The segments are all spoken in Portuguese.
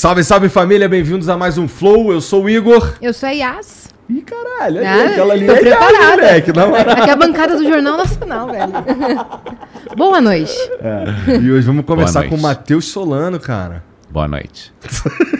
Salve, salve família, bem-vindos a mais um Flow. Eu sou o Igor. Eu sou a Yas. Ih, caralho, Ah, aquela ali tô é Yas, preparada. moleque, na moral. Aqui é a bancada do Jornal Nacional, velho. Boa noite. É, E hoje vamos conversar noite. com o Matheus Solano, cara. Boa noite.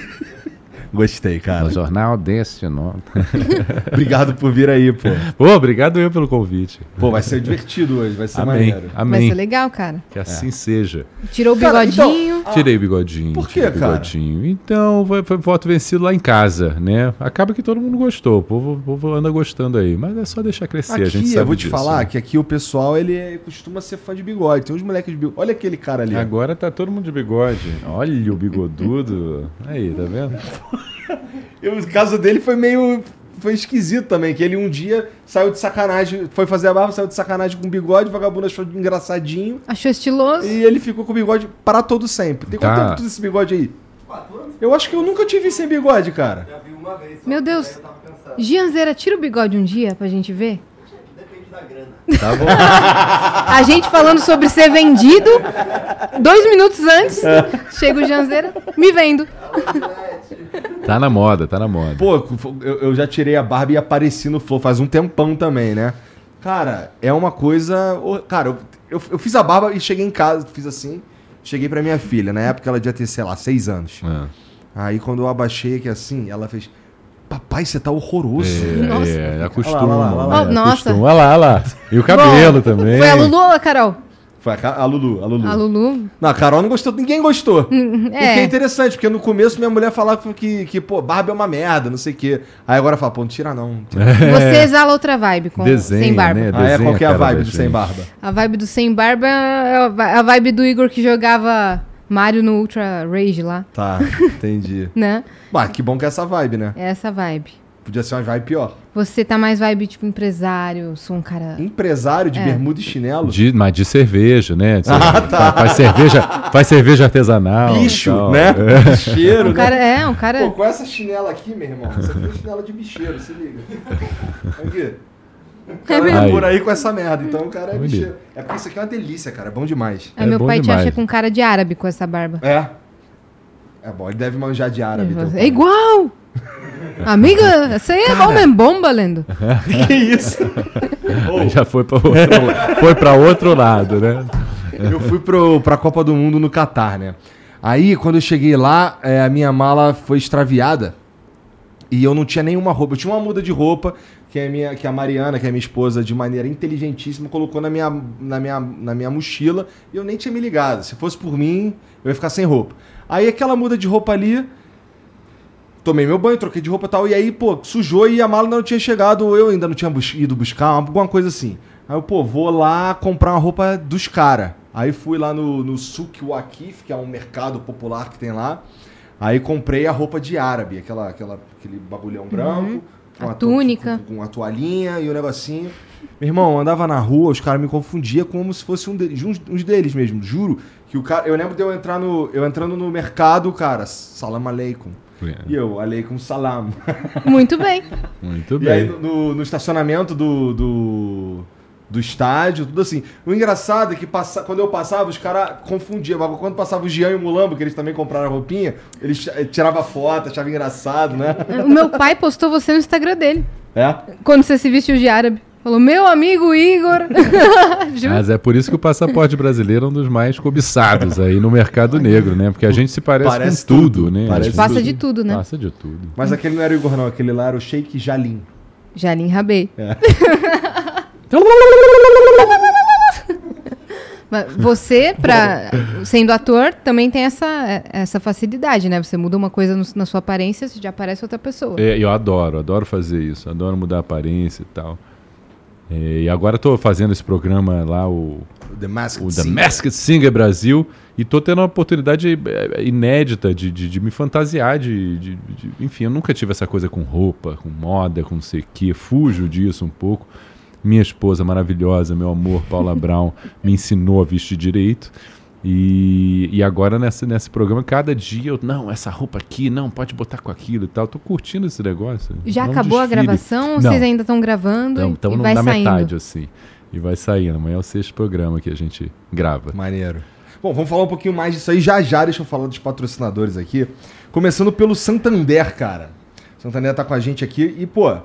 Gostei, cara. No jornal deste nome. Obrigado por vir aí, pô. Pô, obrigado eu pelo convite. Pô, vai ser divertido hoje, vai ser Amém. maneiro. Vai Amém. ser legal, cara. Que assim seja. Tirou o Cara, bigodinho. Tirei o bigodinho. Por o cara? bigodinho. Então, foi, foi voto vencido lá em casa, né? Acaba que todo mundo gostou. O povo, povo anda gostando aí. Mas é só deixar crescer, Aqui, a gente sabe eu vou te disso, falar né? que aqui o pessoal, ele é- costuma ser fã de bigode. Tem uns moleques de bigode. Olha aquele cara ali. Agora tá todo mundo de bigode. Olha o bigodudo. Aí, tá vendo? E o caso dele foi meio. Foi esquisito também, que ele um dia saiu de sacanagem, foi fazer a barba, saiu de sacanagem com bigode, o vagabundo achou engraçadinho. Achou estiloso. E ele ficou com o bigode para todo sempre. Tem quanto Tá. tempo tu esse bigode aí? Eu acho que eu nunca tive sem bigode, cara. Já vi uma vez. só Meu Deus. aí Eu tava cansado. Gianzeira, tira o bigode um dia pra gente ver. Depende da grana. Tá bom. A gente falando sobre ser vendido. Dois minutos antes, chega o Gianzeira me vendo. Tá na moda, tá na moda. Pô, eu, eu já tirei a barba e apareci no Flow faz um tempão também, né? Cara, é uma coisa. Cara, eu, eu, eu fiz a barba e cheguei em casa, fiz assim. Cheguei pra minha filha. Na época ela devia ter, sei lá, seis anos. Ah. Aí quando eu abaixei aqui assim, ela fez. Papai, você tá horroroso. Nossa. É, acostuma. Olha lá, olha lá, olha lá. Oh, nossa. Acostuma. Olha lá, olha lá. E o cabelo também. Foi a Lulu ou a Carol? Foi a, a Lulu, a Lulu. A Lulu. Não, a Carol não gostou, ninguém gostou. O que é É. interessante, porque no começo minha mulher falava que, que pô, barba é uma merda, não sei o quê. Aí agora fala, pô, não tira não. não tira. Você exala outra vibe com Desenha, sem barba. né? Ah, é? Desenha Qual que é a vibe do sem barba? A vibe do sem barba é a vibe do Igor que jogava Mario no Ultra Rage lá, Tá, entendi. né? Bah, que bom que é essa vibe, né? É essa vibe. Podia ser uma vibe pior. Você tá mais vibe tipo empresário, sou um cara. Empresário de É. bermuda e chinelo. De, mas de cerveja, né? De Ah, cerveja. tá. Faz cerveja, faz cerveja artesanal. Bicho, tal. né? É. Bicheiro, Um cara né? é, um cara. Pô, com essa chinela aqui, meu irmão, essa aqui é chinela de bicheiro, se liga. Aqui. Cara mesmo. anda por aí com essa merda, então o cara é bicheiro. É porque isso aqui é uma delícia, cara, é bom demais. Aí É meu pai te demais. acha com cara de árabe com essa barba. É. É bom, ele deve manjar de árabe. É igual! Amiga, você é homem bomba, Lendo. que isso? Aí já foi para outro, foi pra outro lado, né? Eu fui pro, pra Copa do Mundo no Catar, né? Aí, quando eu cheguei lá, é, a minha mala foi extraviada e eu não tinha nenhuma roupa. Eu tinha uma muda de roupa que, a minha, que a Mariana, que é minha esposa, de maneira inteligentíssima, colocou na minha, na, minha, na minha mochila e eu nem tinha me ligado. Se fosse por mim, eu ia ficar sem roupa. Aí, aquela muda de roupa ali, tomei meu banho, troquei de roupa e tal, e aí, pô, sujou e a mala não tinha chegado, ou eu ainda não tinha bus- ido buscar, alguma coisa assim. Aí eu, pô, vou lá comprar uma roupa dos caras. Aí fui lá no, no Souk Wakif, que é um mercado popular que tem lá. Aí comprei a roupa de árabe, aquela, aquela, aquele bagulhão branco. Com A to- túnica. Com, com a toalhinha e o negocinho. Meu irmão, eu andava na rua, os caras me confundiam como se fosse um deles, uns, uns deles mesmo, juro. Que o cara, eu lembro de eu entrar no, eu entrando no mercado, cara, salam aleikum. E eu, aleikum salam. Muito bem. Muito E aí bem. no, no- no estacionamento do, do, do estádio, tudo assim. O engraçado é que passa, quando eu passava, os caras confundiam. Mas Quando passava o Jean e o Mulambo, que eles também compraram a roupinha, eles tiravam foto, achavam engraçado, né? O meu pai postou você no Instagram dele. É? Quando você se vestiu de árabe. Falou, meu amigo Igor. Mas é por isso que o passaporte brasileiro é um dos mais cobiçados aí no mercado negro, né? Porque a gente se parece, Parece com tudo, tudo. né? Parece Passa tudo. de tudo, né? Passa de tudo. Mas aquele não era o Igor, não. Aquele lá era o Sheik Jalim. Jalim Rabei. É. Mas você, pra, sendo ator, também tem essa, essa facilidade, né? Você muda uma coisa no- na sua aparência, você já parece outra pessoa. É, eu adoro, adoro fazer isso, adoro mudar a aparência e tal. É, e agora estou fazendo esse programa lá, o, The Masked o The Singer. Masked Singer Brasil, e tô tendo uma oportunidade é, inédita de, de, de me fantasiar, de, de- de- Enfim, eu nunca tive essa coisa com roupa, com moda, com não sei o quê, fujo disso um pouco. Minha esposa maravilhosa, meu amor, Paula Brown, me ensinou a vestir direito. E, e agora nessa, nesse programa, cada dia eu, não, essa roupa aqui, não, pode botar com aquilo e tal. Tô curtindo esse negócio. Já um acabou a desfile. gravação? ou Não. Vocês ainda estão gravando? e- Estamos e vai na saindo? metade, assim. E vai saindo. Amanhã é o sexto programa que a gente grava. Maneiro. Bom, vamos falar um pouquinho mais disso aí já já. Deixa eu falar dos patrocinadores aqui. Começando pelo Santander, cara. O Santander tá com a gente aqui e, pô,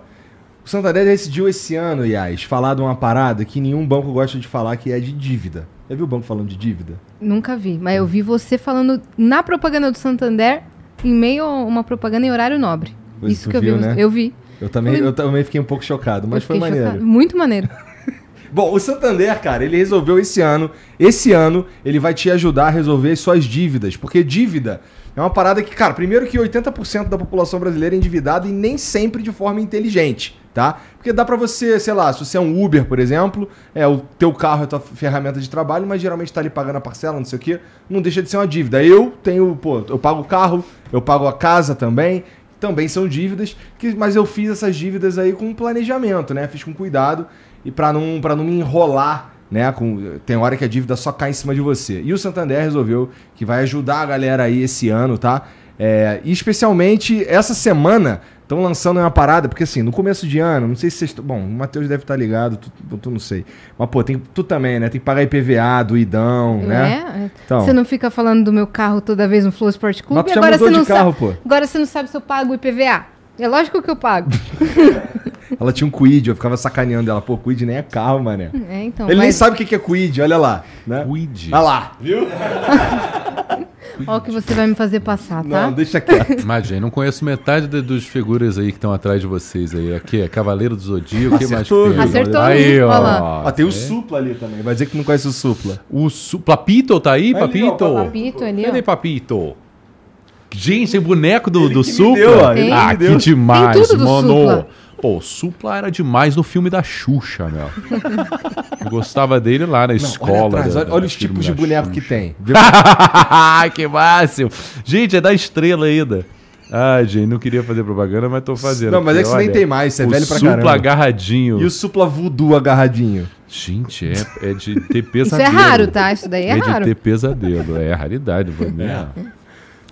o Santander decidiu esse ano, Iás, falar de uma parada que nenhum banco gosta de falar, que é de dívida. Já viu o banco falando de dívida? Nunca vi, mas eu vi você falando na propaganda do Santander em meio a uma propaganda em horário nobre. Pois Isso que eu viu, vi. né? Eu vi. Eu também, eu também fiquei um pouco chocado, mas foi maneiro. chocada. Muito maneiro. Bom, o Santander, cara, ele resolveu esse ano. Esse ano ele vai te ajudar a resolver as suas dívidas. Porque dívida é uma parada que, cara, primeiro que 80% da população brasileira é endividada e nem sempre de forma inteligente, tá? Porque dá pra você, sei lá, se você é um Uber, por exemplo, é o teu carro é a tua ferramenta de trabalho, mas geralmente tá ali pagando a parcela, não sei o quê, não deixa de ser uma dívida. Eu tenho, pô, eu pago o carro, eu pago a casa também, também são dívidas, que, mas eu fiz essas dívidas aí com planejamento, né? Fiz com cuidado e para não para não me enrolar, né? Com, tem hora que a dívida só cai em cima de você. E o Santander resolveu que vai ajudar a galera aí esse ano, tá? É, e especialmente essa semana estão lançando uma parada, porque assim, no começo de ano, não sei se vocês. Bom, o Matheus deve estar ligado, tu, tu não sei. Mas, pô, tem, tu também, né? Tem que pagar IPVA, do Idão, né? É? Então. Você não fica falando do meu carro toda vez no Flow Sport Clube Mas tu já agora você de não carro, sabe. pô. Agora você não sabe se eu pago IPVA. É lógico que eu pago. Ela tinha um Quid, eu ficava sacaneando ela. Pô, Quid nem é carro, mané. É, então. Ele nem mas sabe o que é Quid, olha lá. Né? Cuide. Olha lá, viu? Olha o que você vai me fazer passar, tá? Não, deixa quieto. Imagina, não conheço metade de- dos figuras aí que estão atrás de vocês aí. Aqui é Cavaleiro do Zodíaco, o que mais Acertou, tem? Acertou, Aí, olha ó. lá. Ó, tem o É. Supla ali também. Vai dizer que não conhece o Supla. O Su... Papito tá aí, Papito? Papito ali, Cadê ó. Papito? Gente, tem boneco do, Ele do que me Supla? deu, ele ah, me que deu. demais, Tem tudo do mano. Supla. Pô, o Supla era demais no filme da Xuxa, meu. Eu gostava dele lá na escola. olha atrás, da- olha, da- olha do os tipos de da boneco que Xuxa. tem. Viu? que máximo. Gente, é da estrela ainda. Ai, gente, não queria fazer propaganda, mas tô fazendo. Não, mas é que isso nem olha, tem mais, isso é o velho pra Supla caramba. agarradinho. E o Supla Voodoo agarradinho. Gente, é, é de ter Isso pesadelo. é raro, tá? Isso daí é, É, de raro. ter pesadelo. É raridade, vou né?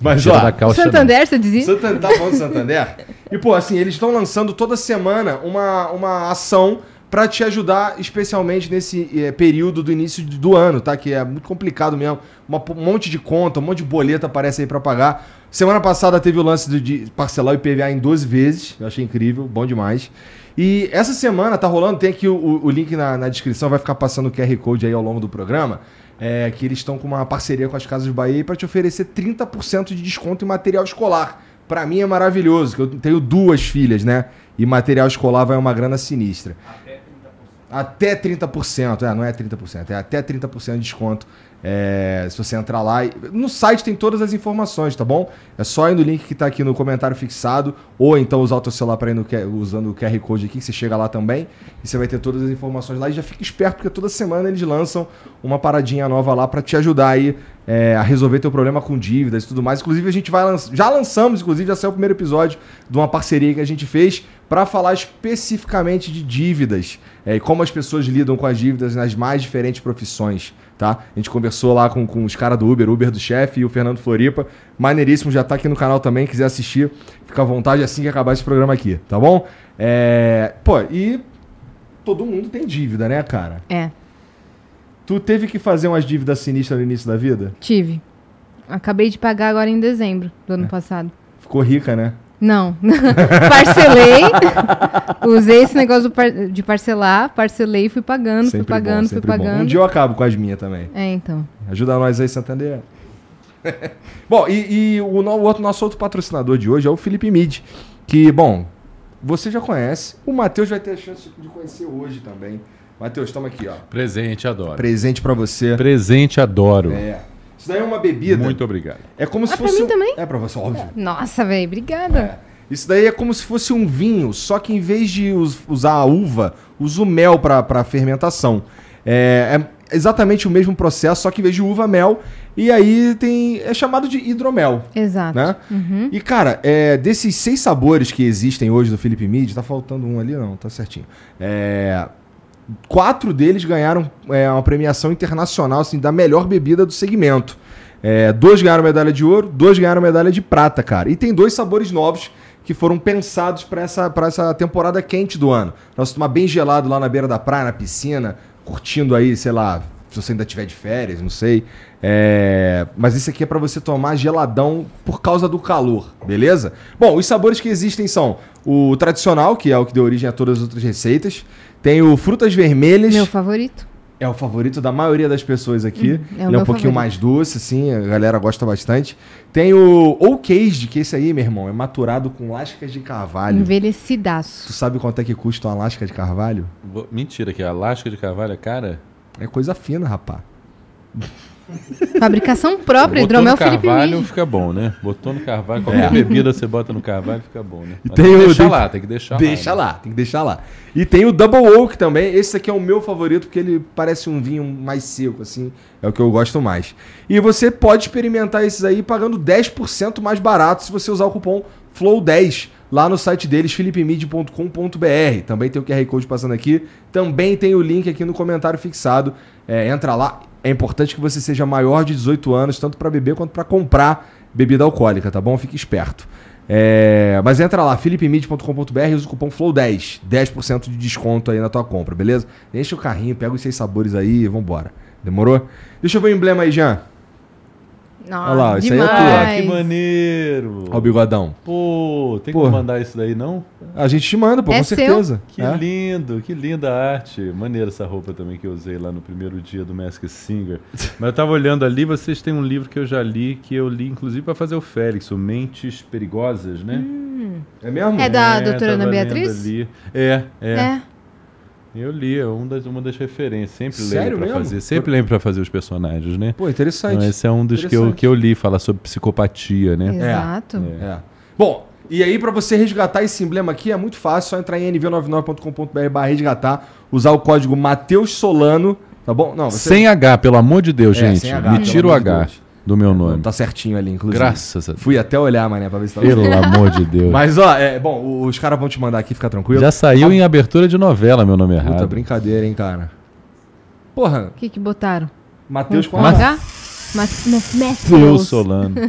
Mas, Tira ó, calça. Santander, você diz isso? Santander, tá falando do Santander? E, pô, assim, eles estão lançando toda semana uma, uma ação pra te ajudar, especialmente nesse eh, período do início do ano, tá? Que é muito complicado mesmo. Uma- um monte de conta, um monte de boleta aparece aí pra pagar. Semana passada teve o lance de, de parcelar o IPVA em 12 vezes. Eu achei incrível, bom demais. E essa semana tá rolando, tem aqui o, o- o link na, na descrição, vai ficar passando o QR Code aí ao longo do programa. É, que eles estão com uma parceria com as Casas de Bahia para te oferecer 30% de desconto em material escolar. Pra mim é maravilhoso, que eu tenho duas filhas, né? E material escolar vai uma grana sinistra. Até 30%, é, não é 30%, é até 30% de desconto. É, se você entrar lá. No site tem todas as informações, tá bom? É só ir no link que tá aqui no comentário fixado, ou então usar o teu celular para ir no, usando o QR Code aqui, que você chega lá também, e você vai ter todas as informações lá. E já fica esperto, porque toda semana eles lançam uma paradinha nova lá para te ajudar aí é, a resolver teu problema com dívidas e tudo mais. Inclusive, a gente vai lançar. Já lançamos, inclusive, já saiu o primeiro episódio de uma parceria que a gente fez para falar especificamente de dívidas é, e como as pessoas lidam com as dívidas nas mais diferentes profissões, tá? A gente conversou lá com, com os caras do Uber, Uber do chefe e o Fernando Floripa. Maneiríssimo, já tá aqui no canal também, quiser assistir, fica à vontade assim que acabar esse programa aqui, tá bom? É, pô, e todo mundo tem dívida, né, cara? É, Tu teve que fazer umas dívidas sinistras no início da vida? tive. Acabei de pagar agora em dezembro do É. ano passado. Ficou rica, né? Não. Parcelei. usei esse negócio par- de parcelar, parcelei e fui pagando, fui Sempre bom, pagando, fui sempre bom. pagando. Um dia eu acabo com as minhas também. É, então. Ajuda nós aí, Santander. bom, e, e o, no- o outro, nosso outro patrocinador de hoje é o Felipe Mid. Que, bom, você já conhece. O Matheus vai ter a chance de conhecer hoje também. Matheus, toma aqui, ó. Presente, adoro. Presente pra você. Presente, adoro. É. Isso daí é uma bebida. Muito obrigado. É como se Ah, pra fosse. mim um- também? É pra você, óbvio. Nossa, velho, obrigada. É. Isso daí é como se fosse um vinho, só que em vez de us- usar a uva, usa o mel para fermentação. É, é exatamente o mesmo processo, só que em vez de uva, mel. E aí tem. É chamado de hidromel. Exato. Né? Uhum. E, cara, é, desses seis sabores que existem hoje do Felipe Mid, tá faltando um ali, não, tá certinho. É, quatro deles ganharam é, uma premiação internacional assim, da melhor bebida do segmento. É, dois ganharam medalha de ouro, dois ganharam medalha de prata, cara. E tem dois sabores novos que foram pensados para essa, pra essa temporada quente do ano. Nós tomar bem gelado lá na beira da praia, na piscina, curtindo aí, sei lá, se você ainda tiver de férias, não sei. É, mas esse aqui é para você tomar geladão por causa do calor, beleza? Bom, os sabores que existem são o tradicional, que é o que deu origem a todas as outras receitas. Tem o frutas vermelhas. Meu favorito. É o favorito da maioria das pessoas aqui. Hum, é o Ele é um pouquinho favorito. mais doce, assim, a galera gosta bastante. Tem o Old Caged, que esse aí, meu irmão, é maturado com lascas de carvalho. Tu Envelhecidaço. sabe quanto é que custa uma lasca de carvalho? Mentira, que a lasca de carvalho é cara? É coisa fina, rapá. Fabricação própria, Botou hidromel no Felipe carvalho fica bom, né? Botou no carvalho, qualquer bebida você bota no carvalho fica bom, né? Mas tem tem que o- deixar tem- lá, tem que deixar, Deixa lá. lá, tem que deixar lá. E tem o Double Oak também. Esse aqui é o meu favorito porque ele parece um vinho mais seco, assim. É o que eu gosto mais. E você pode experimentar esses aí pagando 10% mais barato se você usar o cupom FLOW10 lá no site deles, philipemid.com.br. Também tem o QR Code passando aqui. Também tem o link aqui no comentário fixado. É, entra lá. É importante que você seja maior de 18 anos, tanto para beber quanto para comprar bebida alcoólica, tá bom? Fique esperto. É, mas entra lá, philipemid.com.br e usa o cupom FLOW10. 10% de desconto aí na tua compra, beleza? Enche o carrinho, pega os seis sabores aí e vambora. Demorou? Deixa eu ver o emblema aí, Jean. Nossa, Olha lá, isso aí é tua. Ah, demais. que maneiro! Ó o bigodão. Pô, tem Porra. que mandar isso daí, não? A gente te manda, pô, É com seu. certeza. Que É. lindo, que linda arte. Maneira essa roupa também que eu usei lá no primeiro dia do Mask Singer. Mas eu tava olhando ali, vocês têm um livro que eu já li, que eu li inclusive para fazer o Félix, o Mentes Perigosas, né? É mesmo? É da É, doutora Ana Beatriz? ali. É, é, É. Eu li, é um das, uma das referências. Sempre Sério lembro pra mesmo? fazer. Sempre lembro pra fazer os personagens, né? Pô, interessante. Então, esse é um dos que eu, que eu li, fala sobre psicopatia, né? Exato. É. É. Bom, e aí pra você resgatar esse emblema aqui é muito fácil, só entrar em nv99.com.br barra resgatar, usar o código Mateus Solano, tá bom? Não, você... Sem H, pelo amor de Deus, É, gente. sem H, Me tira o H Deus. Do meu nome. Tá certinho ali, inclusive. Graças a Deus. Fui até olhar, mané, pra ver se tava Pelo amor de Deus. Mas, ó, é, bom, os caras vão te mandar aqui, fica tranquilo. Já saiu em abertura de novela meu nome Puta, errado. brincadeira, hein, cara. Porra, O que que botaram? Matheus com Com a... H? Mas, Deus Matthews. Solano.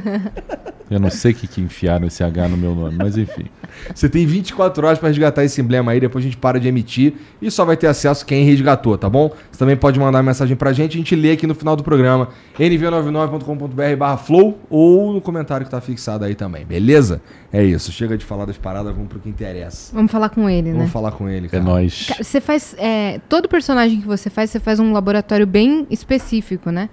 Eu não sei o que, que enfiaram esse H no meu nome, mas enfim. Você tem 24 horas pra resgatar esse emblema aí, depois a gente para de emitir e só vai ter acesso quem resgatou, tá bom? Você também pode mandar mensagem pra gente, a gente lê aqui no final do programa, nv99.com.br barra flow ou no comentário que tá fixado aí também, beleza? É isso, chega de falar das paradas, vamos pro que interessa. Vamos falar com ele, né? Vamos falar com ele, É cara. nóis. Cara, Você faz. é, todo personagem que você faz, você faz um laboratório bem específico, né?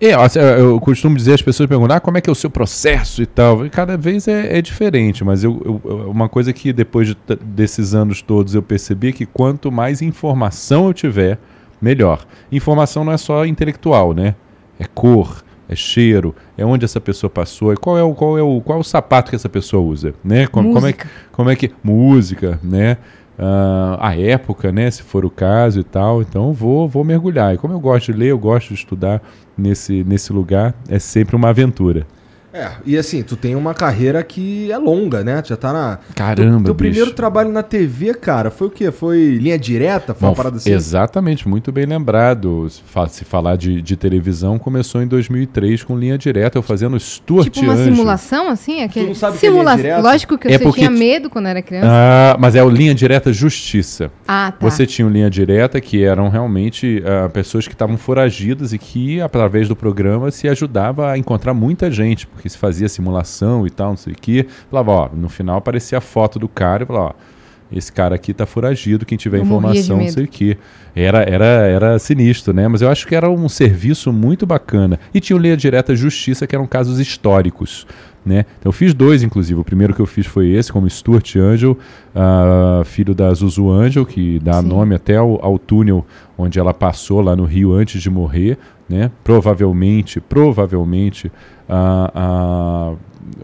É, ó, eu costumo dizer, as pessoas perguntam, ah, como é que é o seu processo e tal. E cada vez é, é diferente, mas eu, eu- uma coisa que depois de desses anos todos eu percebi é que quanto mais informação eu tiver, melhor. Informação não é só intelectual, né? É cor, é cheiro, é onde essa pessoa passou, e qual é o, qual é o, qual é o sapato que essa pessoa usa, né? Como, como é, como é que música, né? Ah, a época, né? Se for o caso e tal. Então vou vou mergulhar. E como eu gosto de ler, eu gosto de estudar nesse nesse lugar, é sempre uma aventura. É, e assim, tu tem uma carreira que é longa, né? Tu já tá na... Caramba, Teu, teu bicho. primeiro trabalho na TV, cara, foi o quê? Foi linha direta? Foi uma Bom, parada assim? Exatamente, muito bem lembrado. Se fa- Se falar de, de televisão, começou em 2003 com linha direta, eu fazendo Stuart Tipo uma Anjo. simulação, assim? Aquele... não sabe o que é Simula... Lógico que É você porque tinha ti- medo quando era criança. Ah, mas é o linha direta justiça. Ah, tá. Você tinha um linha direta que eram realmente ah, pessoas que estavam foragidas e que, através do programa, se ajudava a encontrar muita gente, porque se fazia simulação e tal, não sei o quê. Falava, ó, no final aparecia a foto do cara e falava, ó, esse cara aqui tá foragido, quem tiver Eu informação, não sei o quê. Era, era, era sinistro, né? Mas eu acho que era um serviço muito bacana. E tinha o Linha Direta Justiça, que eram casos históricos. Né? Então eu fiz dois, inclusive. O primeiro que eu fiz foi esse, como Stuart Angel, ah, filho da Zuzu Angel, que dá Sim. nome até ao, ao túnel onde ela passou lá no Rio antes de morrer. Né? Provavelmente, provavelmente, ah, ah,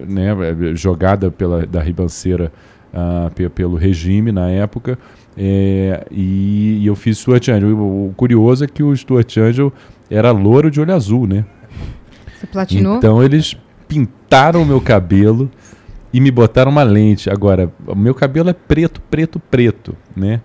né, jogada pela, da ribanceira pe- pelo regime na época. É, e, e eu fiz Stuart Angel. O, o curioso é que o Stuart Angel era louro de olho azul, né? Você platinou? Então eles pintaram o meu cabelo e me botaram uma lente. Agora, o meu cabelo é preto, preto, preto, né?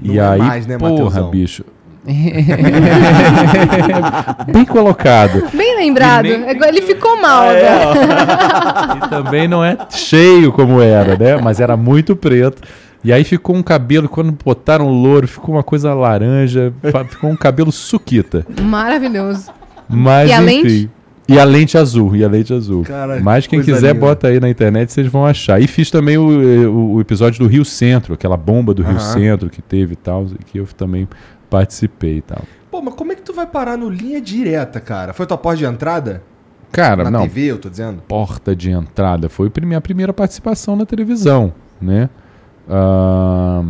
e Não é aí, mais, né, porra, Matheusão? bicho. Bem colocado. Bem lembrado. Nem- Ele ficou mal é, agora. E também não é cheio como era, né? Mas era muito preto. E aí ficou um cabelo, quando botaram louro, ficou uma coisa laranja, ficou um cabelo suquita. Maravilhoso. Mas E a enfim. lente? E a lente azul, e a lente azul. Cara, Mas quem quiser, linda. bota aí na internet, vocês vão achar. E fiz também o, o- o episódio do Rio Centro, aquela bomba do Rio. Centro que teve e tal, que eu também participei e tal. Pô, mas como é que tu vai parar no linha direta, cara? Foi tua porta de entrada? Cara, Na não, TV, eu tô dizendo? porta de entrada. Foi a minha primeira participação na televisão, né? Ah,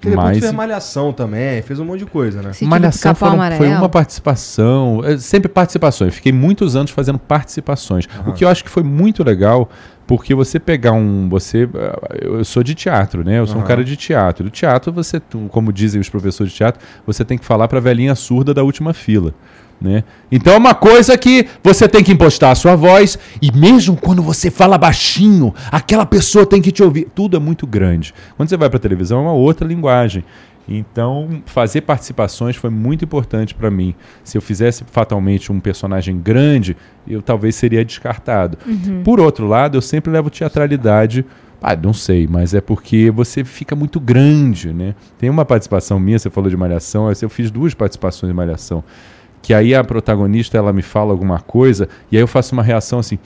depois tu mas fez malhação também, fez um monte de coisa, né? Sítio Malhação foram- foi uma participação, é, sempre participações. Fiquei muitos anos fazendo participações. O que eu acho que foi muito legal, porque você pegar um. Você, ah, eu sou de teatro, né? Eu sou um Aham. cara de teatro. O teatro, você, como dizem os professores de teatro, você tem que falar para a velhinha surda da última fila. Né? Então é uma coisa que você tem que impostar a sua voz e mesmo quando você fala baixinho, aquela pessoa tem que te ouvir. Tudo é muito grande. Quando você vai para televisão é uma outra linguagem. Então fazer participações foi muito importante para mim. Se eu fizesse fatalmente um personagem grande, eu talvez seria descartado. Por outro lado, eu sempre levo teatralidade ah, não sei, mas é porque você fica muito grande, né? Tem uma participação minha, você falou de Malhação, eu fiz duas participações de Malhação, que aí a protagonista, ela me fala alguma coisa, e aí eu faço uma reação assim...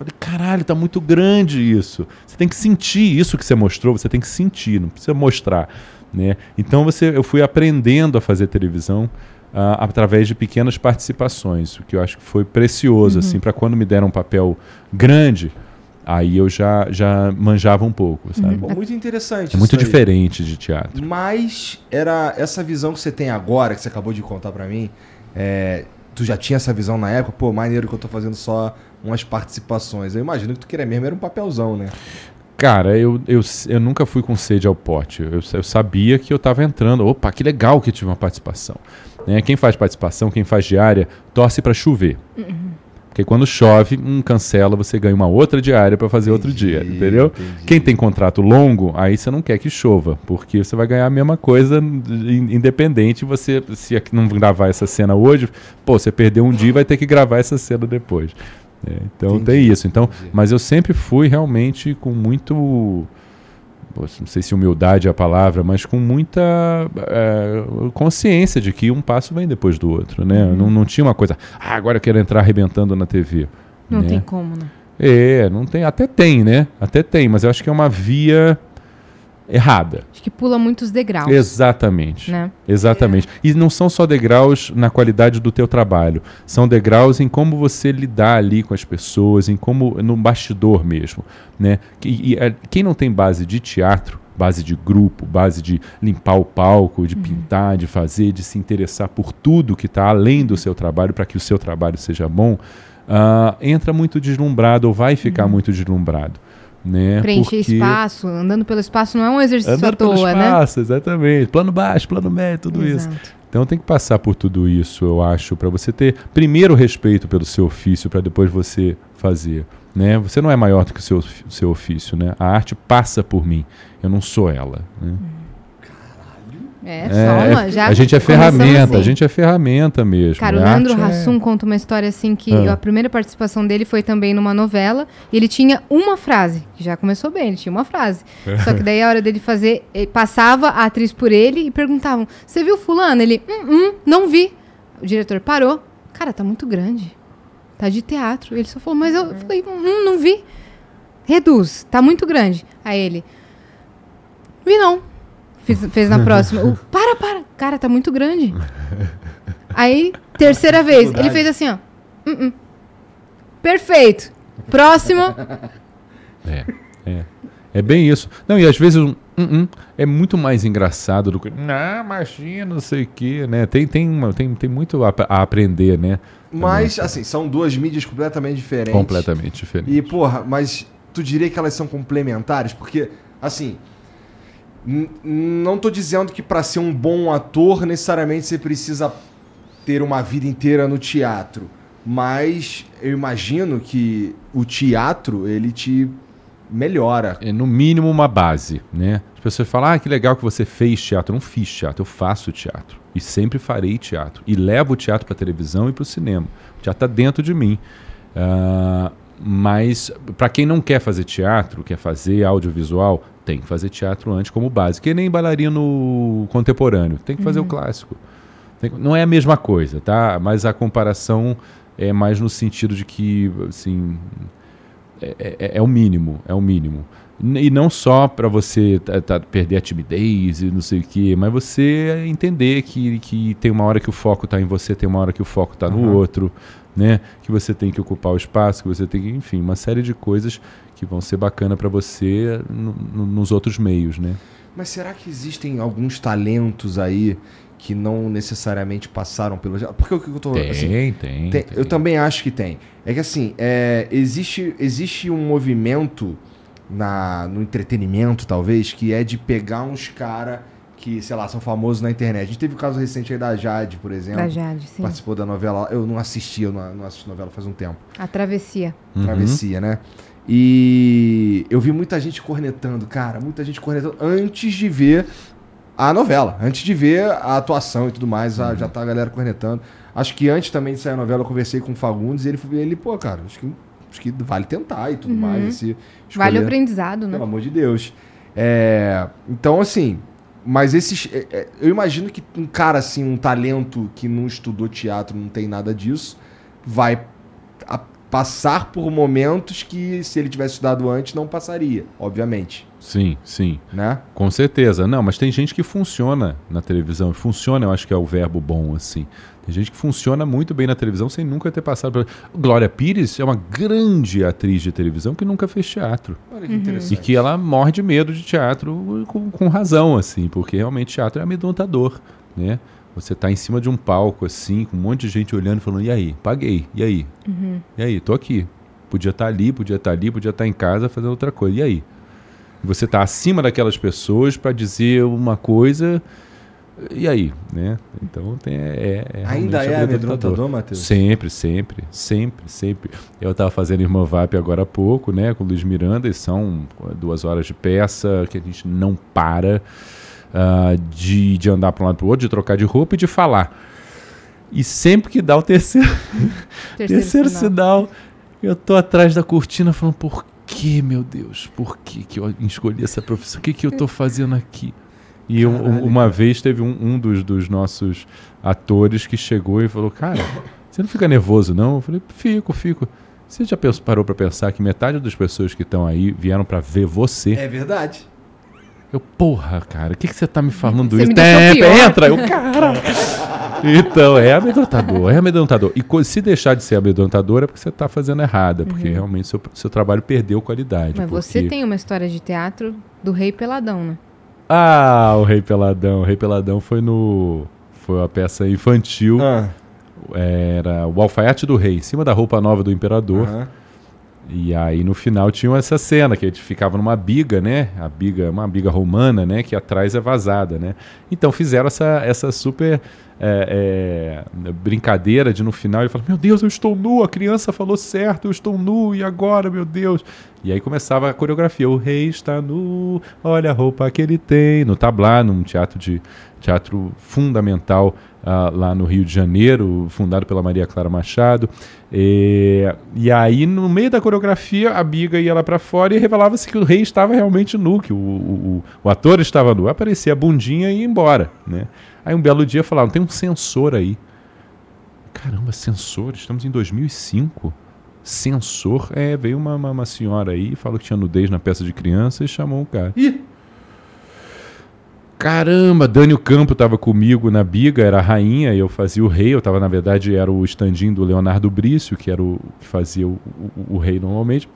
Eu falei, caralho, tá muito grande isso. Você tem que sentir isso que você mostrou, você tem que sentir, não precisa mostrar, né? Então você, eu fui aprendendo a fazer televisão, ah, através de pequenas participações, o que eu acho que foi precioso, assim, para quando me deram um papel grande, aí eu já, já manjava um pouco, sabe? Pô, muito interessante. É muito isso aí. diferente de teatro. Mas era essa visão que você tem agora, que você acabou de contar pra mim, é, tu já tinha essa visão na época? Pô, maneiro que eu tô fazendo só umas participações. Eu imagino que tu queria mesmo era um papelzão, né? Cara, eu, eu, eu nunca fui com sede ao pote. Eu, eu sabia que eu estava entrando. Opa, que legal que tive uma participação. Né? Quem faz participação, quem faz diária, torce para chover. Porque quando chove, um cancela, você ganha uma outra diária para fazer outro dia, Entendi, entendeu? entendi. Quem tem contrato longo, aí você não quer que chova, porque você vai ganhar a mesma coisa in- independente. Você, se aqui não gravar essa cena hoje, pô, você perdeu um dia e vai ter que gravar essa cena depois. É, então Entendi, tem isso. Então, entendi. mas eu sempre fui realmente com muito não sei se humildade é a palavra, mas com muita é, consciência de que um passo vem depois do outro, né? Uhum. Não, não tinha uma coisa, ah, agora eu quero entrar arrebentando na TV. Não né? tem como, né? É, não tem, até tem, né? Até tem, mas eu acho que é uma via errada. Acho que pula muitos degraus. Exatamente. Né? Exatamente. E não são só degraus na qualidade do teu trabalho, são degraus em como você lidar ali com as pessoas, em como no bastidor mesmo, né? E, e, é, quem não tem base de teatro, base de grupo, base de limpar o palco, de pintar, de fazer, de se interessar por tudo que está além do seu trabalho para que o seu trabalho seja bom, ah, entra muito deslumbrado ou vai ficar muito deslumbrado, né? Preencher Porque- espaço, andando pelo espaço não é um exercício Andando à toa, pelo né? espaço, exatamente. Plano baixo, plano médio, tudo isso. Exato. Então tem que passar por tudo isso, eu acho, para você ter primeiro respeito pelo seu ofício, para depois você fazer. Né? Você não é maior do que o seu, seu ofício, né? A arte passa por mim, eu não sou ela. né? É, É, só uma. é- Já a gente é ferramenta, assim. a gente é ferramenta mesmo. Cara, o né? Leandro Arte é- Hassum conta uma história assim que Ah. a primeira participação dele foi também numa novela e ele tinha uma frase, que já começou bem, ele tinha uma frase. Só que daí a hora dele fazer, ele passava a atriz por ele e perguntavam: Você viu fulano? Ele, hum, hum, não vi. O diretor parou. Cara, tá muito grande. Tá de teatro. Ele só falou, mas eu falei, hum, não vi. Reduz, tá muito grande. Aí ele, vi não. Fiz, fez na próxima. O, para, para. Cara, tá muito grande. Aí, terceira vez, ele fez assim, ó. "Hum, hum." Perfeito. Próxima. É, é. É bem isso. Não, e às vezes um, um, um é muito mais engraçado do que. Não, imagina, não sei o quê, né? Tem, tem, uma, tem, tem muito a, a aprender, né? Mas, assim, são duas mídias completamente diferentes. Completamente diferente. E, porra, mas tu diria que elas são complementares? Porque, assim, não tô dizendo que pra ser um bom ator, necessariamente você precisa ter uma vida inteira no teatro. Mas eu imagino que o teatro, ele te melhora. É no mínimo uma base, né? As pessoas falam, ah, que legal que você fez teatro. Eu não fiz teatro, eu faço teatro. E sempre farei teatro. E levo o teatro para televisão e para o cinema. O teatro está dentro de mim. Ah, Mas para quem não quer fazer teatro, quer fazer audiovisual, tem que fazer teatro antes como base. Que nem bailarino contemporâneo, tem que fazer o clássico. Tem- não é a mesma coisa, tá? Mas a comparação é mais no sentido de que, assim, é, é- é o mínimo, é o mínimo. E não só para você tá- tá- perder a timidez e não sei o quê, mas você entender que, que tem uma hora que o foco está em você, tem uma hora que o foco está no Aham. outro, né? Que você tem que ocupar o espaço, que você tem que, enfim, uma série de coisas que vão ser bacana para você no- no- nos outros meios, né? Mas será que existem alguns talentos aí que não necessariamente passaram pelo. Porque o que eu tô. Tem, assim, tem, tem- tem. Eu também acho que tem. É que assim, é, existe, existe um movimento na, no entretenimento, talvez, que é de pegar uns cara que, sei lá, são famosos na internet. A gente teve o caso recente aí da Jade, por exemplo. Da Jade, sim. Participou da novela. Eu não assisti, eu não, não assisti novela faz um tempo. A travessia. Uhum. Travessia, né? E eu vi muita gente cornetando, cara, muita gente cornetando antes de ver a novela, antes de ver a atuação e tudo mais, Uhum. já tá a galera cornetando. Acho que antes também de sair a novela eu conversei com o Fagundes e ele, ele pô, cara, acho que, acho que vale tentar e tudo mais. e se Uhum. Vale o escolher- aprendizado, né? pelo amor de Deus. É, então, assim, mas esses. é, é, eu imagino que um cara assim, um talento que não estudou teatro, não tem nada disso, vai passar por momentos que, se ele tivesse estudado antes, não passaria, obviamente. Sim, sim. Né? Com certeza. Não, mas tem gente que funciona na televisão. Funciona, eu acho que é o verbo bom, assim. Tem gente que funciona muito bem na televisão sem nunca ter passado por. Glória Pires é uma grande atriz de televisão que nunca fez teatro. Olha Uhum. que interessante. E que ela morre de medo de teatro com, com razão, assim, porque realmente teatro é amedrontador, né? Você tá em cima de um palco, assim, com um monte de gente olhando e falando, e aí? Paguei, e aí? E aí? Tô aqui. Podia estar ali, podia estar ali, podia estar em casa fazendo outra coisa. E aí? Você tá acima daquelas pessoas para dizer uma coisa, e aí? Né? Então tem, é, é Ainda é amedrontador, Matheus? Sempre, sempre, sempre, sempre. Eu estava fazendo Irmã VAP agora há pouco, né, com o Luiz Miranda, e são duas horas de peça que a gente não para ah, de, de andar para um lado para o outro, de trocar de roupa e de falar. E sempre que dá o terceiro, terceiro, sinal. eu tô atrás da cortina falando, por que, meu Deus? Por que, que eu escolhi essa profissão? O que, que eu tô fazendo aqui? E um- um- uma vez teve um, um dos, dos nossos atores que chegou e falou, cara, você não fica nervoso, não? Eu falei, fico, fico. Você já pensou- parou pra pensar que metade das pessoas que estão aí vieram pra ver você? É verdade. Eu, porra, cara, o que, que você tá me falando Você isso? me É, entra, eu, cara. Então, é amedrontador, é amedrontador. E se deixar de ser amedrontador é porque você tá fazendo errada, porque realmente seu, seu trabalho perdeu qualidade. Uhum. Mas você porque- tem uma história de teatro do Rei Peladão, né? Ah, o Rei Peladão. O Rei Peladão foi no. Foi uma peça infantil. Ah, Era o alfaiate do rei, em cima da roupa nova do imperador. aham. E aí no final tinha essa cena que a gente ficava numa biga, né? A biga, uma biga romana, né? Que atrás é vazada, né? Então fizeram essa, essa super é, é, brincadeira de no final ele falar: Meu Deus, eu estou nu, a criança falou certo, eu estou nu, e agora, meu Deus? E aí começava a coreografia: O rei está nu, olha a roupa que ele tem. No tablá, num teatro de teatro fundamental ah, lá no Rio de Janeiro, fundado pela Maria Clara Machado. É, e aí, no meio da coreografia, a biga ia lá pra fora e revelava-se que o rei estava realmente nu, que o, o, o ator estava nu. Aparecia a bundinha e ia embora, né? Aí um belo dia falaram, tem um sensor aí. Caramba, sensor? Estamos em 2005? Sensor? É, veio uma, uma, uma senhora aí, falou que tinha nudez na peça de criança e chamou o cara. Ih, Caramba, Dânio Campo estava comigo na biga, era a rainha, e eu fazia o rei. Eu tava, na verdade, era o standinho do Leonardo Brício, que era o que fazia o, o- o rei normalmente.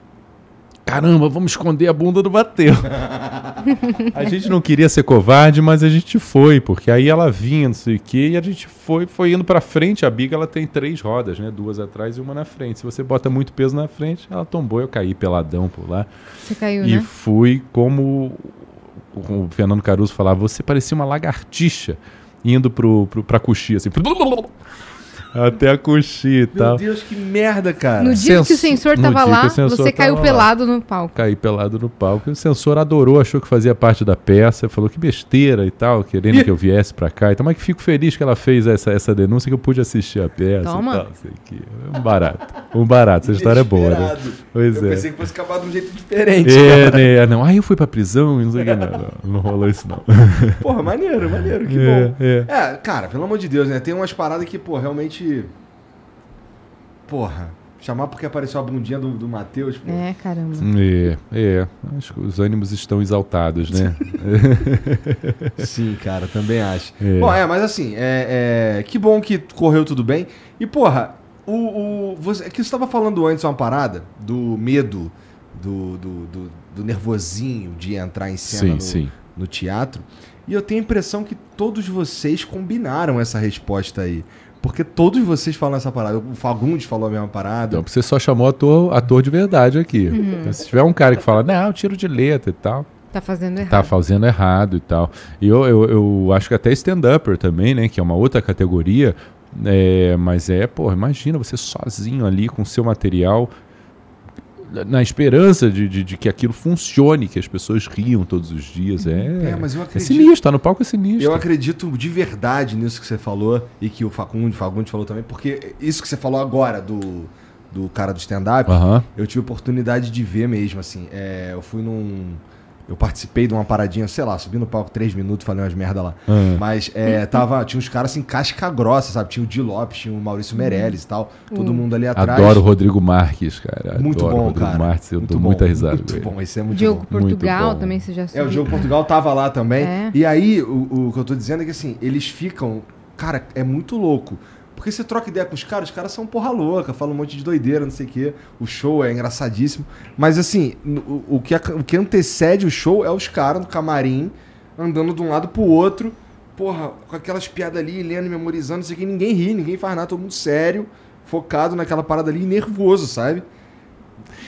Caramba, vamos esconder a bunda do Bateu. a gente não queria ser covarde, mas a gente foi, porque aí ela vinha, não sei o quê, e a gente foi, foi indo pra frente. A biga ela tem três rodas, né? Duas atrás e uma na frente. Se você bota muito peso na frente, ela tombou, eu caí peladão por lá. Você caiu, E né? fui como o Fernando Caruso falava, você parecia uma lagartixa indo pro, pra coxia, assim. Até a coxinha e Meu tal. Deus, que merda, cara. No dia que o Senso- sensor tava lá, sensor você caiu tava lá. pelado no palco. Caí pelado no palco. E o censor adorou, achou que fazia parte da peça, falou que besteira e tal, querendo que eu viesse pra cá. Então, mas que fico feliz que ela fez essa, essa denúncia que eu pude assistir a peça Toma. e tal. Sei que. Um barato. Um barato. Essa história é boa, né? Pois eu é. pensei que fosse acabar de um jeito diferente. É, cara. né? Não, aí eu fui pra prisão e não sei o que. Não, não, não rolou isso, não. Porra, maneiro, maneiro, que É, bom. é. É, cara, pelo amor de Deus, né? Tem umas paradas que, pô, realmente. Porra, chamar porque apareceu a bundinha do, do Matheus. É, caramba. É, é. Acho que os ânimos estão exaltados, né? Sim, cara, também acho. É. Bom, é, mas assim, é, é, que bom que correu tudo bem. E, porra, o, o, você, é que você estava falando antes uma parada do medo, do, do, do, do nervosinho de entrar em cena sim, no, sim. no teatro. E eu tenho a impressão que todos vocês combinaram essa resposta aí. Porque todos vocês falam essa parada. O Fagundes falou a mesma parada. Então você só chamou ator, ator de verdade aqui. Então, Se tiver um cara que fala, não, tiro de letra e tal, Tá fazendo errado. tá fazendo errado e tal. E eu, eu, eu acho que até stand-upper também, né? Que é uma outra categoria. É, mas é, pô, imagina você sozinho ali com o seu material, na esperança de, de, de que aquilo funcione, que as pessoas riam todos os dias. É, É, mas eu é acredito. sinistro, tá no palco é sinistro. Eu acredito de verdade nisso que você falou e que o Facundo, Fagundes falou também, porque isso que você falou agora do, do cara do stand-up, Aham. eu tive oportunidade de ver mesmo, assim. É, eu fui num. Eu participei de uma paradinha, sei lá, subi no palco três minutos, falei umas merda lá. Ah. Mas é, tava, tinha uns caras assim, casca grossa, sabe? Tinha o Di Lopes, tinha o Maurício Meirelles e tal. Todo mundo ali atrás. Adoro o Rodrigo Marques, cara. Muito Adoro o bom, Rodrigo cara. Marques, eu muito dou bom, muita risada Muito com ele. bom, esse é muito Diogo bom. Portugal bom. também, você já É, o. Diogo Portugal tava lá também. É. E aí, o, o que eu tô dizendo é que assim, eles ficam. Cara, é muito louco. Porque você troca ideia com os caras, os caras são porra louca, falam um monte de doideira, não sei o quê. O show é engraçadíssimo. Mas assim, o, o que, o que antecede o show é os caras no camarim, andando de um lado pro outro, porra, com aquelas piadas ali, lendo, memorizando, não sei o que, ninguém ri, ninguém faz nada, todo mundo sério, focado naquela parada ali, nervoso, sabe?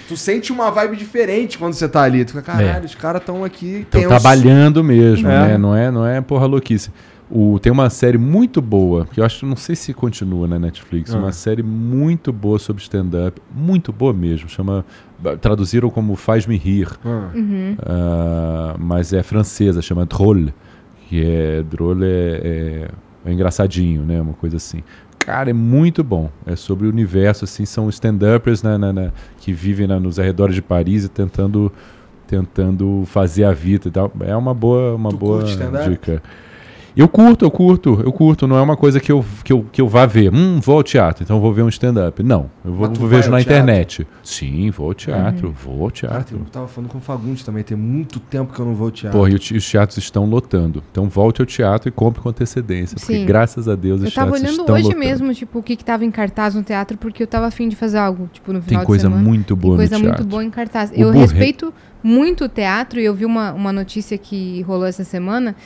Tu sente uma vibe diferente quando você tá ali. Tu fica, caralho, os caras estão aqui. Estão tensos." trabalhando mesmo, É. né? Não é, não é porra louquice. O, tem uma série muito boa, que eu acho, não sei se continua na Netflix, Ah. uma série muito boa sobre stand-up, muito boa mesmo, chama, traduziram como Faz-me Rir, Ah. Uhum. ah, mas é francesa, chama Drôle, que é, Drôle é, é, é engraçadinho, né, uma coisa assim. Cara, é muito bom, é sobre o universo, assim, são stand-uppers na- na- na- que vivem na- nos arredores de Paris e tentando tentando fazer a vida e tal. É uma boa, uma Tu boa dica. Eu curto, eu curto, eu curto. Não é uma coisa que eu, que eu, que eu vá ver. Hum, vou ao teatro, então vou ver um stand-up. Não, eu vou, vejo na teatro? internet. Sim, vou ao teatro, vou ao Cara, teatro. eu tava falando com o Fagundes também, tem muito tempo que eu não vou ao teatro. Porra, e os teatros estão lotando. Então volte ao teatro e compre com antecedência. Porque Sim. graças a Deus os Eu tava teatros olhando estão hoje lotando. mesmo, tipo, o que que tava em cartaz no teatro, porque eu tava afim de fazer algo, tipo, no Tem final de coisa semana. muito Tem boa coisa no teatro. muito boa em cartaz. O eu Burre- respeito muito o teatro e eu vi uma, uma notícia que rolou essa semana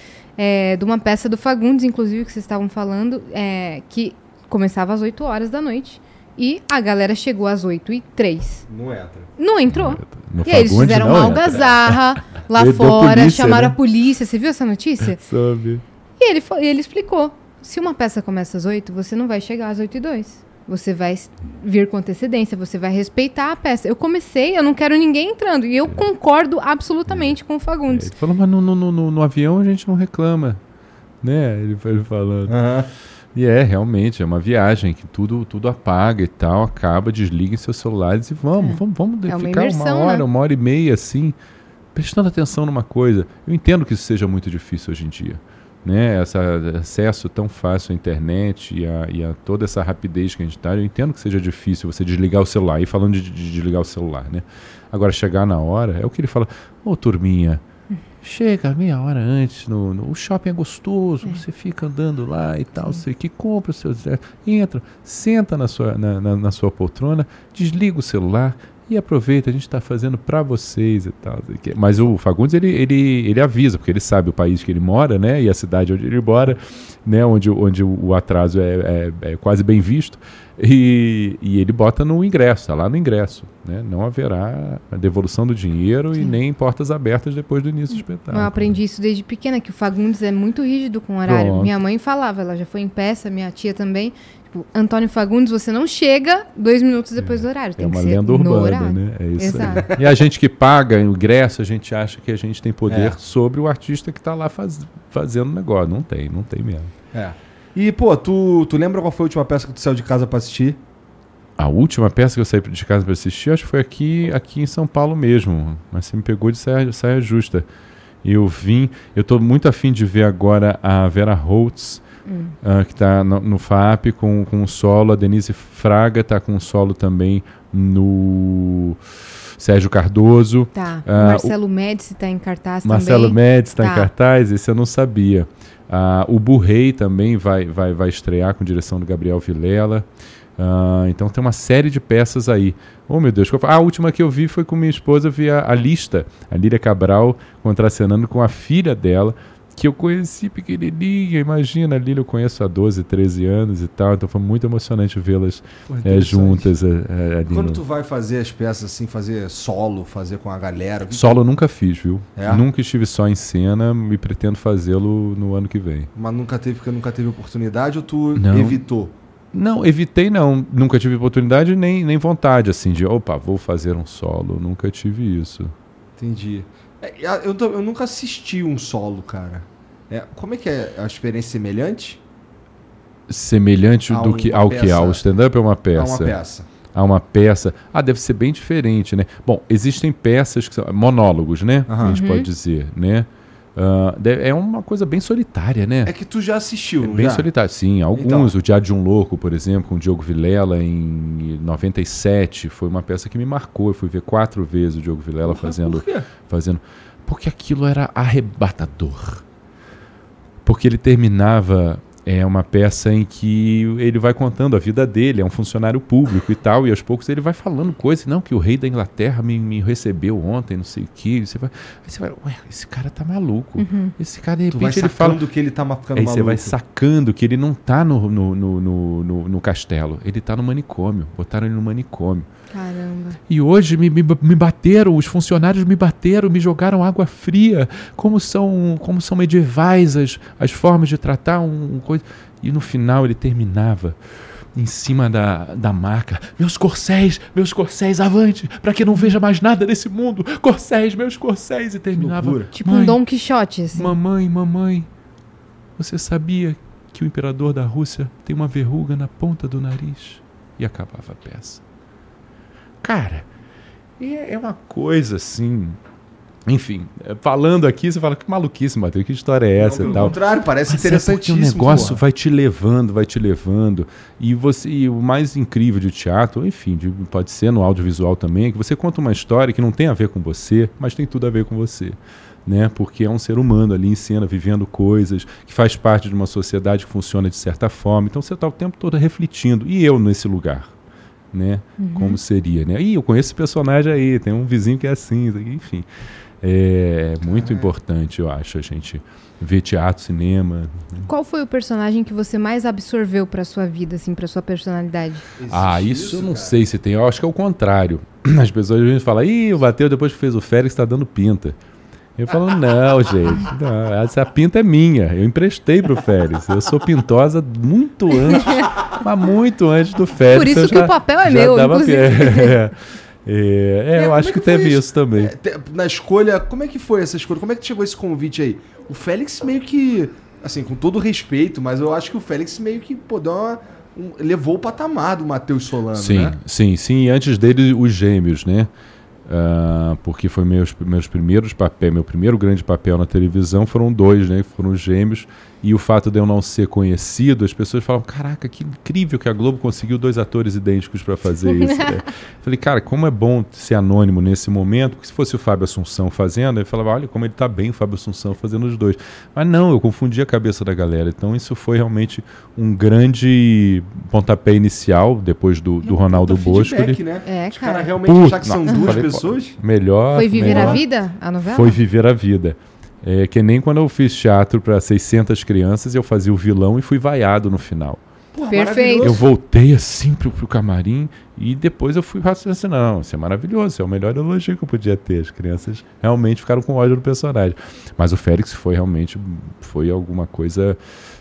é, de uma peça do Fagundes, inclusive, que vocês estavam falando, é, que começava às 8 horas da noite e a galera chegou às 8 e 3. Não entra. Não entrou. No E aí eles fizeram uma entra. algazarra lá Ele fora, polícia, chamaram né? a polícia. Você viu essa notícia? Sabe? E ele, e ele explicou: se uma peça começa às 8, você não vai chegar às 8 e 2. Você vai vir com antecedência, você vai respeitar a peça. Eu comecei, eu não quero ninguém entrando. E eu concordo absolutamente com o Fagundes. Ele falou, mas no, no, no, no avião a gente não reclama. Né? Ele foi ele falando. Aham. E é, realmente, é uma viagem que tudo, tudo apaga e tal, acaba, desliguem seus celulares e vamos, É. vamos, vamos É uma ficar uma imersão, hora, né? uma hora e meia assim, prestando atenção numa coisa. Eu entendo que isso seja muito difícil hoje em dia. Né? Esse acesso tão fácil à internet e a, e a toda essa rapidez que a gente está, eu entendo que seja difícil você desligar o celular. E falando de, de desligar o celular, né? Agora, chegar na hora, é o que ele fala, ô turminha, Chega meia hora antes, no, no- o shopping é gostoso, você fica andando lá e tal, sei que compra o seu entra, senta na sua, na, na- na sua poltrona, desliga o celular e aproveita, a gente está fazendo para vocês e tal. Mas o Fagundes ele, ele, ele avisa, porque ele sabe o país que ele mora, né? E a cidade onde ele mora. né, onde, onde o atraso é, é- é quase bem visto, e, e ele bota no ingresso, tá lá no ingresso. Né? Não haverá a devolução do dinheiro e nem portas abertas depois do início do espetáculo. Eu aprendi isso desde pequena, que o Fagundes é muito rígido com o horário. Pronto. Minha mãe falava, ela já foi em peça, minha tia também. Tipo, Antônio Fagundes, você não chega dois minutos depois do horário. Tem É uma lenda urbana, né? É isso. E a gente que paga o ingresso, a gente acha que a gente tem poder É. sobre o artista que está lá faz- fazendo o negócio. Não tem, não tem mesmo. É. E, pô, tu, tu lembra qual foi a última peça que tu saiu de casa pra assistir? A última peça que eu saí de casa para assistir, acho que foi aqui, aqui em São Paulo mesmo. Mas você me pegou de saia, saia justa. E eu vim, eu estou muito afim de ver agora a Vera Holtz, ah, que está no, no FAP com, com solo. A Denise Fraga está com solo também no Sérgio Cardoso. Tá. O Marcelo Médici tá em cartaz Marcelo também. Médici está em Tá. cartaz, esse eu não sabia. Ah, o Burrei também vai, vai, vai estrear com direção do Gabriel Vilela. Ah, então tem uma série de peças aí. Oh meu Deus? Ah, a última que eu vi foi com minha esposa, eu vi a, a lista, a Lília Cabral contracenando com a filha dela, que eu conheci pequenininha, imagina, a Lília eu conheço há 12, 13 anos e tal, então foi muito emocionante vê-las interessante. juntas. ali Quando no- tu vai fazer as peças assim, fazer solo, fazer com a galera? que- Solo eu nunca fiz, viu? É? Nunca estive só em cena e pretendo fazê-lo no ano que vem. Mas nunca teve porque nunca teve oportunidade ou tu Não. evitou? Não, evitei não. Nunca tive oportunidade nem, nem vontade, assim, de, opa, vou fazer um solo. Nunca tive isso. Entendi. É, eu, eu nunca assisti um solo, cara. É, como é que é a experiência semelhante Semelhante A do que, ao que? peça. Ao stand-up é uma a peça? uma peça? A uma peça. Ah, deve ser bem diferente, né? Bom, existem peças que são monólogos, né? Aham. A gente pode dizer, né? Deve- é uma coisa bem solitária, né? É que tu já assistiu, É não bem já? solitário, sim. Alguns, Então. o Diário de um Louco, por exemplo, com o Diogo Vilela em 97, foi uma peça que me marcou. Eu fui ver quatro vezes o Diogo Vilela fazendo, Por fazendo. Porque aquilo era arrebatador. Porque ele terminava é uma peça em que ele vai contando a vida dele, é um funcionário público e tal, e aos poucos ele vai falando coisas, não, que o rei da Inglaterra me, me recebeu ontem, não sei o que. Você vai, aí você vai, ué, esse cara tá maluco. Esse cara, de Tu vai repente, ele fala. que ele tá ficando Aí você maluco. vai sacando que ele não tá no, no, no, no, no- no castelo, ele tá no manicômio. Botaram ele no manicômio. Caramba. E hoje me, me, me bateram, os funcionários me bateram, me jogaram água fria. Como são, como são medievais as, as formas de tratar um, um coisa. E no final ele terminava em cima da, da maca. Meus corcéis, meus corcéis, avante, para que não veja mais nada nesse mundo. Corcéis, meus corcéis. E terminava. loucura. Tipo "Mãe, um Dom Quixote, assim. Mamãe, mamãe, você sabia que o imperador da Rússia tem uma verruga na ponta do nariz? E acabava a peça. Cara, é é uma coisa assim. Enfim, é, falando aqui, você fala que maluquice, Matheus, que história é essa e tal. contrário, parece Mas é interessantíssimo. o negócio porra. vai te levando, vai te levando. E, você, e o mais incrível de teatro, enfim, de- pode ser no audiovisual também, é que você conta uma história que não tem a ver com você, mas tem tudo a ver com você. Né? Porque é um ser humano ali em cena, vivendo coisas, que faz parte de uma sociedade que funciona de certa forma. Então você está o tempo todo refletindo. E eu nesse lugar? Né? Como seria, né? Ih, eu conheço esse personagem aí, tem um vizinho que é assim, enfim. É muito importante, eu acho, a gente ver teatro, cinema. Qual foi o personagem que você mais absorveu pra sua vida, assim, pra sua personalidade? Ah, Existe isso, eu não cara? sei se tem. Eu acho que é o contrário. As pessoas vezes falam, ih, o Bateu depois que fez o Félix tá dando pinta. Eu falo, não, gente, não, essa pinta é minha. Eu emprestei pro Félix. Eu sou pintosa muito antes, mas muito antes do Félix. Por isso que o papel é meu, inclusive. É, é, é, eu como acho é que, que teve isso? isso, também. É, na escolha, como é que foi essa escolha? Como é que chegou esse convite aí? O Félix meio que, assim, com todo respeito, mas eu acho que o Félix meio que, pô, deu uma, um- levou o patamar do Matheus Solano, Sim, né? sim, sim. E antes dele, os gêmeos, né? Ah, porque foi meus, meus primeiros papéis, meu primeiro grande papel na televisão foram dois, né? Foram os gêmeos. E o fato de eu não ser conhecido, as pessoas falam: caraca, que incrível que a Globo conseguiu dois atores idênticos para fazer isso. né? Falei, cara, como é bom ser anônimo nesse momento, porque se fosse o Fábio Assunção fazendo, eu falava, olha como ele tá bem, o Fábio Assunção fazendo os dois. Mas não, eu confundi a cabeça da galera. Então isso foi realmente um grande pontapé inicial, depois do, do um Ronaldo Bosco. né? É, Os caras cara. realmente Puta, achar que são não, duas falei, pessoas? Melhor. Foi Viver melhor. a Vida, a novela? Foi Viver a Vida. É que nem quando eu fiz teatro para 600 crianças, eu fazia o vilão e fui vaiado no final. Porra, Perfeito. Eu voltei assim pro, pro camarim e depois eu fui raciocinando. Não, isso é maravilhoso, isso é o melhor elogio que eu podia ter. As crianças realmente ficaram com ódio do personagem. Mas o Félix foi realmente foi alguma coisa.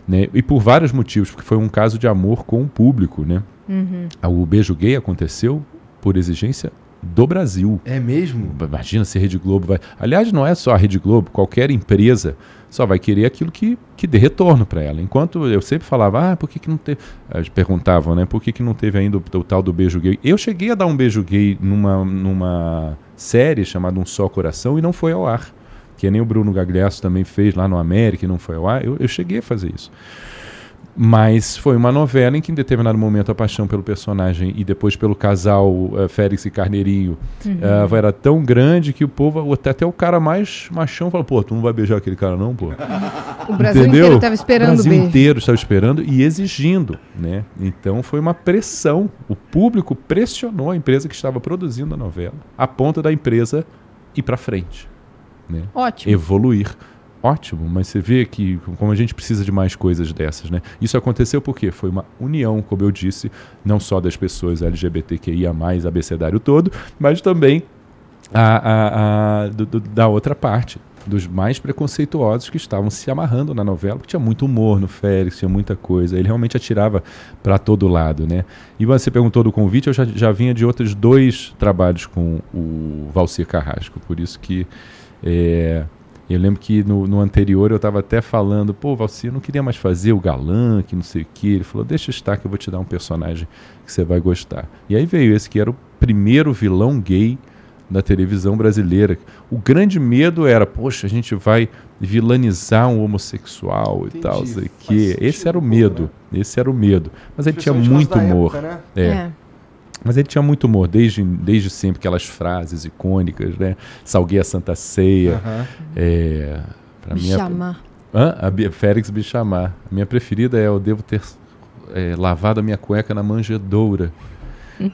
Né? E por vários motivos, porque foi um caso de amor com o público. Né? Uhum. O beijo gay aconteceu por exigência do Brasil. É mesmo? Imagina se a Rede Globo vai. Aliás, não é só a Rede Globo, qualquer empresa só vai querer aquilo que, que dê retorno para ela. Enquanto eu sempre falava, ah, por que, que não teve. Eles perguntavam, né? Por que, que não teve ainda o, o tal do beijo gay? Eu cheguei a dar um beijo gay numa, numa série chamada Um Só Coração e não foi ao ar. Que nem o Bruno Gagliasso também fez lá no América e não foi ao ar. Eu, eu cheguei a fazer isso. Mas foi uma novela em que, em determinado momento, a paixão pelo personagem e depois pelo casal eh, Félix e Carneirinho eh, era tão grande que o povo, até, até o cara mais machão, falou: pô, tu não vai beijar aquele cara, não, pô? O Brasil Entendeu? inteiro estava esperando o o Brasil beijo. inteiro estava esperando e exigindo, né? Então foi uma pressão. O público pressionou a empresa que estava produzindo a novela, a ponto da empresa ir para frente, né? Ótimo. Evoluir. Ótimo, mas você vê que como a gente precisa de mais coisas dessas, né? Isso aconteceu porque foi uma união, como eu disse, não só das pessoas LGBTQIA+, abecedário todo, mas também a, a- a- do- do- da outra parte, dos mais preconceituosos que estavam se amarrando na novela, porque tinha muito humor no Félix, tinha muita coisa. Ele realmente atirava para todo lado, né? E você perguntou do convite, eu já, já vinha de outros dois trabalhos com o Valcir Carrasco, por isso que é, eu lembro que no, no anterior eu estava até falando, pô, Valcir, eu não queria mais fazer o galã, que não sei o que. Ele falou, deixa estar que eu vou te dar um personagem que você vai gostar. E aí veio esse que era o primeiro vilão gay da televisão brasileira. O grande medo era, poxa, a gente vai vilanizar um homossexual Entendi. e tal, sei que. Esse era o medo. Esse era o medo. Mas ele tinha muito humor. época, né? É. É. Mas ele tinha muito humor, desde, desde sempre, aquelas frases icônicas, né? Salguei a Santa Ceia. Aham. É, pra Me mim, a- chamar. Hã? A Félix me chamar. A minha preferida é eu devo ter é, lavado a minha cueca na manjedoura.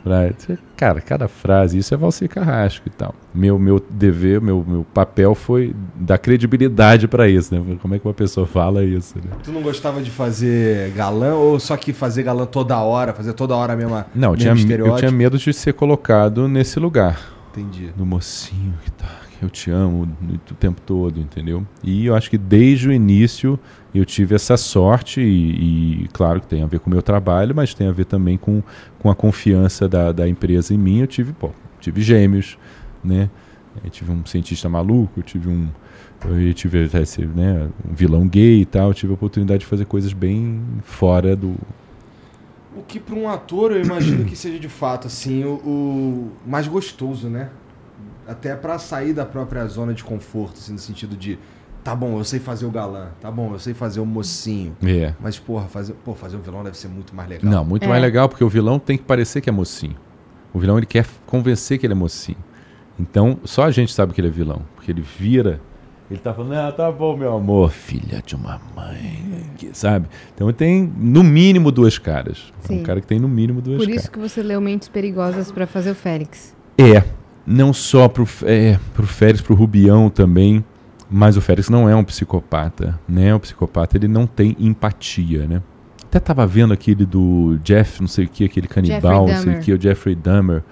Pra- Cara, cada frase, isso é Valcir Carrasco e tal. Meu, meu dever, meu, meu papel foi dar credibilidade pra isso, né? Como é que uma pessoa fala isso, né? Tu não gostava de fazer galã ou só que fazer galã toda hora, fazer toda hora a mesma Não, eu tinha, eu tinha medo de ser colocado nesse lugar. Entendi. do mocinho que tá, eu te amo o tempo todo, entendeu? E eu acho que desde o início eu tive essa sorte e, e, claro que tem a ver com o meu trabalho, mas tem a ver também com, com a confiança da, da empresa em mim. Eu tive, pô, tive gêmeos, né? Eu tive um cientista maluco, tive um eu tive até esse, né, um vilão gay e tal, eu tive a oportunidade de fazer coisas bem fora do O que para um ator eu imagino que seja de fato assim o, o mais gostoso, né? Até pra sair da própria zona de conforto, assim, no sentido de tá bom, eu sei fazer o galã, tá bom, eu sei fazer o mocinho, é, mas porra, fazer, pô, fazer o vilão deve ser muito mais legal. Não, muito É. mais legal, porque o vilão tem que parecer que é mocinho. O vilão ele quer convencer que ele é mocinho. Então, só a gente sabe que ele é vilão. Porque ele vira. Ele tá falando, ah, tá bom, meu amor, filha de uma mãe, que- sabe? Então ele tem, no mínimo, duas caras. É Sim. um cara que tem, no mínimo, duas Por caras. isso que você leu Mentes Perigosas pra fazer o Félix. É, não só pro, é, pro Félix, pro Rubião também, mas o Félix não é um psicopata, né? O psicopata, ele não tem empatia, né? Até tava vendo aquele do Jeff, não sei o que, aquele canibal, não sei o que, o Jeffrey Dahmer.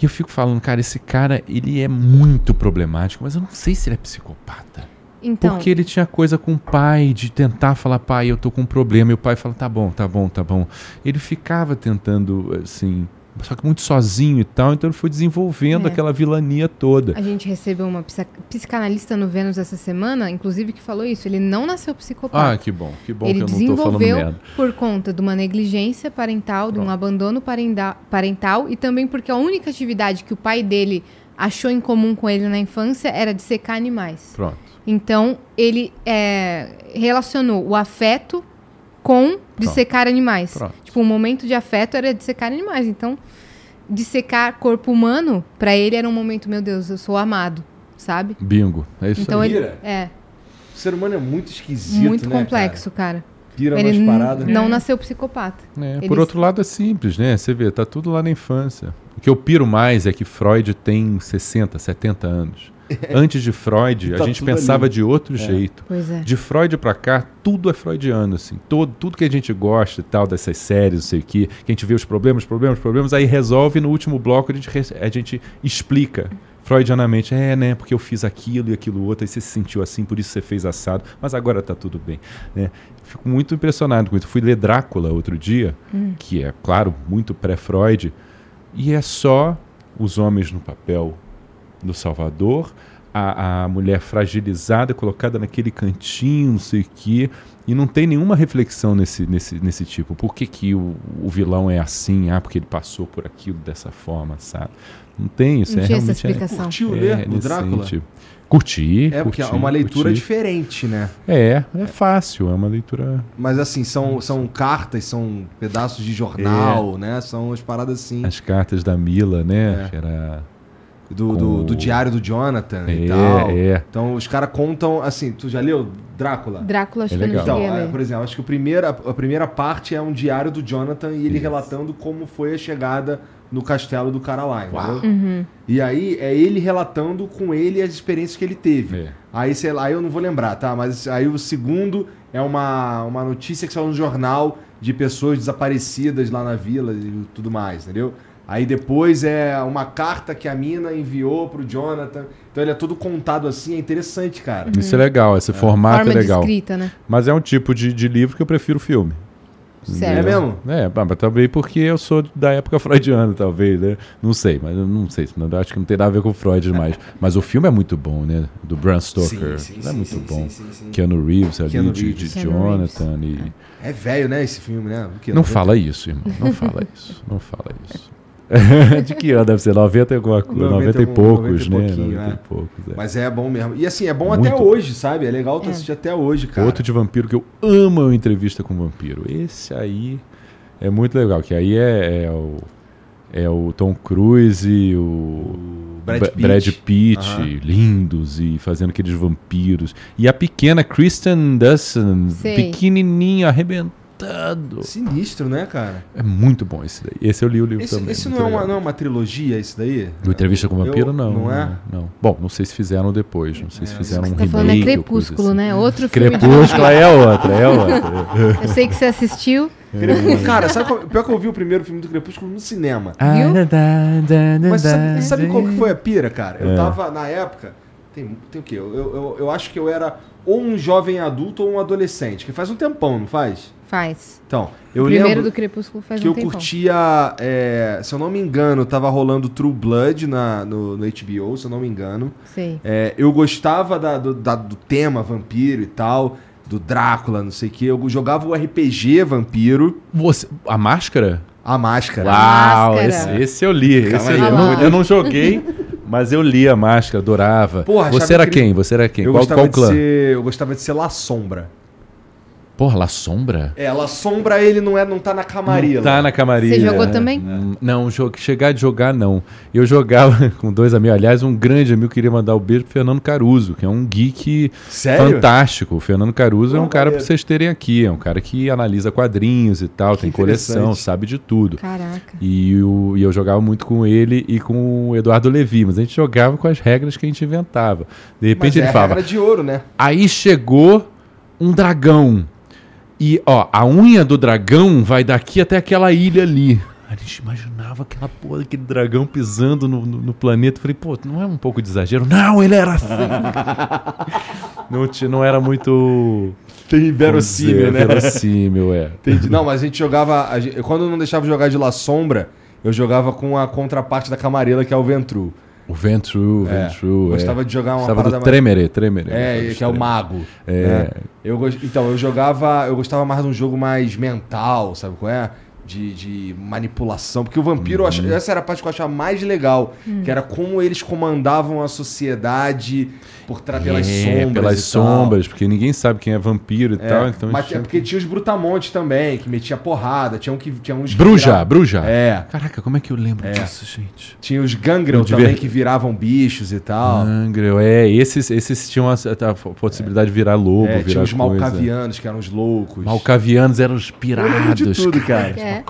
E eu fico falando, cara, esse cara, ele é muito problemático, mas eu não sei se ele é psicopata. Então, Porque ele tinha coisa com o pai, de tentar falar, pai, eu tô com um problema. E o pai fala, tá bom, tá bom, tá bom. Ele ficava tentando, assim, só que muito sozinho e tal, então ele foi desenvolvendo É. aquela vilania toda. a gente recebeu uma psica- psicanalista no Vênus essa semana, inclusive, que falou isso. Ele não nasceu psicopata. Ah, que bom, que bom ele que eu não tô falando desenvolveu merda. por conta de uma negligência parental, de um Pronto. abandono parenda- parental e também porque a única atividade que o pai dele achou em comum com ele na infância era de secar animais. Pronto. Então, ele é, relacionou o afeto com dissecar animais. Pronto. Tipo, o momento de afeto era dissecar animais. Então, dissecar corpo humano, pra ele era um momento, meu Deus, eu sou amado, sabe? Bingo. É isso Então aí. ele é O ser humano é muito esquisito, muito né, complexo, cara. cara? Pira Ele paradas. né? não nasceu psicopata. É, Eles- Por outro lado, é simples, né? Você vê, tá tudo lá na infância. O que eu piro mais é que Freud tem 60, 70 anos. Antes de Freud, Tá a gente pensava ali. de outro jeito. Pois é. De Freud pra cá, tudo é freudiano, assim. Todo, tudo que a gente gosta e tal, dessas séries, não sei o quê, que a gente vê os problemas, problemas, problemas, aí resolve e no último bloco a gente, a gente explica freudianamente. É, né, porque eu fiz aquilo e aquilo outro, aí você se sentiu assim, por isso você fez assado, mas agora tá tudo bem. Né? Fico muito impressionado com isso. Fui ler Drácula outro dia, que é, claro, muito pré-Freud, e é só os homens no papel do Salvador, a, a mulher fragilizada, colocada naquele cantinho, não sei o quê, e não tem nenhuma reflexão nesse, nesse, nesse tipo. Por que, que o, o vilão é assim? Ah, porque ele passou por aquilo dessa forma, sabe? Não tem isso. Não é tinha essa realmente é- explicação. Curtiu é, ler o Drácula? Curti. É, porque é curti, uma leitura curti. diferente, né? É, é fácil, é uma leitura. Mas assim, são, são cartas, são pedaços de jornal, né? São as paradas assim. As cartas da Mila, né? É. Que era. Do, do, do diário do Jonathan e É, tal. é. Então os caras contam, assim, tu já leu Drácula? Drácula, acho É que legal. Então, a é, por exemplo, acho que o primeiro, a, a primeira parte é um diário do Jonathan e ele Isso. relatando como foi a chegada no castelo do. Uau. entendeu? Uhum. E aí é ele relatando com ele as experiências que ele teve. É. Aí, sei lá, eu não vou lembrar, tá? Mas aí o segundo é uma, uma notícia que saiu no jornal de pessoas desaparecidas lá na vila e tudo mais, entendeu? Aí depois é uma carta que a mina enviou pro Jonathan. Então ele é todo contado assim, é interessante, cara. Isso é legal, esse formato Forma é legal. de escrita, né? Mas é um tipo de, de livro que eu prefiro filme. Certo. É mesmo? É, mas também porque eu sou da época freudiana, talvez, né? Não sei, mas eu não sei. Eu acho que não tem nada a ver com Freud demais. mas o filme é muito bom, né? Do Bram Stoker. é muito bom. sim, sim. Keanu Reeves ali, Keanu de, Reeves. de Keanu Jonathan. E... É velho, né, esse filme, né? Não 90? fala isso, irmão. Não fala isso. Não fala isso. de que ano deve ser? 90 e alguma coisa. 90 90 e poucos, 90 e né? pouquinho, 90 é. e poucos. é. Mas é bom mesmo. E assim, é bom Muito até bom. hoje, sabe? É legal tu É. assistir até hoje, cara. Outro de vampiro que eu amo é o Entrevista com o Vampiro. Esse aí é muito legal, que aí é, é o, é o Tom Cruise e o, O Brad Pitt. Brad Pitt, lindos e fazendo aqueles vampiros. E a pequena Kristen Dustin, pequenininha, arrebentando. Sinistro, né, cara? É muito bom esse daí. Esse eu li o livro Esse, também. esse não, é uma, não é uma trilogia, esse daí? O Entrevista com o Vampiro, Eu- não. não é? Não. Bom, não sei se fizeram depois. Não sei se fizeram um Você remake. tá falando é Crepúsculo, assim. né? Outro filme de Crepúsculo é outra, é outra. Eu sei que você assistiu. Crepúsculo. Cara, sabe qual, pior que eu vi o primeiro filme do Crepúsculo no cinema. Viu? Mas sabe, sabe qual que foi a pira, cara? Eu É. tava, na época, tem, tem o quê? Eu, eu, eu acho que eu era ou um jovem adulto ou um adolescente, que faz um tempão, não faz? Faz. Então, eu o primeiro lembro do Crepúsculo faz que um eu tempão. curtia, é, se eu não me engano, tava rolando True Blood na, no, no HBO, se eu não me engano. Sei. É, eu gostava da- do, da- do tema vampiro e tal, do Drácula, não sei o que. Eu jogava o RPG Vampiro, Você, a máscara? a máscara. Uau, Máscara. esse, esse eu li. Esse eu, li. Não, eu não joguei, mas eu li a máscara, adorava. Porra, Você era incrível. quem? Você era quem? Eu Qual, gostava qual de clã? ser, eu gostava de ser La Sombra. Porra, La Sombra? É, La Sombra ele não é, não tá na camarilla. Não tá na camarilha. Você jogou também? Não, chegar de jogar não. Eu jogava com dois amigos. Aliás, um grande amigo queria mandar o beijo pro Fernando Caruso, que é um geek Sério? fantástico. O Fernando Caruso é um cara pra maneiro. vocês terem aqui. É um cara que analisa quadrinhos e tal, Que tem coleção, sabe de tudo. Caraca. E, o- e eu jogava muito com ele e com o Eduardo Levi, mas a gente jogava com as regras que a gente inventava. De Mas repente é ele a falava: regra de ouro, né? Aí chegou um dragão. E, ó, a unha do dragão vai daqui até aquela ilha ali. A gente imaginava aquela porra, aquele dragão pisando no, no, no planeta. Eu Falei, pô, não é um pouco de exagero? Não, ele era assim. não, não era muito. Tem verossímil, né? Verossímil, é. Entendi. Não, mas a gente jogava. a gente- quando eu não deixava jogar de La Sombra, eu jogava com a contraparte da camarela, que é o Ventru. O Ventru, É, Ventru. Gostava é. de jogar uma Gostava parada do mais- Tremere, Tremere. É, que é o mago. É. né? Eu, então, eu jogava. Eu gostava mais de um jogo mais mental, sabe qual é? De, de manipulação. Porque o vampiro, eu ach- Uhum. essa era a parte que eu achava mais legal. Que era como eles comandavam a sociedade por trás pelas É, sombras. pelas e tal. sombras, porque ninguém sabe quem é vampiro e É, tal. Então mas tinha é porque tinha os brutamontes também, que metia porrada. Tinha, um que, tinha uns. que Bruja, viravam- Bruja. É. Caraca, como é que eu lembro É. disso, gente? Tinha os gangrel também, que viravam bichos e tal. Angrel, é, esses, esses tinham a, a possibilidade de virar lobo, É, virar tinha os coisa. malcavianos, que eram os loucos. Malcavianos eram os Eu lembro de pirados. tudo, cara. É. É.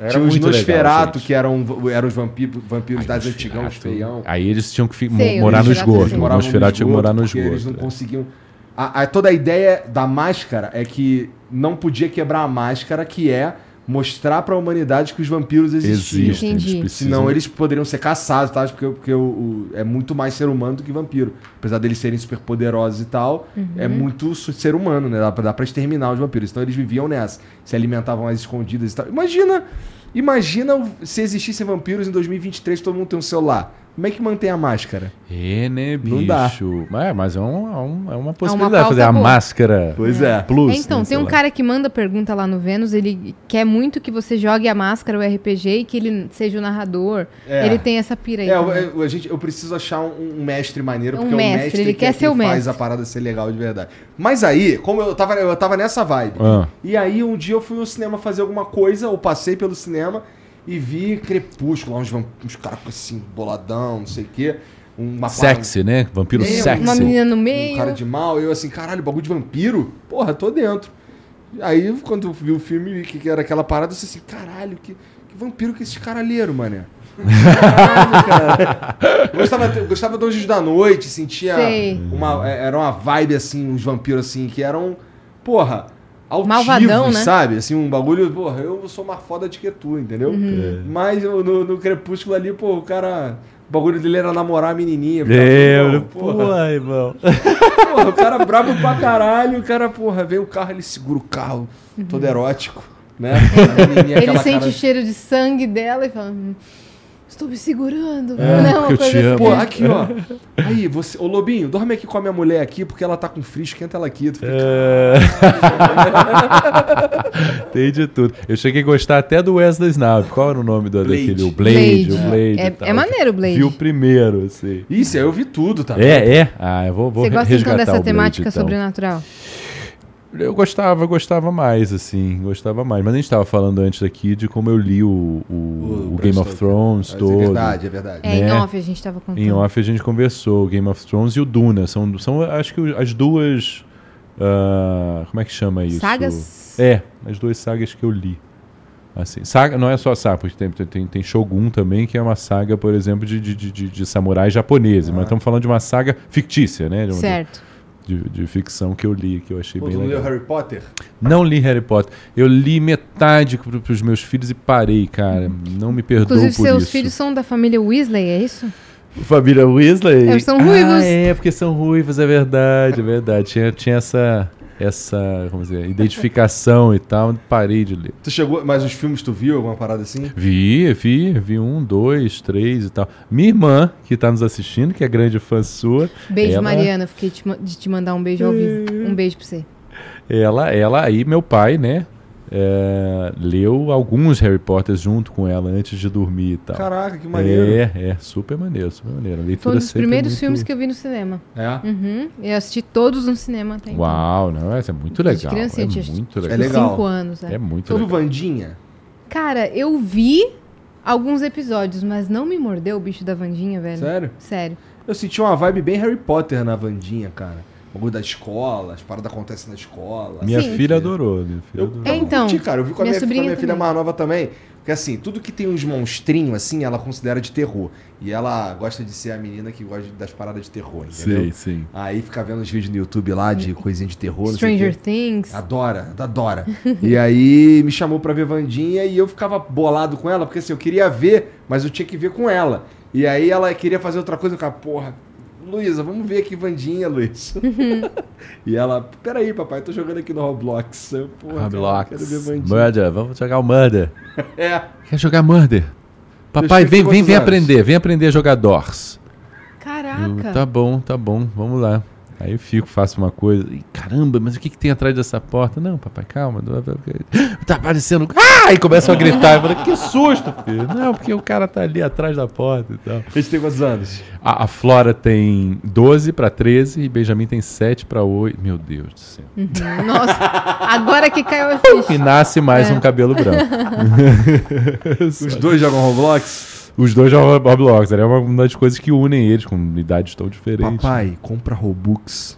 Era Tinha os legal, Nosferato, gente. que eram, eram os vampiros, vampiros Ai, das antigão, os feião. Aí eles tinham que fi- Sei, morar no esgoto. Nosferatu morar no porque esgoto. Eles não é. conseguiam. A, a- toda a ideia da máscara é que não podia quebrar a máscara, que é mostrar pra humanidade que os vampiros existiam. Existem, eles precisam. Senão eles poderiam ser caçados, tá? Porque, porque o, o- é muito mais ser humano do que vampiro. Apesar deles serem super poderosos e tal, é muito su- ser humano, né? Dá pra, dá pra exterminar os vampiros. Então eles viviam nessa. Se alimentavam às escondidas e tal. Imagina, imagina se existissem vampiros em 2023 todo mundo tem um celular. Como é que mantém a máscara? É, né, bicho? Não dá. É, mas é, um- é um- é uma possibilidade pauta fazer a boa. máscara Pois é. plus. É, então, né, tem um lá. cara que manda pergunta lá no Vênus, ele quer muito que você jogue a máscara, o RPG, e que ele seja o narrador. É. Ele tem essa pira aí. É, eu, eu- a gente, eu preciso achar um, um mestre maneiro, Um porque é o mestre, mestre ele que quer é ser quem o faz mestre. a parada ser legal de verdade. Mas aí, como eu tava, eu tava nessa vibe, Ah. e aí um dia eu fui no cinema fazer alguma coisa, eu passei pelo cinema e vi Crepúsculo, lá uns, uns caras assim, boladão, não sei o quê. Uma Sexy, né? Vampiro É, sexy. Uma menina no Um meio. cara de mal, eu assim, caralho, bagulho de vampiro? Porra, tô dentro. Aí, quando eu vi o filme, que, que era aquela parada, eu disse assim, caralho, que, que vampiro que esses caralheiros, mané. Caralho, cara. Eu gostava, gostava do Anjos da Noite, sentia Sei. uma. é, Era uma vibe assim, uns vampiros assim, que eram, porra, altivos, Malvadão, né? sabe? Assim, um bagulho, porra, eu sou mais foda de que tu, entendeu? Uhum. Mas eu- no, no Crepúsculo ali, pô, o cara. O bagulho dele era namorar a menininha. É, Não, porra, irmão. Porra, o cara brabo pra caralho, o cara, porra, vem o carro, ele segura o carro, todo erótico, né? Menininha, Ele sente cara- o cheiro de sangue dela e fala: "Hum, Estou me segurando. É, Não, eu coisa te assim. amo. Pô, aqui, ó. Aí, você. Ô, Lobinho, dorme aqui com a minha mulher aqui, porque ela tá com frio, esquenta ela aqui. Fica, É. Tem de tudo. Eu cheguei a gostar até do Wesley Snipes. Qual era o nome do, Blade. daquele? O Blade. Blade. O Blade É- é maneiro o Blade. Vi o primeiro, assim. Isso, aí eu vi tudo, tá? É, é. Ah, eu vou, vou Você gosta então resgatar dessa Blade, temática então. sobrenatural? Eu gostava, gostava mais, assim, gostava mais. Mas a gente estava falando antes aqui de como eu li o, o, o Game of. Thrones Mas todo. É verdade, é verdade. É, em Né? off a gente tava contando. Em off a gente conversou, o Game of Thrones e o Duna. São, são acho que as duas. ah, como é que chama isso? Sagas? É, as duas sagas que eu li. Assim, saga, não é só saga, porque tem, tem, tem Shogun também, que é uma saga, por exemplo, de, de, de, de- samurais japoneses. Mas estamos falando de uma saga fictícia, né? Certo. De, de ficção que eu li, que eu achei Pô, bem legal. leu Harry Potter? Não li Harry Potter. Eu li metade pro, pros meus filhos e parei, cara. Não me perdoo Inclusive, por seus isso. filhos são da família Weasley, é isso? Família Weasley? Eles são ruivos. Ah, é, porque são ruivos, é verdade, é verdade. Tinha, tinha essa, essa, como dizer, identificação e tal, parei de ler. Tu chegou. Mas os filmes tu viu, alguma parada assim? Vi, vi, vi um, dois, três e tal. Minha irmã, que tá nos assistindo, que é grande fã sua, Beijo, Ela- Mariana. Fiquei te de te mandar um beijo ao vivo. Um beijo pra você. ela, ela aí, meu pai, né, é, leu alguns Harry Potter junto com ela antes de dormir e tal. Caraca, que maneiro. É, é, super maneiro, super maneiro. A leitura Foi um dos sempre primeiros muito- filmes que eu vi no cinema. É. Uhum. Eu assisti todos no cinema até então. Uau, não, essa é muito legal. criancinha, é tinha muito tipo, legal. É legal. cinco anos. É. É muito viu legal. Vandinha? Cara, eu vi alguns episódios, mas não me mordeu o bicho da Vandinha, velho. Sério? Sério. Eu senti uma vibe bem Harry Potter na Vandinha, cara. O bagulho da escola, as paradas acontecem na escola. Minha Sim. filha adorou. Minha filha Eu, adorou. É, então, curti, cara. Eu vi com a minha minha, com a sobrinha minha filha mais nova também. Porque assim, tudo que tem uns monstrinhos assim, ela considera de terror. E ela gosta de ser a menina que gosta das paradas de terror, entendeu? Sim, sim. Aí fica vendo os vídeos no YouTube lá de coisinha de terror, Stranger. Things. Adora, adora. e aí me chamou pra ver Vandinha e eu ficava bolado com ela, porque assim, eu queria ver, mas eu tinha que ver com ela. E aí ela queria fazer outra coisa, eu ficava, porra, Luísa, vamos ver aqui Vandinha, Luiz. e ela, peraí, papai, tô jogando aqui no Roblox. Eu, porra, cara, Roblox. quero ver Vandinha. Murder, vamos jogar o Murder. É, Quer jogar Murder? Papai, vem, vem, vem anos? aprender, vem aprender a jogar Doors. Eu, Caraca. tá bom, tá bom, vamos lá. Aí eu fico, faço uma coisa. e, caramba, mas o que, que tem atrás dessa porta? Não, papai, calma. não- Tá aparecendo. Ah! E começam a gritar. Eu falo, que susto, filho. Não, porque o cara tá ali atrás da porta e tal. a gente tem quantos anos? A, a Flora tem 12 pra 13 e Benjamin tem 7 pra 8. Meu Deus do céu. Uhum. Nossa, agora que caiu a ficha. E nasce mais É. um cabelo branco. Os dois jogam Roblox? Os dois jogam Roblox. É uma, uma das coisas que unem eles com idades tão diferentes. Papai, compra Robux.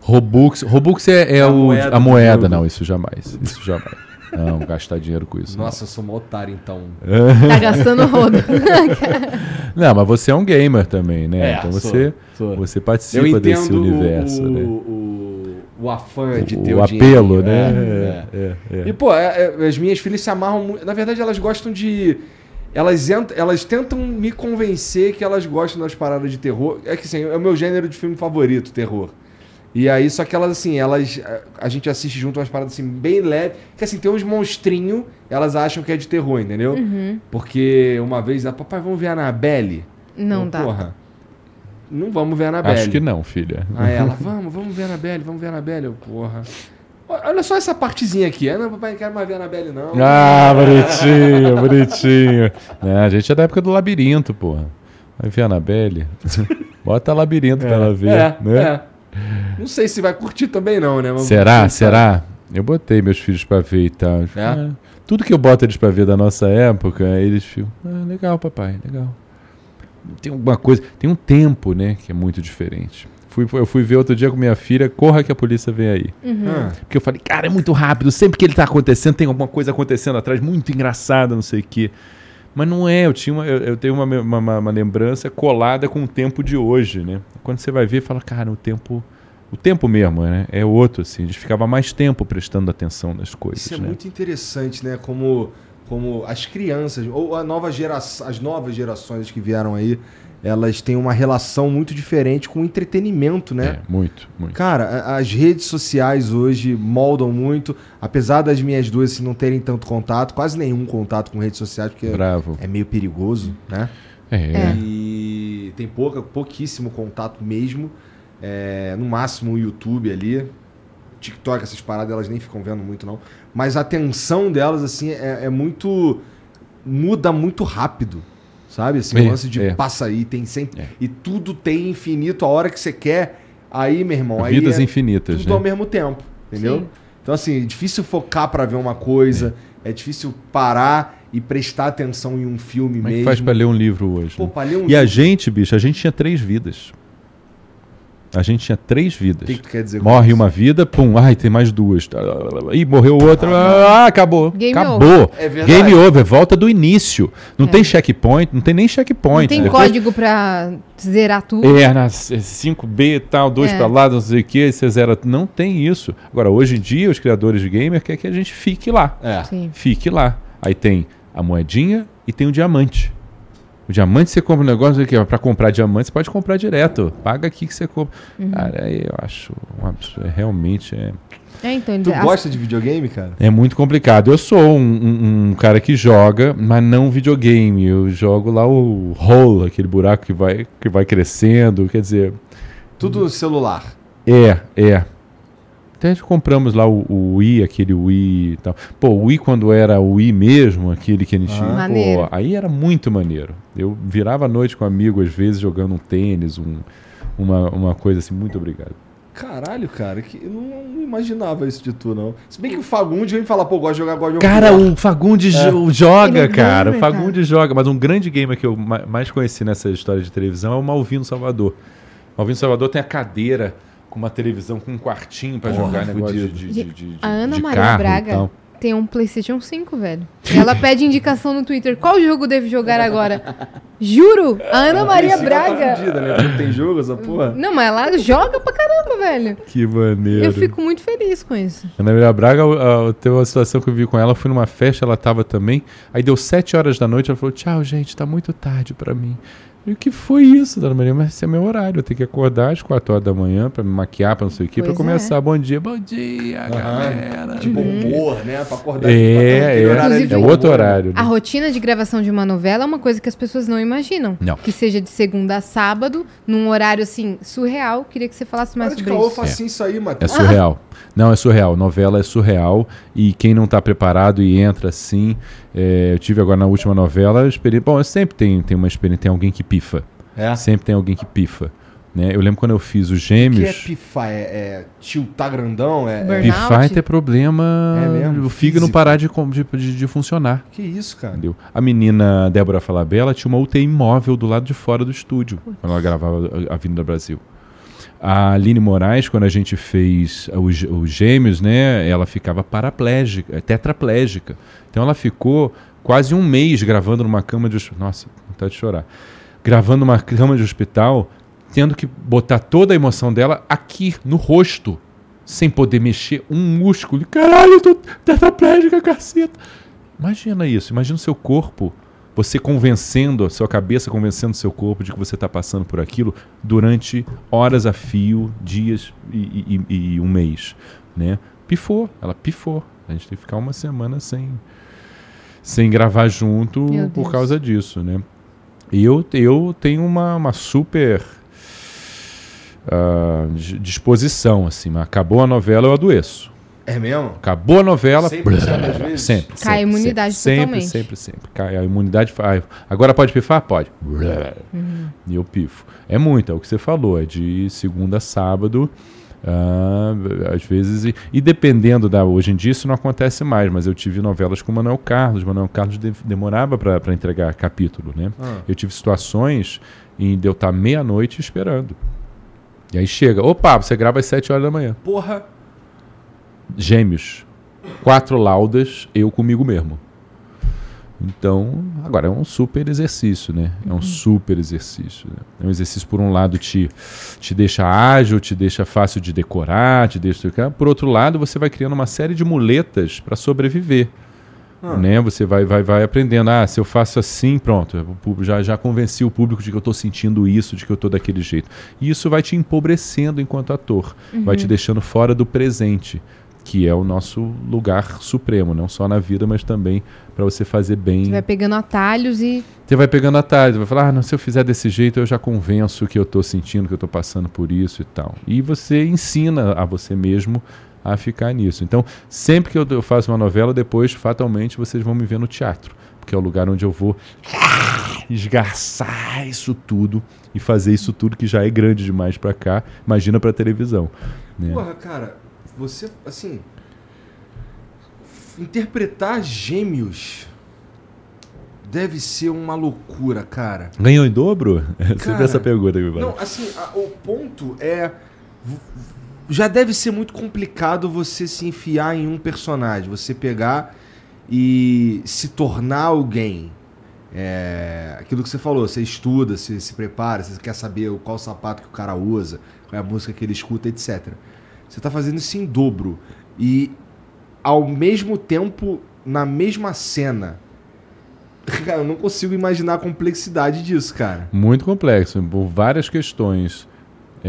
Robux. Robux é, é A o, moeda a moeda. Não, isso jamais. Isso jamais. Não, gastar dinheiro com isso. Nossa, eu sou mó otário, então. Tá gastando rodo. Não, mas você é um gamer também, né? É, então sou, você, sou. você participa desse universo, o, né? o, o afã de ter o o, apelo, dinheirinho, né? é, é. É, é, é. E, pô, é- é, as minhas filhas se amarram muito. Na verdade, elas gostam de. Elas, elas tentam me convencer que elas gostam das paradas de terror. É que assim, é o meu gênero de filme favorito, terror. E aí, só que elas, assim, elas. A a gente assiste junto umas paradas assim, bem leve. Que assim, tem uns monstrinhos, elas acham que é de terror, entendeu? Porque uma vez, a papai, vamos ver a Anabelle? Não Eu, dá. Porra. Não vamos ver a Anabelle. Acho que não, filha. Aí ela, vamos, vamos ver a Anabelle, vamos ver a Anabelle. Eu, porra. Olha só essa partezinha aqui. Ah, não, papai, não quero mais ver a Anabelle, não. Ah, bonitinho, bonitinho. É, a gente é da época do labirinto, porra. Vai ver a Anabelle? Bota labirinto pra ela ver, é, né? é. Não sei se vai curtir também, não, né? Mas Será? Será? Eu botei meus filhos pra ver e tal. É? Ah, Tudo que eu boto eles pra ver da nossa época, eles ficam, ah, legal, papai, legal. Tem alguma coisa, tem um tempo, né, que é muito diferente. Fui, eu fui ver outro dia com minha filha, corra que a polícia vem aí. Ah, Porque eu falei, cara, é muito rápido. Sempre que ele tá acontecendo, tem alguma coisa acontecendo atrás, muito engraçada, não sei o quê. Mas não é, eu, tinha uma- eu, eu tenho uma, uma, uma- uma lembrança colada com o tempo de hoje, né? Quando você vai ver, fala, cara, o tempo. O tempo mesmo, né? É outro, assim. A gente ficava mais tempo prestando atenção nas coisas. Isso é né? muito interessante, né? Como, como as crianças, ou a nova geração, as novas gerações que vieram aí, elas têm uma relação muito diferente com o entretenimento, né? É, muito, muito. Cara, as redes sociais hoje moldam muito, apesar das minhas duas assim, não terem tanto contato, quase nenhum contato com redes sociais, porque Bravo. é meio perigoso, né? É. É. E tem pouca, pouquíssimo contato mesmo. É, no máximo o YouTube ali. TikTok, essas paradas, elas nem ficam vendo muito, não. Mas a atenção delas, assim, é, é muito. muda muito rápido. Sabe? Assim, É, o lance de é. passa aí, tem sempre. É. E tudo tem infinito a hora que você quer. Aí, meu irmão, aí Vidas é infinitas, tudo né? ao mesmo tempo. Entendeu? Sim. Então, assim, é difícil focar pra ver uma coisa. É, difícil parar e prestar atenção em um filme Como é que mesmo. faz pra ler um livro hoje? Pô, né? pra ler um E a gente, bicho, a gente tinha três vidas. A gente tinha três vidas. O que, que tu quer dizer com Morre isso? uma vida, pum, ai, tem mais duas. Ih, morreu outra, ah, acabou. Game acabou. É verdade. Game over, volta do início. Não tem checkpoint, não tem nem checkpoint. Não tem Depois- código pra zerar tudo. É, na 5B e tal, dois É. pra lá, não sei o que, você zera. Não tem isso. Agora, hoje em dia, os criadores de gamer querem que a gente fique lá. É. Sim. Fique lá. Aí tem a moedinha e tem o diamante. O diamante você compra um negócio pra comprar diamante, você pode comprar direto. Paga aqui que você compra. Uhum. Cara, aí eu acho um absurdo. Realmente é. É, então, Tu gosta de videogame, cara? É muito complicado. Eu sou um, um- um cara que joga, mas não videogame. Eu jogo lá o hole, aquele buraco que vai, que vai crescendo. Quer dizer, Tudo no celular. é, é. Até compramos lá o, o Wii, aquele Wii e tal. Pô, o Wii quando era o Wii mesmo, aquele que a gente... Ah. Pô, aí era muito maneiro. Eu virava a noite com um amigo, às vezes, jogando um tênis, um, uma, uma coisa assim. Muito obrigado. Caralho, cara, que eu não, imaginava isso de tu, não. Se bem que o Fagundes vem falar, pô, gosto de jogar God of Cara, War. o Fagundes jo- Ele joga, é cara. O gamer, Fagundes joga. Mas um grande gamer que eu ma- mais conheci nessa história de televisão é o Malvino Salvador. O Malvino Salvador tem a cadeira com uma televisão com um quartinho pra Porra, jogar negócio de, de, de, de, A Ana de Maria carro Braga tem um PlayStation 5, velho. Ela pede indicação no Twitter. Qual jogo devo jogar agora? Juro! A Ana Maria Tá Braga. fudida, né? Porque tem jogo essa porra. Não, mas ela joga pra caramba, velho. Que maneiro. Eu fico muito feliz com isso. Ana Maria Braga, a- a- teve uma situação que eu vi com ela, eu fui numa festa, ela tava também. Aí deu sete horas da noite, ela falou: Tchau, gente, tá muito tarde pra mim. E o que foi isso, Dona Maria? Mas esse é meu horário, eu tenho que acordar às quatro horas da manhã pra me maquiar, pra não sei o quê, pra Pois é. começar. Bom dia, bom dia, galera. Tipo humor, né? Pra acordar. É, é, horário de é outro né? horário. A né? rotina de gravação de uma novela é uma coisa que as pessoas não imaginam. Não. Que seja de segunda a sábado, num horário assim, surreal. Queria que você falasse mais Para de sobre caô, isso. facinho isso aí, É Matheus. surreal. Não, é surreal. Novela é surreal. E quem não tá preparado e entra assim. É, eu tive agora na última novela, eu esperei. Bom, eu sempre tem, tem uma experiência, tem alguém que pifa. É. Sempre tem alguém que pifa. Né? Eu lembro quando eu fiz os O que é gêmeos. pifar? É, é tiltar grandão? É, é- Burnout. Pifar é ter problema. É mesmo? O fígado parar de, de, de- de funcionar. Que isso, cara? Entendeu? A menina Débora Falabella tinha uma UTI móvel do lado de fora do estúdio, quando ela gravava a Avenida Brasil. A Aline Moraes, quando a gente fez os, os gêmeos, né, ela ficava paraplégica, tetraplégica. Então ela ficou quase um mês gravando numa cama de hospital. Nossa, vontade de chorar. Gravando numa cama de hospital, tendo que botar toda a emoção dela aqui no rosto, sem poder mexer um músculo. Caralho, eu tô tetraplégica, caceta. Imagina isso, imagina o seu corpo, você convencendo, a sua cabeça convencendo o seu corpo de que você está passando por aquilo durante horas a fio, dias e, e- e um mês. Né? Pifou, ela pifou. A gente tem que ficar uma semana sem, sem gravar junto por causa disso. Né? E eu, eu tenho uma, uma super di- disposição. Assim, acabou a novela, eu adoeço. É mesmo? Acabou a novela. 100% blá, das vezes? Sempre. Cai a sempre, imunidade sempre, totalmente. Sempre, sempre, sempre. Cai a imunidade. Agora pode pifar? Pode. Blá. E eu pifo. É muito, é o que você falou. É de segunda a sábado. ah, às vezes. E, e dependendo da. Hoje em dia isso não acontece mais, mas eu tive novelas com o Manuel Carlos. Manuel Carlos de- demorava para entregar capítulo, né? Ah. Eu tive situações em de eu estar meia-noite esperando. E aí chega, opa, você grava às 7 horas da manhã. Porra. Gêmeos. Quatro laudas, eu comigo mesmo. Então, agora é um super exercício, né? É um super exercício. né? É um exercício, por um lado, te, te deixa ágil, te deixa fácil de decorar, te deixa. Por outro lado, você vai criando uma série de muletas para sobreviver. Ah. Né? Você vai, vai, vai aprendendo. Ah, se eu faço assim, pronto. Já, já convenci o público de que eu estou sentindo isso, de que eu estou daquele jeito. E isso vai te empobrecendo enquanto ator. Vai te deixando fora do presente, que é o nosso lugar supremo, não só na vida, mas também para você fazer bem. Você vai pegando atalhos e Você vai pegando atalhos, vai falar, ah, não, se eu fizer desse jeito, eu já convenço que eu estou sentindo, que eu estou passando por isso e tal. E você ensina a você mesmo a ficar nisso. Então, sempre que eu, faço uma novela, depois, fatalmente, vocês vão me ver no teatro. Porque é o lugar onde eu vou esgarçar isso tudo e fazer isso tudo que já é grande demais para cá. Imagina para televisão. né? Porra, cara, você, assim. Interpretar gêmeos deve ser uma loucura, cara. Ganhou em dobro? Você Cara, viu essa pergunta aqui, Não, assim, a- o ponto é. Já deve ser muito complicado você se enfiar em um personagem, você pegar e se tornar alguém. É, aquilo que você falou, você estuda, você se prepara, você quer saber qual sapato que o cara usa, qual é a música que ele escuta, etc. Você tá fazendo isso em dobro. E ao mesmo tempo, na mesma cena. Cara, eu não consigo imaginar a complexidade disso, cara. Muito complexo, por várias questões.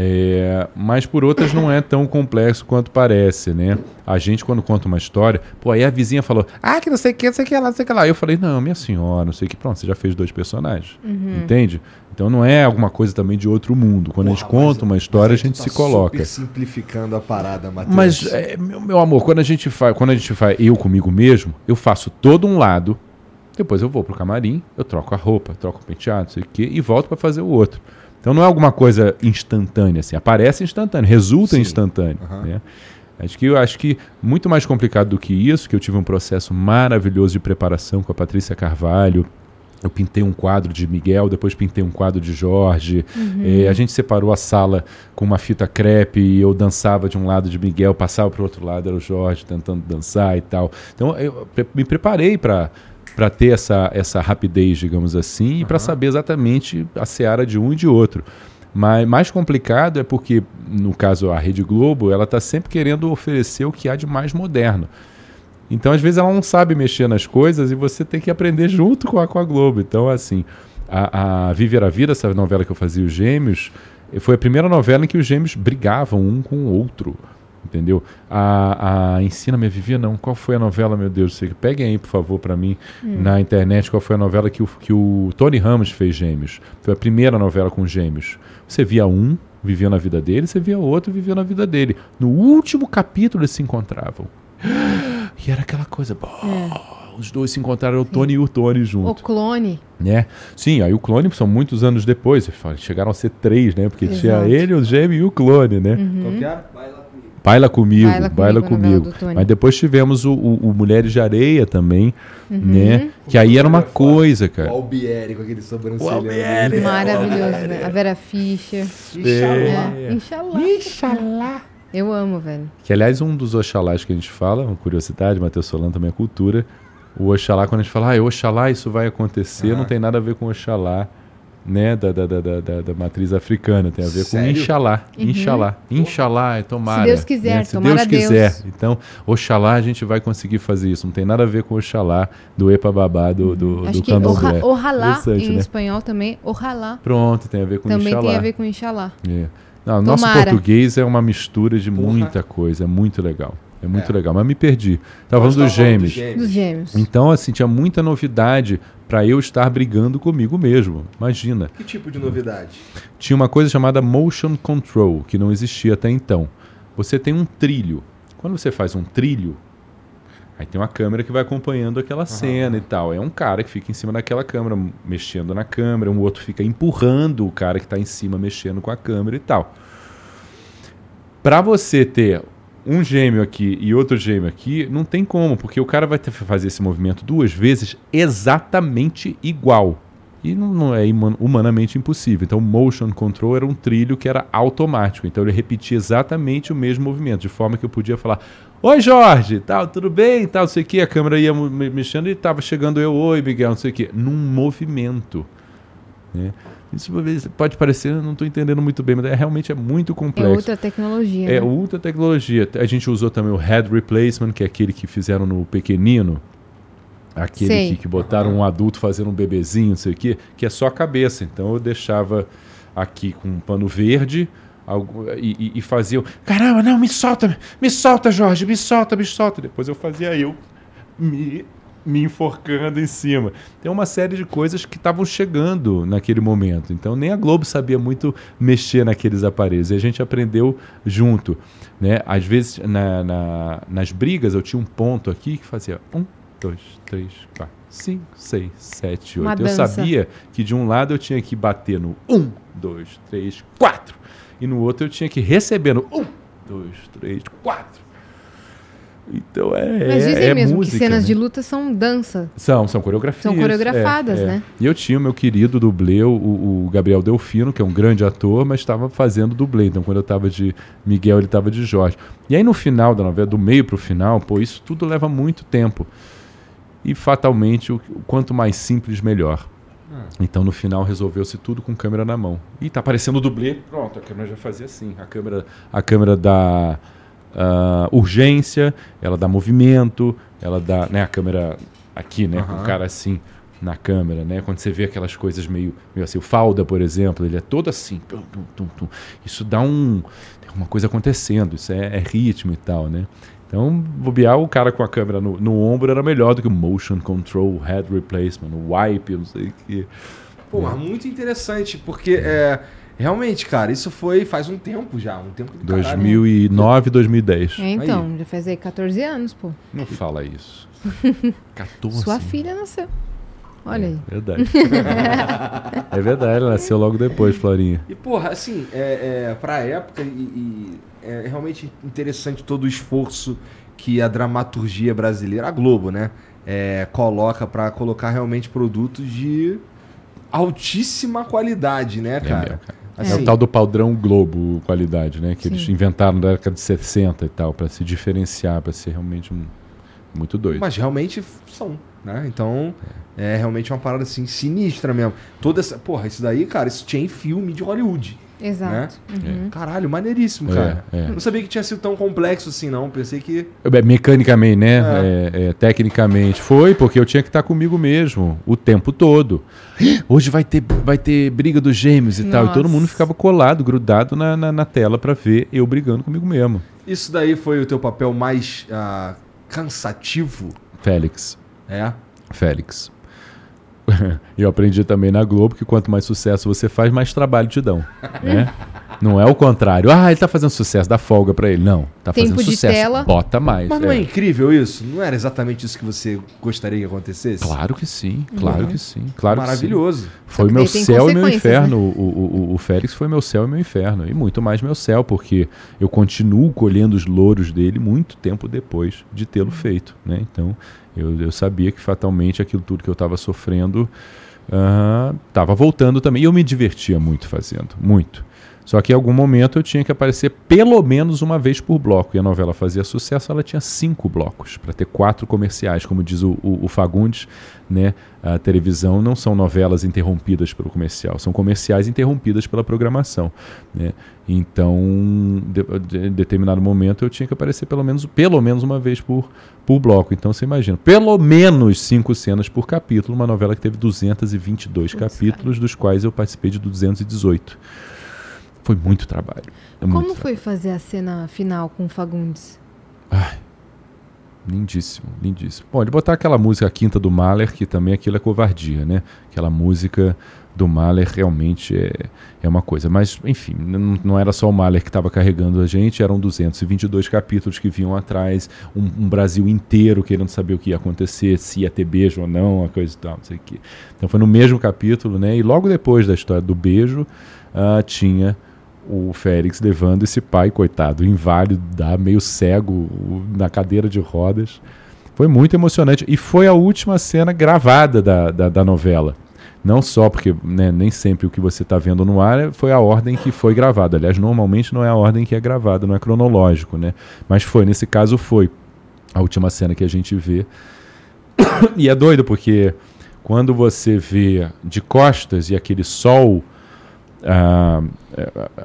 É, mas por outras não é tão complexo quanto parece, né? A gente, quando conta uma história, pô, aí a vizinha falou, ah, que não sei o que, não sei o que lá, não sei o que lá. Eu falei, não, minha senhora, não sei o que, pronto, você já fez dois personagens. Entende? Então não é alguma coisa também de outro mundo. Quando a gente conta uma história, a aí tu gente tá se coloca. Super simplificando a parada, Matheus. Mas, é, meu, meu amor, quando a gente faz, quando a gente faz eu comigo mesmo, eu faço todo um lado, depois eu vou pro camarim, eu troco a roupa, troco o penteado, não sei o quê, e volto para fazer o outro. Então não é alguma coisa instantânea assim, aparece instantâneo, resulta Sim. instantâneo, Aham. né? Acho que eu acho que muito mais complicado do que isso, que eu tive um processo maravilhoso de preparação com a Patrícia Carvalho. Eu pintei um quadro de Miguel, depois pintei um quadro de Jorge. Eh, a gente separou a sala com uma fita crepe e eu dançava de um lado de Miguel, passava para o outro lado, era o Jorge tentando dançar e tal. Então eu me preparei para para ter essa, essa rapidez, digamos assim, e para saber exatamente a seara de um e de outro. Mas mais complicado é porque, no caso, a Rede Globo, ela está sempre querendo oferecer o que há de mais moderno. Então, às vezes, ela não sabe mexer nas coisas e você tem que aprender junto com a, com a Globo. Então, assim, a, a Viver a Vida, essa novela que eu fazia, Os Gêmeos, foi a primeira novela em que os gêmeos brigavam um com o outro. Entendeu? A, a Ensina-me a Viver, não. Qual foi a novela, meu Deus do céu? Peguem aí, por favor, para mim, na internet, qual foi a novela que o, que o Tony Ramos fez Gêmeos. Foi a primeira novela com gêmeos. Você via um, vivia na vida dele, você via outro, vivia na vida dele. No último capítulo, eles se encontravam. E era aquela coisa, pô, os dois se encontraram, o Tony e o Tony o junto, clone. né? Sim, aí o clone são muitos anos depois, chegaram a ser três, né? Porque tinha Exato. ele, o gêmeo e o clone, né? Qual que era? Vai lá comigo. Baila comigo, Baila baila Comigo. Mas depois tivemos o, o- o Mulheres de Areia também, Uhum. né? Que aí era uma coisa, O cara. Albieri com aquele sobrancelhão. O Albieri. Maravilhoso, né? A Vera Fischer. É. Inxalá. Inxalá. Eu amo, velho. Que, aliás, um dos Oxalás que a gente fala, uma curiosidade, Matheus Solano também é cultura. O Oxalá, quando a gente fala, ah, Oxalá, isso vai acontecer, não tem nada a ver com Oxalá, né, da, da, da, da, da- matriz africana, tem a ver Sério? com Inxalá. Uhum. Inxalá. Inxalá, é tomara. Se Deus quiser, né? Se tomara Deus Deus. quiser. Então, Oxalá, a gente vai conseguir fazer isso. Não tem nada a ver com Oxalá do Epa Babá, do, do, Acho do que candomblé. ojalá Interessante, em né? espanhol também, ojalá Pronto, tem a ver com também Inxalá. tem a ver com Inxalá. É. Não, nosso português é uma mistura de muita coisa, é muito legal. É muito É. legal, mas me perdi. Tava Nós falando dos falando gêmeos. Dos gêmeos. Então, assim, tinha muita novidade pra eu estar brigando comigo mesmo. Imagina. Que tipo de novidade? Tinha uma coisa chamada motion control, que não existia até então. Você tem um trilho. Quando você faz um trilho, aí tem uma câmera que vai acompanhando aquela cena e tal. É um cara que fica em cima daquela câmera, mexendo na câmera, um outro fica empurrando o cara que está em cima, mexendo com a câmera e tal. Para você ter um gêmeo aqui e outro gêmeo aqui, não tem como, porque o cara vai ter que fazer esse movimento duas vezes exatamente igual. E não, não é humanamente impossível. Então, o motion control era um trilho que era automático. Então, ele repetia exatamente o mesmo movimento, de forma que eu podia falar: Oi, Jorge, tal, tudo bem? Tal, não sei o que. A câmera ia mexendo e estava chegando eu, oi, Miguel, não sei o que. Num movimento. né? Isso pode parecer, eu não estou entendendo muito bem, mas é, realmente é muito É complexo. outra tecnologia. É né? ultra tecnologia. A gente usou também o head replacement, que é aquele que fizeram no pequenino. Aquele que, que botaram um adulto fazendo um bebezinho, não sei o quê, que é só a cabeça. Então eu deixava aqui com um pano verde algu- e, e, e fazia. Caramba, não, me solta, me solta, Jorge, me solta, me solta. Depois eu fazia eu me, me enforcando em cima. Tem uma série de coisas que estavam chegando naquele momento. Então nem a Globo sabia muito mexer naqueles aparelhos. E a gente aprendeu junto. Né? Às vezes, na, na- nas brigas, eu tinha um ponto aqui que fazia um, dois, três, quatro, cinco, seis, sete, oito. Eu sabia que de um lado eu tinha que bater no um, dois, três, quatro. E no outro eu tinha que receber no um, dois, três, quatro. Então é. Mas dizem é mesmo música, que cenas né? de luta são dança. São, são coreografias. São coreografadas, é, é. né? E eu tinha o meu querido dublê, o, o Gabriel Delfino, que é um grande ator, mas estava fazendo dublê. Então, quando eu estava de Miguel, ele estava de Jorge. E aí, no final da novela, do meio para o final, pô, isso tudo leva muito tempo. E, fatalmente, o, o quanto mais simples, melhor. Então, no final, resolveu-se tudo com câmera na mão. E tá aparecendo o dublê, pronto, a câmera já fazia assim. A câmera, a câmera da ah, urgência, ela dá movimento, ela dá, né, a câmera aqui, né, com Aham. o cara assim na câmera, né? Quando você vê aquelas coisas meio, meio assim, o Falda, por exemplo, ele é todo assim, tum, tum, tum, isso dá um, tem uma coisa acontecendo, isso é, é ritmo e tal, né? Então, bobear o cara com a câmera no, no ombro era melhor do que o motion control, head replacement, o wipe, não sei o que. Pô, mas muito interessante, porque é, realmente, cara, isso foi faz um tempo já, um tempo do caralho. 2009, 2010. É, então, já faz aí 14 anos, pô. Não fala isso. 14. Sua filha nasceu. Olha aí. Verdade. é verdade, ela nasceu logo depois, Florinha. E, porra, assim, é, é, pra época, e, e é realmente interessante todo o esforço que a dramaturgia brasileira, a Globo, né, é, coloca pra colocar realmente produtos de altíssima qualidade, né, É cara? Cara. É Assim, o tal do padrão Globo qualidade, né? Que Sim. eles inventaram na década de 60 e tal, pra se diferenciar, pra ser realmente um, muito doido. Mas realmente são, né? Então, é realmente uma parada assim sinistra mesmo. Toda essa, porra, isso daí, cara, isso tinha em filme de Hollywood. Exato. Uhum. Caralho, maneiríssimo, É, cara. é. Não sabia que tinha sido tão complexo assim, não. Pensei que É, Mecanicamente, né? É, é, tecnicamente. Foi, porque eu tinha que estar comigo mesmo o tempo todo. Hoje vai ter, vai ter briga dos gêmeos e tal. E todo Nossa. mundo ficava colado, grudado na, na, na tela pra ver eu brigando comigo mesmo. isso daí foi o teu papel mais ah, cansativo, Félix. é? Félix. Eu aprendi também na Globo que quanto mais sucesso você faz, mais trabalho te dão. Né? Não é o contrário. Ah, ele tá fazendo sucesso, dá folga pra ele. Não, tá Tempo fazendo sucesso. tela. Bota mais. Mas não é é. incrível isso? Não era exatamente isso que você gostaria que acontecesse? Claro que sim, claro Uhum. que sim. Claro que sim. Maravilhoso. Foi que meu céu e meu inferno. O, o, o- o Félix foi meu céu e meu inferno. E muito mais meu céu, porque eu continuo colhendo os louros dele muito tempo depois de tê-lo feito. Né? Então, eu, eu sabia que fatalmente aquilo tudo que eu estava sofrendo estava voltando também. E eu me divertia muito fazendo, muito. Só que em algum momento eu tinha que aparecer pelo menos uma vez por bloco. E a novela fazia sucesso, ela tinha cinco blocos, para ter quatro comerciais. Como diz o, o- o Fagundes, né? a televisão não são novelas interrompidas pelo comercial, são comerciais interrompidas pela programação. Né? Então, de, em determinado momento eu tinha que aparecer pelo menos, pelo menos uma vez por, por bloco. Então você imagina, pelo menos cinco cenas por capítulo, uma novela que teve 222 Putz, capítulos, dos quais eu participei de 218. Foi muito trabalho. é muito Como trabalho. foi fazer a cena final com o Fagundes? Lindíssimo, lindíssimo. Bom, ele botar aquela música A Quinta do Mahler, que também aquilo é covardia, né? Aquela música do Mahler realmente é, é uma coisa. Mas, enfim, não, não era só o Mahler que estava carregando a gente, eram 222 capítulos que vinham atrás, um, um Brasil inteiro querendo saber o que ia acontecer, se ia ter beijo ou não, a coisa e tal, não sei o quê. Então foi no mesmo capítulo, né? E logo depois da história do beijo, ah, tinha o Félix levando esse pai, coitado, inválido, meio cego, na cadeira de rodas. Foi muito emocionante. E foi a última cena gravada da, da, da novela. Não só porque né, nem sempre o que você está vendo no ar é- foi a ordem que foi gravada. Aliás, normalmente não é a ordem que é gravada, não é cronológico, né? Mas foi, nesse caso foi a última cena que a gente vê. e é doido porque quando você vê de costas e aquele sol a,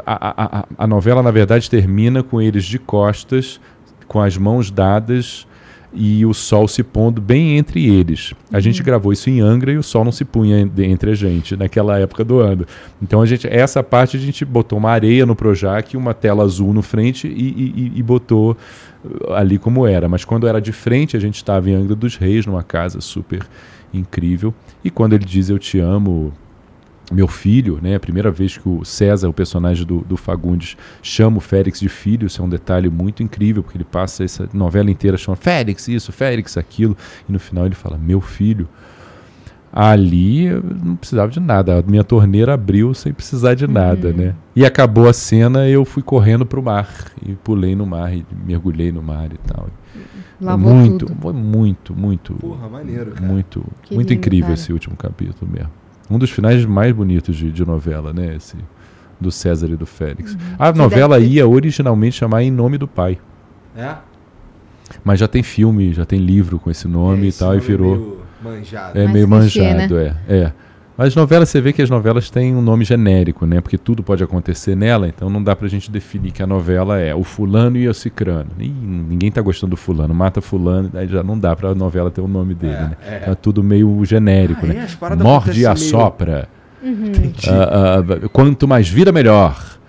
a, a, a novela, na verdade, termina com eles de costas, com as mãos dadas e o sol se pondo bem entre eles. A gente gravou isso em Angra e o sol não se punha en- entre a gente naquela época do ano. Então a gente, essa parte a gente botou uma areia no Projac, uma tela azul no frente e, e- e- e botou uh, ali como era. Mas quando era de frente, a gente estava em Angra dos Reis, numa casa super incrível. E quando ele diz eu te amo, meu filho, né? A primeira vez que o César, o personagem do, do Fagundes, chama o Félix de filho, isso é um detalhe muito incrível, porque ele passa essa novela inteira chamando Félix isso, Félix aquilo, e no final ele fala, meu filho. Ali eu não precisava de nada, a minha torneira abriu sem precisar de nada, né? E acabou a cena, eu fui correndo pro mar, e pulei no mar, e mergulhei no mar e tal. Lavou muito, tudo. foi muito, muito, Porra, maneiro, cara. muito, Que muito lindo, incrível cara. esse último capítulo mesmo. Um dos finais mais bonitos de, de novela, né? Esse do César e do Félix. A Você novela deve ia originalmente chamar Em Nome do Pai. É? Mas já tem filme, já tem livro com esse nome É, e tal, e nome virou. meio manjado. É Mais meio clichê, manjado, é, é. Mas novelas, você vê que as novelas têm um nome genérico, né? Porque tudo pode acontecer nela, então não dá pra gente definir que a novela é o fulano e o cicrano. Ih, ninguém tá gostando do fulano, mata fulano, aí já não dá pra novela ter o nome dele, É, né? é. Então é tudo meio genérico, Ah, é? né? As paradas Morde e acontecem meio- assopra. Entendi. Ah, ah, quanto mais vida, melhor.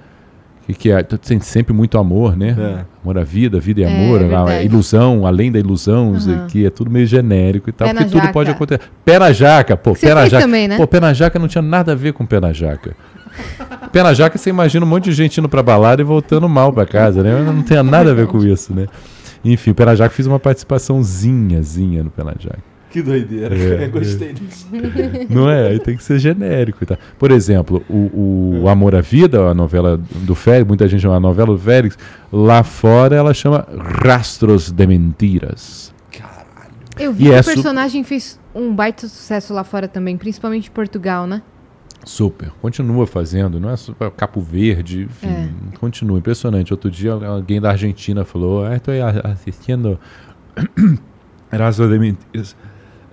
Que, que é, tem sempre muito amor, né? É. Amor à vida, vida e É, amor, a verdade. ilusão, além da ilusão, Aham. que é tudo meio genérico e tal, Pé porque tudo jaca. pode acontecer. Pé na jaca, pô, Você pé na jaca. também, né? Pô, pé na jaca não tinha nada a ver com pé na jaca. Pé na jaca, você imagina um monte de gente indo pra balada e voltando mal pra casa, né? Não tem nada a ver com isso, né? Enfim, o Pé na Jaca fiz uma participaçãozinha, zinha no Pé na Jaca. Que doideira. É, Gostei disso. Não é? Aí tem que ser genérico tal. Por exemplo, o, o Amor à Vida, a novela do Félix, muita gente chama a novela do Félix, lá fora ela chama Rastros de Mentiras. Caralho. Eu vi E que é o su- personagem fez um baita sucesso lá fora também, principalmente em Portugal, né? Super. Continua fazendo, não é só Capo Verde, enfim, É. continua. Impressionante. Outro dia alguém da Argentina falou, ah, estou assistindo Rastros de Mentiras.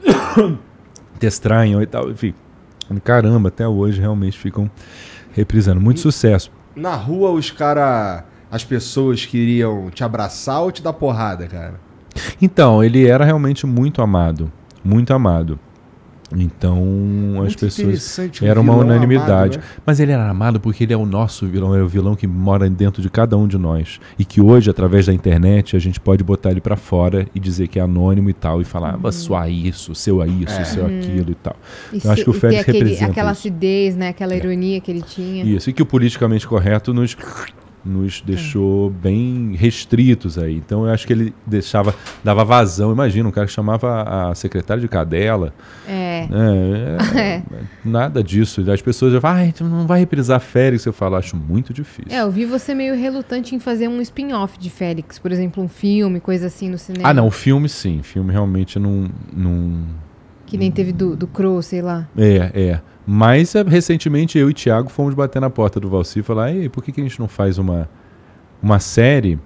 Te estranham e tal, enfim. Caramba, até hoje realmente ficam reprisando. Muito sucesso. Na rua, os cara. As pessoas queriam te abraçar ou te dar porrada, cara? Então, ele era realmente muito amado. Muito amado. Então as Muito pessoas. interessante, um Era uma unanimidade. amado, né? Mas ele era amado porque ele é o nosso vilão, é o vilão que mora dentro de cada um de nós. E que hoje, através da internet, a gente pode botar ele pra fora e dizer que é anônimo e tal, e falar, ah, sua Uhum. isso, seu é isso, seu aquilo e tal. E Eu acho se- que o Félix aquele- representa aquela. É. acidez, né? Aquela ironia que ele tinha. Isso, e que o politicamente correto nos, nos deixou bem restritos aí. Então eu acho que ele deixava, dava vazão. Imagina, um cara que chamava a secretária de cadela. É. né, é, Nada disso. As pessoas já falam, ai, tu não vai reprisar Félix. Eu falo, acho muito difícil. É, eu vi você meio relutante em fazer um spin-off de Félix, por exemplo, um filme, coisa assim no cinema. Ah, não, o filme sim. Filme realmente não. não... Que nem teve do, do Crow, sei lá. É, é. Mas é, recentemente eu e Thiago fomos bater na porta do Valci e falar: Ei, por que, que a gente não faz uma, uma série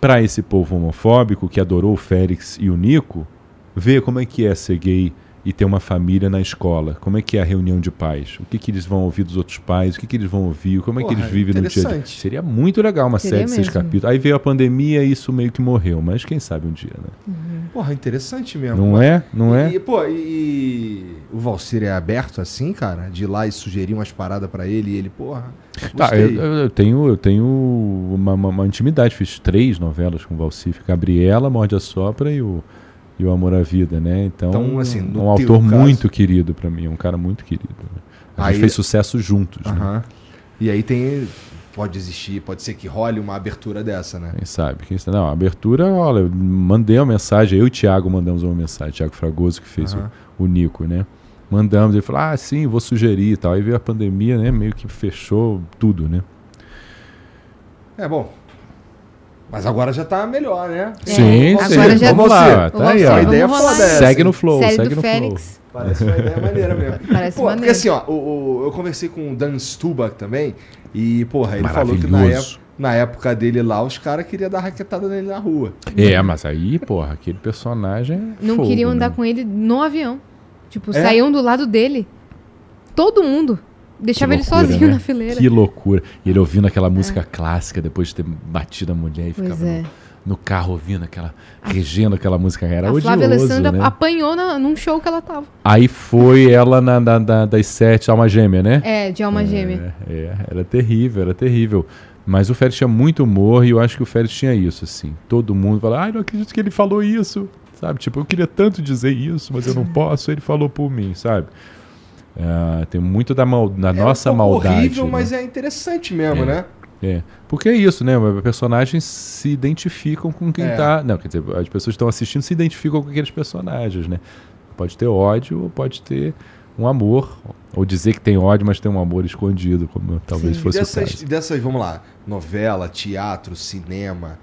para esse povo homofóbico que adorou o Félix e o Nico ver como é que é ser gay e ter uma família na escola? Como é que é a reunião de pais? O que, que eles vão ouvir dos outros pais? O que, que eles vão ouvir? Como é que Porra, eles vivem no dia a dia? Seria muito legal uma Seria série de seis capítulos. Aí veio a pandemia e isso meio que morreu, mas quem sabe um dia, né? Porra, interessante mesmo. Não é? Não é? E, pô, e, o Valcir é aberto assim, cara? De ir lá e sugerir umas paradas pra ele e ele, porra. Tá, eu, eu- tenho, eu tenho uma, uma- uma intimidade. Fiz três novelas com o Valcif. Gabriela, Morde a Sopra e o, e o Amor à Vida, né? Então, Então, assim, é um autor caso- muito querido pra mim. Um cara muito querido. né? A gente Aí- fez sucesso juntos, né? Aham. E aí tem. Pode existir, pode ser que role uma abertura dessa, né? Quem sabe? Quem sabe? Não, a abertura, olha, eu mandei uma mensagem. Eu e o Thiago mandamos uma mensagem. Thiago Fragoso que fez o, o Nico, né? Mandamos. Ele falou, ah, sim, vou sugerir e tal. Aí veio a pandemia, né? Meio que fechou tudo, né? É bom. Mas agora já tá melhor, né? É, sim, agora sim. já- Vamos lá. Ô, Tá aí, ó. a vamos ideia rolar foda essa, Segue no flow, Série segue do no Félix. Parece uma ideia maneira mesmo. Parece Pô, porque assim, ó, o, o- eu conversei com o Dan Stubach também, e, porra, ele falou que na, época, na época dele lá, os caras queriam dar raquetada nele na rua. É, mas aí, porra, aquele personagem. é Não fogo, queriam andar né? com ele no avião. Tipo, É? saíam do lado dele. Todo mundo. Deixava ele sozinho né? na fileira. Que loucura. E ele ouvindo aquela música clássica depois de ter batido a mulher e Pois ficava é. no, no carro ouvindo aquela. regendo aquela música. Era a Flávia odioso, Alessandra né? apanhou na, num show que ela tava. Aí foi ela na, na- na- das sete, alma gêmea, né? É, de alma gêmea. É, é, era terrível, era terrível. Mas o Félix tinha muito humor e eu acho que o Félix tinha isso, assim. Todo mundo fala, ai, não acredito que ele falou isso. Sabe? Tipo, eu queria tanto dizer isso, mas eu não posso, ele falou por mim, sabe? Ah, tem muito da, mal, da nossa é um pouco maldade. horrível, né? mas é interessante mesmo, É. né? É. Porque é isso, né? Os personagens se identificam com quem É. tá. Não, quer dizer, as pessoas que estão assistindo se identificam com aqueles personagens, né? Pode ter ódio ou pode ter um amor. Ou dizer que tem ódio, mas tem um amor escondido, como talvez Sim. Fosse o dessas, caso. dessas, vamos lá, novela, teatro, cinema,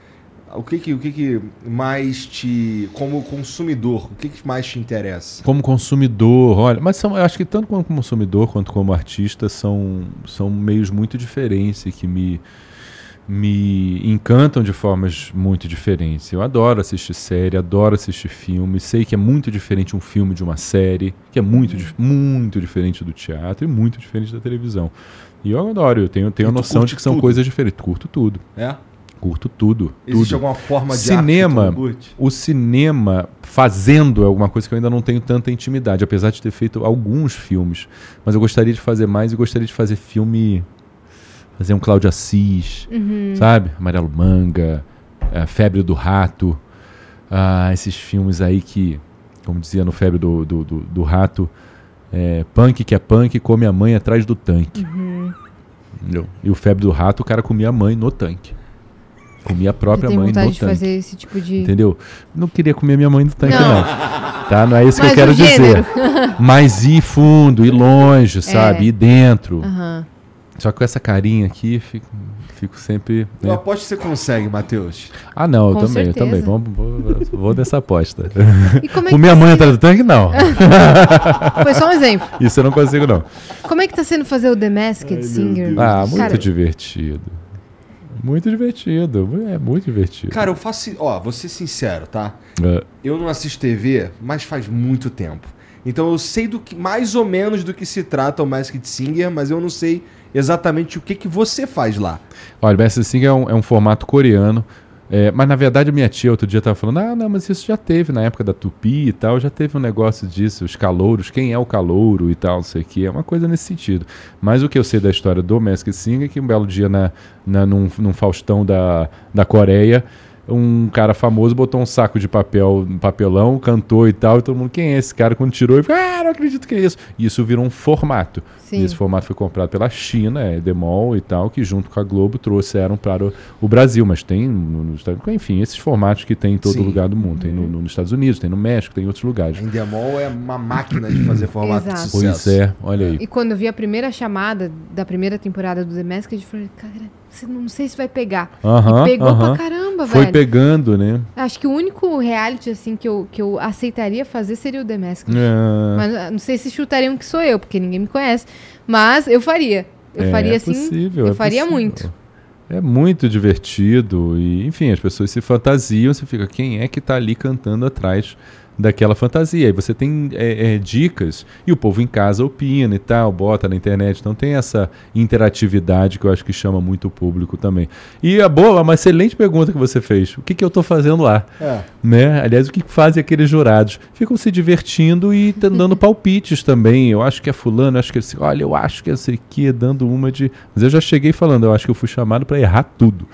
o que que, o que que mais te, como consumidor, o que que mais te interessa? Como consumidor, olha, mas são, eu acho que tanto como consumidor quanto como artista são, são meios muito diferentes que me, me encantam de formas muito diferentes. Eu adoro assistir série, adoro assistir filme, sei que é muito diferente um filme de uma série, que é muito, dif- muito diferente do teatro e muito diferente da televisão. E eu adoro, eu tenho, tenho E a noção de que são tudo? coisas diferentes. Curto tudo, É? Curto tudo. Existe tudo. alguma forma de Cinema, o cinema fazendo é alguma coisa que eu ainda não tenho tanta intimidade, apesar de ter feito alguns filmes. Mas eu gostaria de fazer mais e gostaria de fazer filme. Fazer um Cláudio Assis, Uhum. sabe? Amarelo Manga, eh, Febre do Rato. Ah, esses filmes aí que, como dizia no Febre do, do, do, do Rato, é, punk que é punk come a mãe atrás do tanque. Uhum. Entendeu? E o Febre do Rato, o cara comia a mãe no tanque. Comia a própria Eu mãe no tanque. de fazer esse tipo de. Entendeu? Não queria comer minha mãe no tanque, Não. não. Tá? Não é isso Mas que eu quero dizer. Mas ir fundo, ir longe, sabe? Ir dentro. Aham. Só que com essa carinha aqui, fico, fico sempre. Eu né? aposto que você consegue, Matheus. Ah, não, eu Com também, eu certeza. também. Vamos, vou, vou nessa aposta. E como é que Comer a mãe atrás do tanque, não. Foi só um exemplo. Isso eu não consigo, não. Como é que tá sendo fazer o The Masked Singer? Ah, muito Cara, divertido. Muito divertido. É muito divertido. Cara, eu faço, ó, vou ser sincero, tá? É, Eu não assisto TV, mas faz muito tempo. Então eu sei do que mais ou menos do que se trata o Masked Singer, mas eu não sei exatamente o que que você faz lá. Olha, Master Singer é um, é um formato coreano. É, mas na verdade minha tia outro dia estava falando, ah, não, mas isso já teve na época da Tupi e tal, já teve um negócio disso, os calouros, quem é o calouro e tal, não sei o que, é uma coisa nesse sentido. Mas o que eu sei da história do Mask Singer é que um belo dia na, na, num, num Faustão da, da Coreia, um cara famoso botou um saco de papel, um papelão, cantou e tal, e todo mundo, quem é esse cara? Quando tirou, ele falou, ah, não acredito que é isso. E isso virou um formato. Sim. E esse formato foi comprado pela China, é Demol e tal, que junto com a Globo trouxeram para o, o Brasil. Mas tem, no, enfim, esses formatos que tem em todo Sim. lugar do mundo. Tem no, no- nos Estados Unidos, tem no México, tem em outros lugares. A Endemol é uma máquina de fazer formato de Exato. sucesso. Pois é, olha aí. E quando eu vi a primeira chamada da primeira temporada do The Masked, eu falei, cara, você não sei se vai pegar. Aham, e pegou aham. pra caramba, Foi velho. Pegando, né? Acho que o único reality, assim, que eu, que eu aceitaria fazer seria o The Masked. É, Mas ah, não sei se chutariam que sou eu, porque ninguém me conhece. Mas eu faria. Eu é faria assim. possível, eu é faria possível. muito. É muito divertido e, enfim, as pessoas se fantasiam, você fica, quem é que tá ali cantando atrás daquela fantasia? E você tem é, é, dicas e o povo em casa opina e tal, bota na internet, então tem essa interatividade que eu acho que chama muito o público também. E a boa, uma excelente pergunta que você fez, o que, que eu tô fazendo lá? É. né? Aliás, o que fazem aqueles jurados? Ficam se divertindo e dando palpites também. Eu acho que é fulano, eu acho que é esse, olha, eu acho que é esse aqui, dando uma de. Mas eu já cheguei falando, eu acho que eu fui chamado para errar tudo,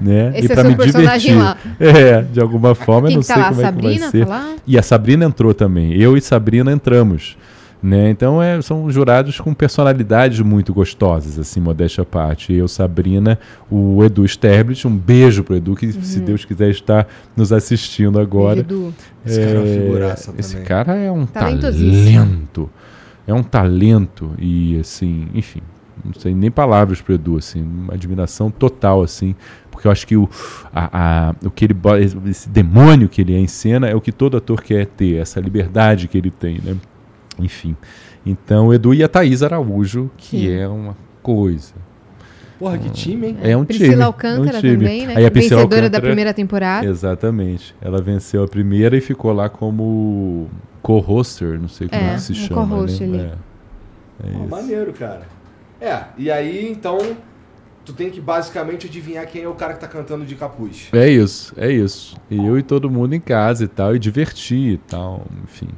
né? Esse e é para seu me divertir. lá. É, de alguma forma, eu Quem não que tá sei lá? como é que vai Sabrina ser. tá lá? E a Sabrina entrou também. Eu e Sabrina entramos. Né? Então é, são jurados com personalidades muito gostosas, assim, modéstia à parte. Eu, Sabrina, o Edu Sterblit, um beijo pro Edu, que se Deus quiser estar nos assistindo agora. Edu. Esse cara é uma figuraça Esse também. cara é um talento. É um talento e assim, enfim, não sei nem palavras pro Edu, assim, uma admiração total, assim, porque eu acho que o, a, a- o que ele esse demônio que ele é em cena é o que todo ator quer ter, essa liberdade que ele tem, né? Enfim. Então, o Edu e a Thaís Araújo, que Sim. é uma coisa. Porra, que time, hein? É um Priscila time. Alcântara é um time. também, né? Aí a Priscila Vencedora da Alcântara- primeira temporada. Exatamente. Ela venceu a primeira e ficou lá como co-hoster, não sei como É, é que se um chama. co-host né? ali. É. É isso. maneiro, cara. É, e aí, então, tu tem que basicamente adivinhar quem é o cara que tá cantando de capuz. É isso, é isso. E eu e todo mundo em casa e tal, e divertir e tal, enfim.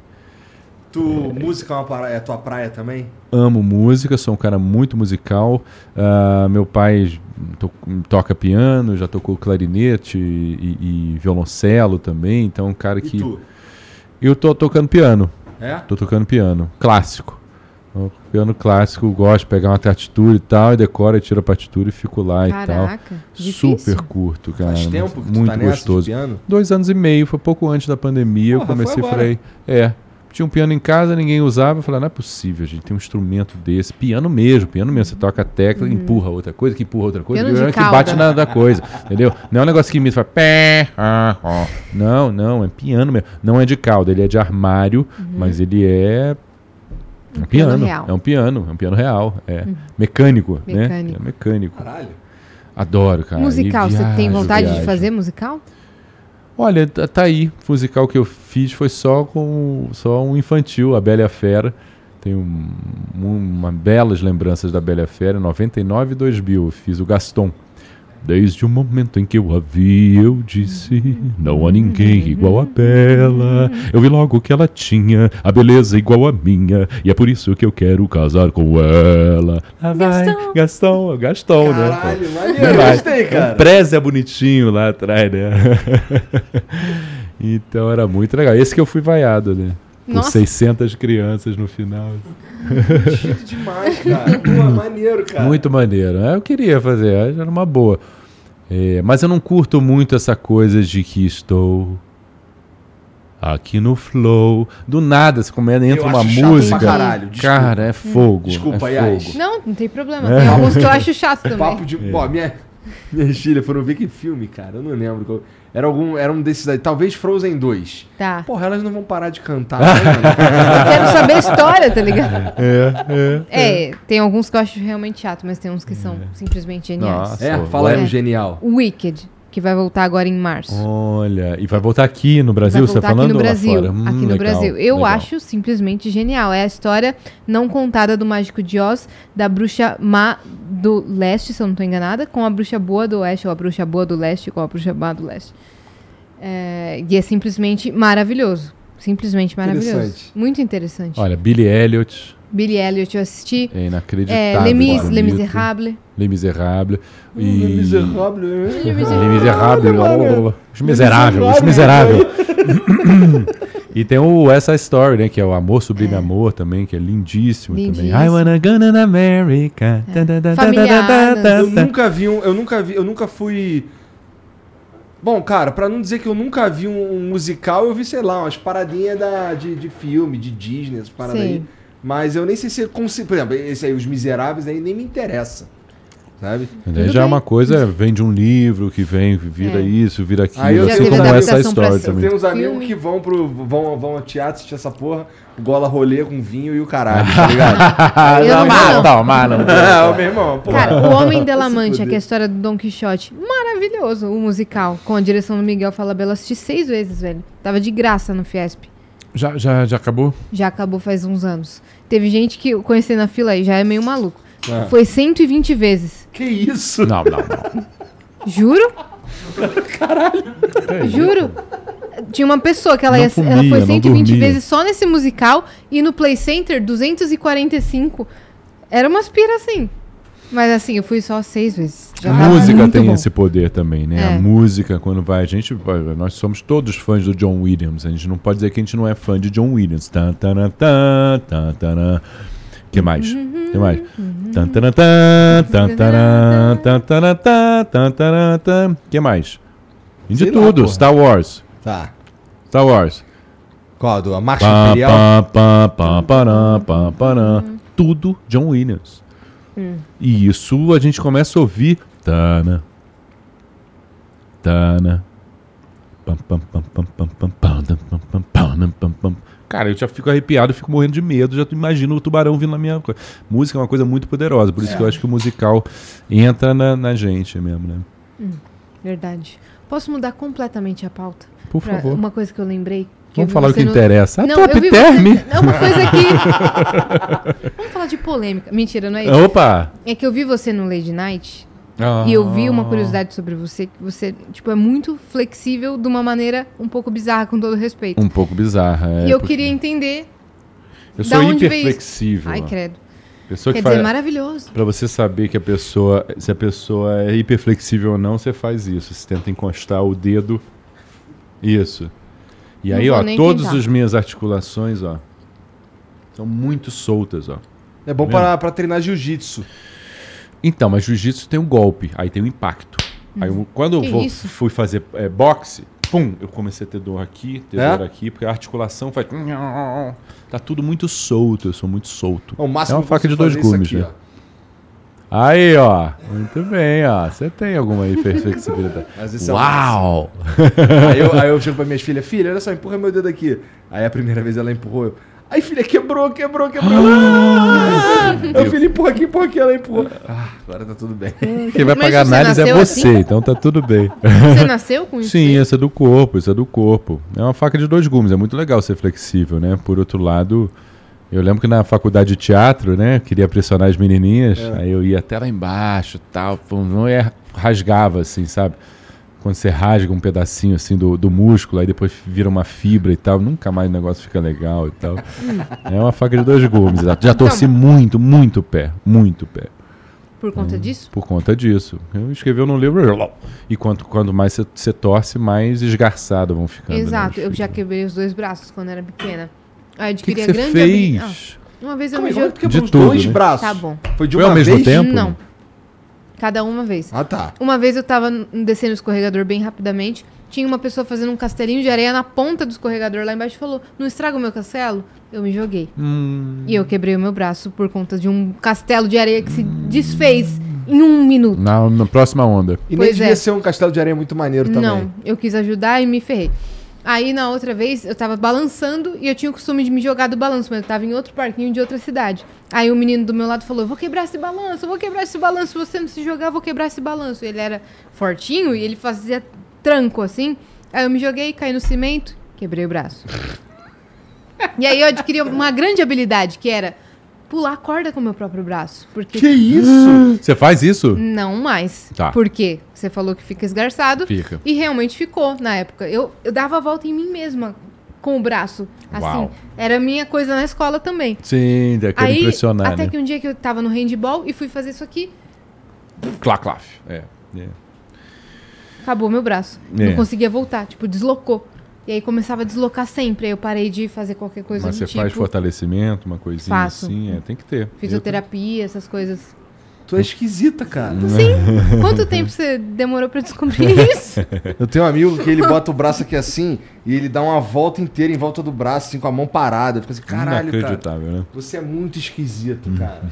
Tu, música é, uma para... é tua praia também? Amo música, sou um cara muito musical. Ah, meu pai to- toca piano, já tocou clarinete e, e violoncelo também, então é um cara E que. tu? Eu tô tocando piano. É? Tô tocando piano, clássico. Um Piano clássico, gosto de pegar uma partitura e tal, e decora, tira a partitura e fico lá e tal. Caraca, difícil. Super curto, cara. Faz tempo que tu muito tá nessa gostoso. de piano? Dois anos e meio, foi pouco antes da pandemia. Porra, eu comecei foi e falei, é. Tinha um piano em casa, ninguém usava. Eu falei, não é possível, a gente tem um instrumento desse. Piano mesmo, piano mesmo. Você toca a tecla, empurra outra coisa, que empurra outra coisa, Piano de que bate na da coisa. entendeu? Não é um negócio que imita, faz pé, ah, ó. Não, não, é piano mesmo. Não é de cauda, ele é de armário, mas ele é. Um Um piano piano, real. é um piano, é um piano real, é mecânico, né? Mecânico. É mecânico. Caralho. Adoro, cara. musical, E você tem viajo, vontade de viajo. fazer musical? Olha, tá tá aí. O musical que eu fiz foi só com só um infantil, A Bela e a Fera. Tenho um, um- uma belas lembranças da Bela e a Fera, 99 e 2000. Eu fiz o Gaston. Desde o momento em que eu a vi, eu disse: Não há ninguém igual a Bela. Eu vi logo que ela tinha a beleza igual a minha, e é por isso que eu quero casar com ela. Lá vai, Gastão. Gastão, Gastão, né? Caralho, Não maneiro. vai. Gostei, Um cara. Preze é bonitinho lá atrás, né? então era muito legal. Esse que eu fui vaiado, né? Por Nossa. 600 crianças no final. Chique demais, cara. Pô, maneiro, cara. Muito maneiro. É, Eu queria fazer, era uma boa. É, mas eu não curto muito essa coisa de que estou aqui no flow. Do nada, se começa, entra Eu uma acho chato música. pra caralho, desculpa. Cara, é fogo. Desculpa, é Yas. fogo. Não, não tem problema. Tem alguns que eu acho chato também. Papo de. Pô, minha, filhas foram ver que filme, cara. Eu não lembro. qual- Era algum. Era um desses aí. Talvez Frozen 2. Tá. Porra, elas não vão parar de cantar, né, quero saber a história, tá ligado? É, é. É, tem alguns que eu acho realmente chato, mas tem uns que são simplesmente geniais. Nossa. É, Só, fala aí vai. um genial. O Wicked, que vai voltar agora em março. Olha, e vai voltar aqui no Brasil, você tá falando? aqui no Brasil. fora? Hum, aqui no legal, Brasil. Eu legal. acho simplesmente genial. É a história não contada do Mágico de Oz, da bruxa má do leste, se eu não tô enganada, com a bruxa boa do oeste, ou a bruxa boa do leste com a bruxa má do leste. É, e é simplesmente maravilhoso. Simplesmente maravilhoso. Interessante. Muito interessante. Olha, Billy Elliot, Billy Elliot eu assisti. é É, inacreditável. Les, Mis, bonito. Les Miserables. Les Miserables. E... Miserável. Les Les Miserables. mano. Os Miseráveis. Os Miseráveis. E tem o Essa Story, né? Que é o Amor Sublime Amor também, que é lindíssimo, também. Lindíssimo. I wanna go to America. Da, da, da, da, Eu nunca vi um. Eu nunca vi. Eu nunca fui. Bom, cara, pra não dizer que eu nunca vi um musical, eu vi, sei lá, umas paradinhas da, de, de filme, de Disney, essas paradas Sim. aí. Mas eu nem sei se consigo. Por exemplo, esse aí, Os Miseráveis, aí nem me interessa. Sabe? Daí já é uma coisa, vem de um livro que vem, vira É. isso, vira aquilo, Aí eu assim como essa história também. tenho uns amigos que vão pro. vão, vão ao teatro assistir essa porra, gola rolê com vinho e o caralho, tá ligado? Eu não não. Toma, não. é, o meu irmão, pô. Cara, O Homem de La Se Mancha, fuder. que é a história do Don Quixote. Maravilhoso, o musical. Com a direção do Miguel Falabella. Assisti seis vezes, velho. Tava de graça no Fiesp. Já, já, já acabou? Já acabou faz uns anos. Teve gente que eu conheci na fila aí, já é meio maluco. Ah. Foi 120 vezes. Que isso? Não, não, não. Juro? Caralho. Juro. Tinha uma pessoa que ela, Não ia, ela comia, foi não 120 dormia. vezes só nesse musical e no Play Center 245. Era umas pira assim. Mas assim, eu fui só seis vezes. Já A música tem bom. esse poder também, né? É. A música, quando vai, a gente, nós somos todos fãs do John Williams. A gente não pode dizer que a gente não é fã de John Williams. Tan, tan, tan, tan, tan, que mais? que mais? Que mais? E de Sei lá, tudo. porra. Star Wars. Tá. Star Wars. Qual? Do, a Marcha Pá, Imperial? pá, pá, pará. Tudo John Williams. E isso a gente começa a ouvir. Tana. Tana. Pam, pam, pam, pam, pam, pam, pam, pam, pam, pam, pam, pam, pam. Cara, eu já fico arrepiado, fico morrendo de medo, já imagino o tubarão vindo na minha coisa. Música é uma coisa muito poderosa, por isso que eu acho que o musical entra na, na gente mesmo, né? Verdade. Posso mudar completamente a pauta? Por Pra favor. Uma coisa que eu lembrei. eu Vamos vi falar o que no- interessa. A Não, top eu vi term. você- É uma coisa que. Vamos falar de polêmica. Mentira, não é isso. Opa! É que eu vi você no Lady Night Ah. e eu vi uma curiosidade sobre você, que você, tipo, é muito flexível de uma maneira um pouco bizarra, com todo respeito. Um pouco bizarra. é, e eu porque queria entender. Eu sou hiperflexível. Ai, credo. Pessoa Quer que dizer, faz, maravilhoso. Pra você saber que a pessoa, se a pessoa é hiperflexível ou não, você faz isso. Você tenta encostar o dedo. Isso. E Não aí, ó, todas as minhas articulações, ó, são muito soltas, ó. É bom Tá pra treinar jiu-jitsu. Então, mas jiu-jitsu tem um golpe, aí tem um impacto. Aí eu- quando eu Que vou- isso? fui fazer é, boxe, pum, eu comecei a ter dor aqui, ter É? dor aqui, porque a articulação faz. Tá tudo muito solto, eu sou muito solto. O máximo É uma faca eu de dois é gumes, né? aqui, ó. Aí, ó. Muito bem, ó. Você tem alguma é o Uau! Aí eu, aí eu chego pra minhas filhas, filha, olha só, empurra meu dedo aqui. Aí a primeira vez ela empurrou. Eu, Aí, filha, quebrou, quebrou, quebrou. Ah! Eu, filha, empurra aqui, empurra aqui, ela empurrou. Ah, agora tá tudo bem. Quem vai Mas pagar análise é nasceu você, assim? então tá tudo bem. Você nasceu com isso? Sim, isso é do corpo, isso é do corpo. É uma faca de dois gumes, é muito legal ser flexível, né? Por outro lado, eu lembro que na faculdade de teatro, né? Queria pressionar as menininhas, aí eu ia até lá embaixo tal, pum, não é, rasgava assim, sabe? Quando você rasga um pedacinho assim do, do músculo, aí depois vira uma fibra e tal, nunca mais o negócio fica legal e tal. é uma faca de dois gumes. Já torci muito, muito o pé, muito o pé. Por conta disso? Por conta disso. Eu escreveu no livro. E quanto, quanto mais você- torce, mais esgarçado vão ficando. né, Exato. os Eu já quebrei os dois braços quando era pequena. Aí eu O que, que adquiri a você grande fez? Ah, uma vez eu Calma me é joguei. De os tudo, dois né? braços? Tá bom. Foi de Foi uma ao mesmo vez? tempo? Não. Cada uma vez. Ah, tá. Uma vez eu tava descendo o escorregador bem rapidamente. Tinha uma pessoa fazendo um castelinho de areia na ponta do escorregador lá embaixo e falou: Não estraga o meu castelo? Eu me joguei. Hum, E eu quebrei o meu braço por conta de um castelo de areia que se desfez em um minuto. na, na próxima onda. E nem Pois devia é. ser um castelo de areia muito maneiro também. Não, eu quis ajudar e me ferrei. Aí na outra vez eu tava balançando e eu tinha o costume de me jogar do balanço, mas eu tava em outro parquinho de outra cidade. Aí o menino do meu lado falou: Eu vou quebrar esse balanço, eu vou quebrar esse balanço. Se você não se jogar, eu vou quebrar esse balanço. Ele era fortinho e ele fazia tranco assim. Aí eu me joguei, caí no cimento, quebrei o braço. e aí eu adquiri uma grande habilidade que era pular corda com o meu próprio braço. Porque Que isso? Você faz isso? não mais. Tá. Por quê? Você falou que fica esgarçado. Fica. E realmente ficou na época. Eu, eu dava a volta em mim mesma com o braço. Assim. Uau. Era a minha coisa na escola também. Sim, quero Aí, impressionar, até né? que um dia que eu tava no handball e fui fazer isso aqui, Clá, clá. É. é. acabou meu braço. É. Não conseguia voltar, tipo, deslocou. E aí começava a deslocar sempre. Aí eu parei de fazer qualquer coisa Mas você tipo. faz fortalecimento, uma coisinha Faço. assim, é, tem que ter. Fisioterapia, essas coisas. Tu é esquisita, cara. Sim. Quanto tempo você demorou pra descobrir isso? Eu tenho um amigo que ele bota o braço aqui assim e ele dá uma volta inteira em volta do braço, assim, com a mão parada. Fica assim, caralho, cara. Inacreditável, né? Você é muito esquisito, cara.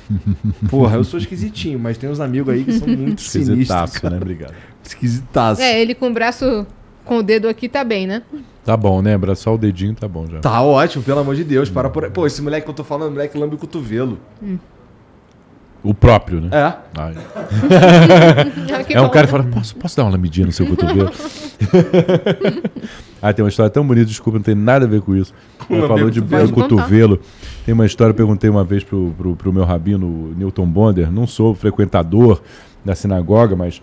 Porra, eu sou esquisitinho, mas tem uns amigos aí que são muito sinistros. Esquisitaço, cara. né? Obrigado. Esquisitaço. é, ele com o braço com o dedo aqui tá bem, né? Tá bom, né? Abraçar o dedinho tá bom já. Tá ótimo, pelo amor de Deus. Para por aí. Pô, esse moleque que eu tô falando, moleque lambe o cotovelo. O próprio, né? É. É um cara que fala, posso, posso dar uma lambidinha no seu cotovelo? ah, tem uma história tão bonita, desculpa, não tem nada a ver com isso. Ela lamber falou de, cotovelo. de cotovelo. Tem uma história, eu perguntei uma vez pro, pro, pro meu rabino, Newton Bonder, não sou frequentador da sinagoga, mas,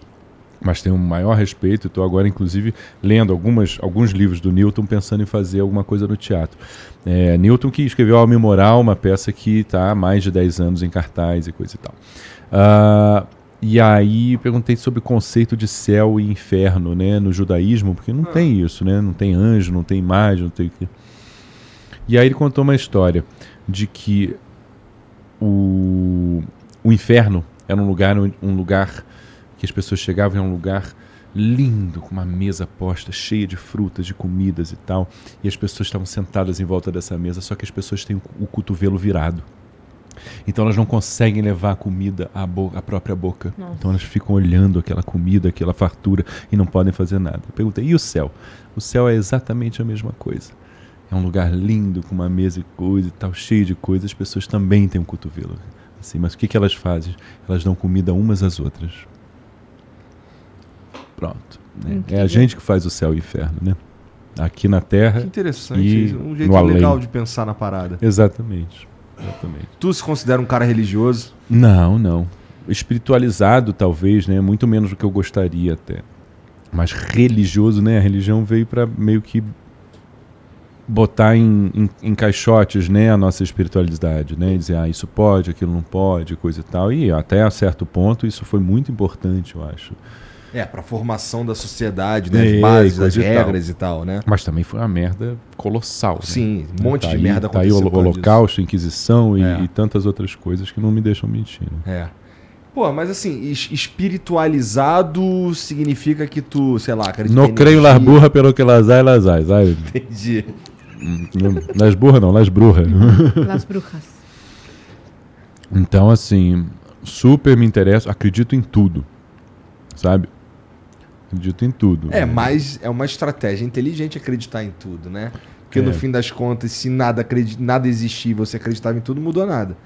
mas tenho um maior respeito. Estou agora, inclusive, lendo algumas, alguns livros do Newton, pensando em fazer alguma coisa no teatro. É, Newton que escreveu Alma e Moral, uma peça que está há mais de 10 anos em cartaz e coisa e tal. Ah, e aí perguntei sobre o conceito de céu e inferno, né, no judaísmo, porque não tem isso, né? Não tem anjo, não tem imagem, não tem o. E aí ele contou uma história de que o, o inferno era um lugar, um lugar que as pessoas chegavam, era um lugar lindo, com uma mesa posta, cheia de frutas, de comidas e tal. E as pessoas estavam sentadas em volta dessa mesa, só que as pessoas têm o, cotovelo virado. Então elas não conseguem levar a comida à, bo- à própria boca. Nossa. Então elas ficam olhando aquela comida, aquela fartura e não podem fazer nada. Eu perguntei, e o céu? O céu é exatamente a mesma coisa. É um lugar lindo, com uma mesa e coisa e tal, cheio de coisas. As pessoas também têm um cotovelo. Assim, mas o que, que elas fazem? Elas dão comida umas às outras. Pronto. né? É a gente que faz o céu e o inferno, né? Aqui na Terra. Que interessante. E isso. um jeito além. legal de pensar na parada. Exatamente. Exatamente. Tu se considera um cara religioso? Não, não. Espiritualizado, talvez, né? Muito menos do que eu gostaria até. Mas religioso, né? A religião veio para meio que botar em, em, em caixotes, né? A nossa espiritualidade, né? E dizer, ah, isso pode, aquilo não pode, coisa e tal. E até a certo ponto isso foi muito importante, eu acho. É, pra formação da sociedade, né? As É, bases, as e tal. regras e tal, né? Mas também foi uma merda colossal. né? Sim, um monte Tá de aí- merda Tá aí o Holocausto, Inquisição e, É. e tantas outras coisas que não me deixam mentir. né? É. Pô, mas assim, es- espiritualizado significa que tu, sei lá, acredita Não creio las burras pelo que las hay, las hay, sabe? Entendi. Las burras não, las brujas. Las brujas. Então, assim, super me interesso, acredito em tudo, sabe? Acredito em tudo. É, mas é uma estratégia inteligente acreditar em tudo, né? Porque no É. fim das contas, se nada, acredi- nada existir e você acreditava em tudo, mudou nada.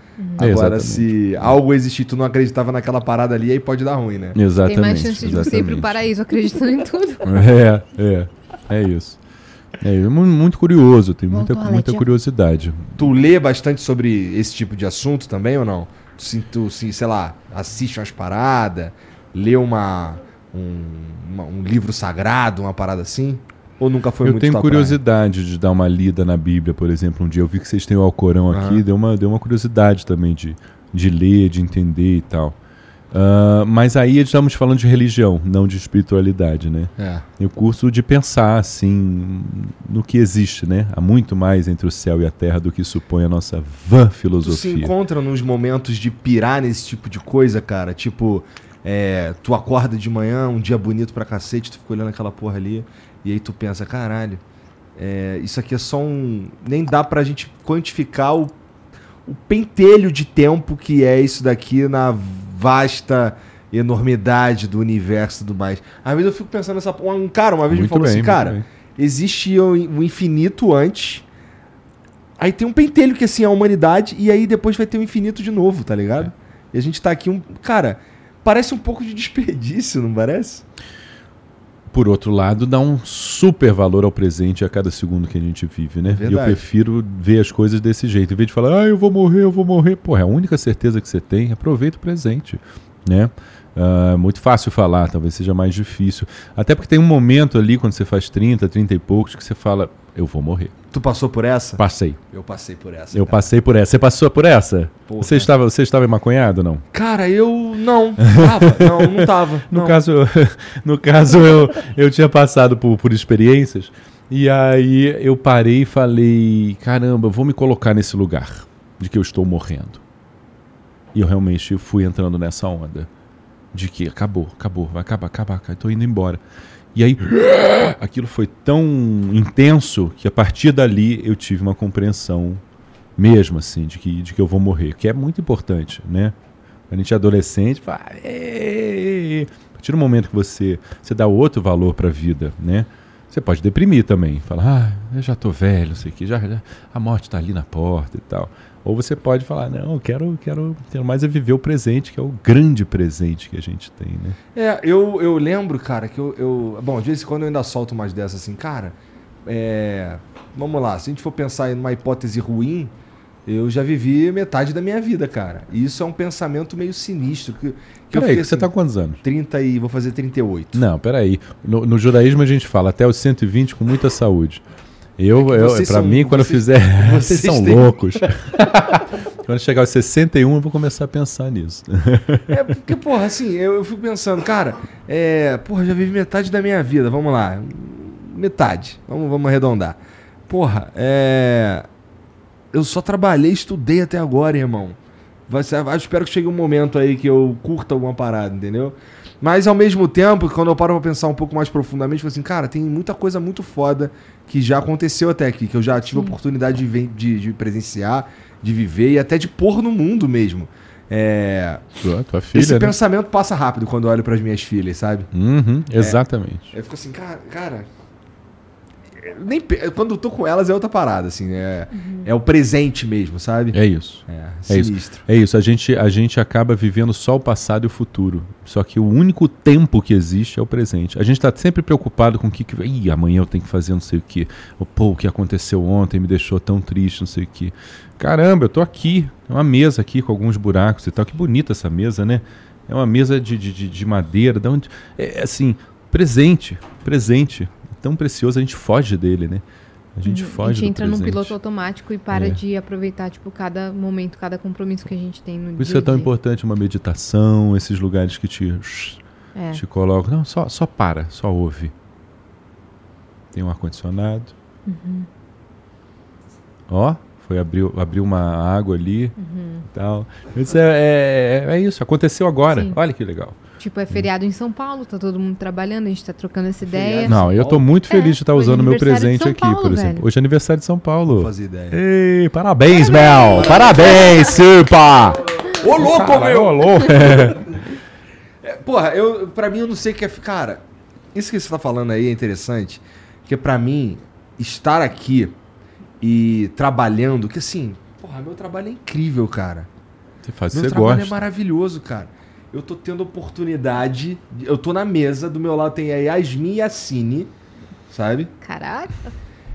É, Agora, exatamente. se algo existir e tu não acreditava naquela parada ali, aí pode dar ruim, né? Exatamente. Tem mais chance de você ir pro paraíso acreditando em tudo. É, é, é isso. É mu- muito curioso, tenho muita, muita curiosidade. Tu lê bastante sobre esse tipo de assunto também ou não? Tu, se- tu se, sei lá, assiste umas paradas, lê uma um, uma- um livro sagrado, uma parada assim? Ou nunca foi eu muito tenho tua curiosidade de dar uma lida na Bíblia, por exemplo. Um dia eu vi que vocês têm o Alcorão aqui, Aham. deu, uma, deu uma curiosidade também de, de ler, de entender e tal. Ah, mas aí estamos falando de religião, não de espiritualidade, né? praia? Eu curso de pensar, assim, no que existe, né? Há muito mais entre o céu e a terra do que supõe a nossa vã Tu se filosofia. encontra nos momentos de pirar nesse tipo de coisa, cara? Tipo, é, tu acorda de manhã, um dia bonito pra cacete, tu fica olhando aquela porra ali, e aí tu pensa, caralho, é, isso aqui é só um. Nem dá pra gente quantificar o, o pentelho de tempo que é isso daqui na vasta enormidade do universo e tudo mais. Às vezes eu fico pensando nessa. Um cara uma vez me Muito falou bem, assim, cara bem. existe o o infinito antes. Aí tem um pentelho que assim é a humanidade e aí depois vai ter o infinito de novo, tá ligado? É. E a gente tá aqui um, cara, parece um pouco de desperdício, não parece? Por outro lado, dá um super valor ao presente a cada segundo que a gente vive, né? E eu prefiro ver as coisas desse jeito. Em vez de falar, ah, eu vou morrer, eu vou morrer. Pô, é a única certeza que você tem. Aproveita o presente, né? Ah, muito fácil falar, talvez seja mais difícil. Até porque tem um momento ali, quando você faz 30, 30 e poucos, que você fala, eu vou morrer. Tu passou por essa? Passei. Eu passei por essa. Eu cara. passei por essa. Você passou por essa? Porra. Você estava, você estava emaconhado, não? Cara, eu não. Tava. não, não tava. No não. caso, no caso eu, eu tinha passado por, por experiências e aí eu parei e falei, caramba, vou me colocar nesse lugar de que eu estou morrendo. E eu realmente fui entrando nessa onda de que acabou, acabou, vai acabar, acabar, acabar, tô indo embora. E aí aquilo foi tão intenso que a partir dali eu tive uma compreensão mesmo assim de que, de que eu vou morrer, que é muito importante, né? A gente é adolescente, fala, "Ê". a partir do momento que você, você dá outro valor para a vida, né? Você pode deprimir também, falar, ah, eu já tô velho, sei que, já, já- a morte tá ali na porta e tal. Ou você pode falar, não, eu quero, quero, quero mais é viver o presente, que é o grande presente que a gente tem, né? É, eu, eu lembro, cara, que eu, eu. Bom, de vez em quando eu ainda solto umas dessas assim, cara. É. Vamos lá, se a gente for pensar em uma hipótese ruim, eu já vivi metade da minha vida, cara. E isso é um pensamento meio sinistro. Que, que eu Peraí, fiquei você assim, tá com quantos anos? 30 e. vou fazer 38. Não, peraí. No, no judaísmo a gente fala até os 120 com muita saúde. Eu, É eu para mim, quando eu vocês- fizer. vocês Vocês são têm- loucos. quando chegar aos 61, eu vou começar a pensar nisso. É porque, porra, assim, eu, eu fico pensando, cara, é. Porra, já vivi metade da minha vida, vamos lá. Metade. Vamos, vamos arredondar. Porra, é. Eu só trabalhei, estudei até agora, irmão. Vai ser, eu espero que chegue um momento aí que eu curta alguma parada, entendeu? Mas ao mesmo tempo, quando eu paro pra pensar um pouco mais profundamente, eu falo assim, cara, tem muita coisa muito foda que já aconteceu até aqui, que eu já tive a oportunidade de, ver- de, de presenciar, de viver e até de pôr no mundo mesmo. É, Tua, tua filha, esse né? pensamento passa rápido quando eu olho pras minhas filhas, sabe? Uhum, exatamente. Eu fico assim, cara. cara nem, quando eu tô com elas é outra parada, assim. É, é o presente mesmo, sabe? É isso. É, É isso. sinistro. É isso, a gente, a gente acaba vivendo só o passado e o futuro. Só que o único tempo que existe é o presente. A gente está sempre preocupado com o que, que. Ih, amanhã eu tenho que fazer não sei o que. Pô, o que aconteceu ontem me deixou tão triste, não sei o que. Caramba, eu tô aqui. Tem uma mesa aqui com alguns buracos e tal. Que bonita essa mesa, né? É uma mesa de, de, de- de madeira. Da onde, é é assim, presente. Presente. Tão precioso, a gente foge dele, né? A gente foge a gente entra num presente. piloto automático e para É. de aproveitar, tipo, cada momento, cada compromisso que a gente tem no Por isso dia é tão dia. importante uma meditação, esses lugares que te, É. te colocam. Não, só, só para, só ouve. Tem um ar-condicionado. Uhum. Ó, foi abrir, abriu uma água ali Uhum. tal. Isso é, é, é isso, aconteceu agora. Sim. Olha que legal. Tipo, é feriado em São Paulo, tá todo mundo trabalhando, a gente tá trocando essa ideia. Não, eu tô muito É, feliz de estar hoje é usando o meu de presente aqui, Paulo, por exemplo. velho. Hoje é aniversário de São Não Paulo. fazia ideia. Ei, parabéns, Mel! Parabéns, Supa! Ô, louco, meu! ô, louco. É, porra, eu, pra mim eu não sei o que é. Cara, isso que você tá falando aí é interessante. Porque pra mim, estar aqui e trabalhando, que assim, porra, meu trabalho é incrível, cara. Você faz Meu você trabalho gosta. é maravilhoso, cara. Eu tô tendo oportunidade. de- Eu tô na mesa, do meu lado tem a Yasmin e a Cine, sabe? Caraca,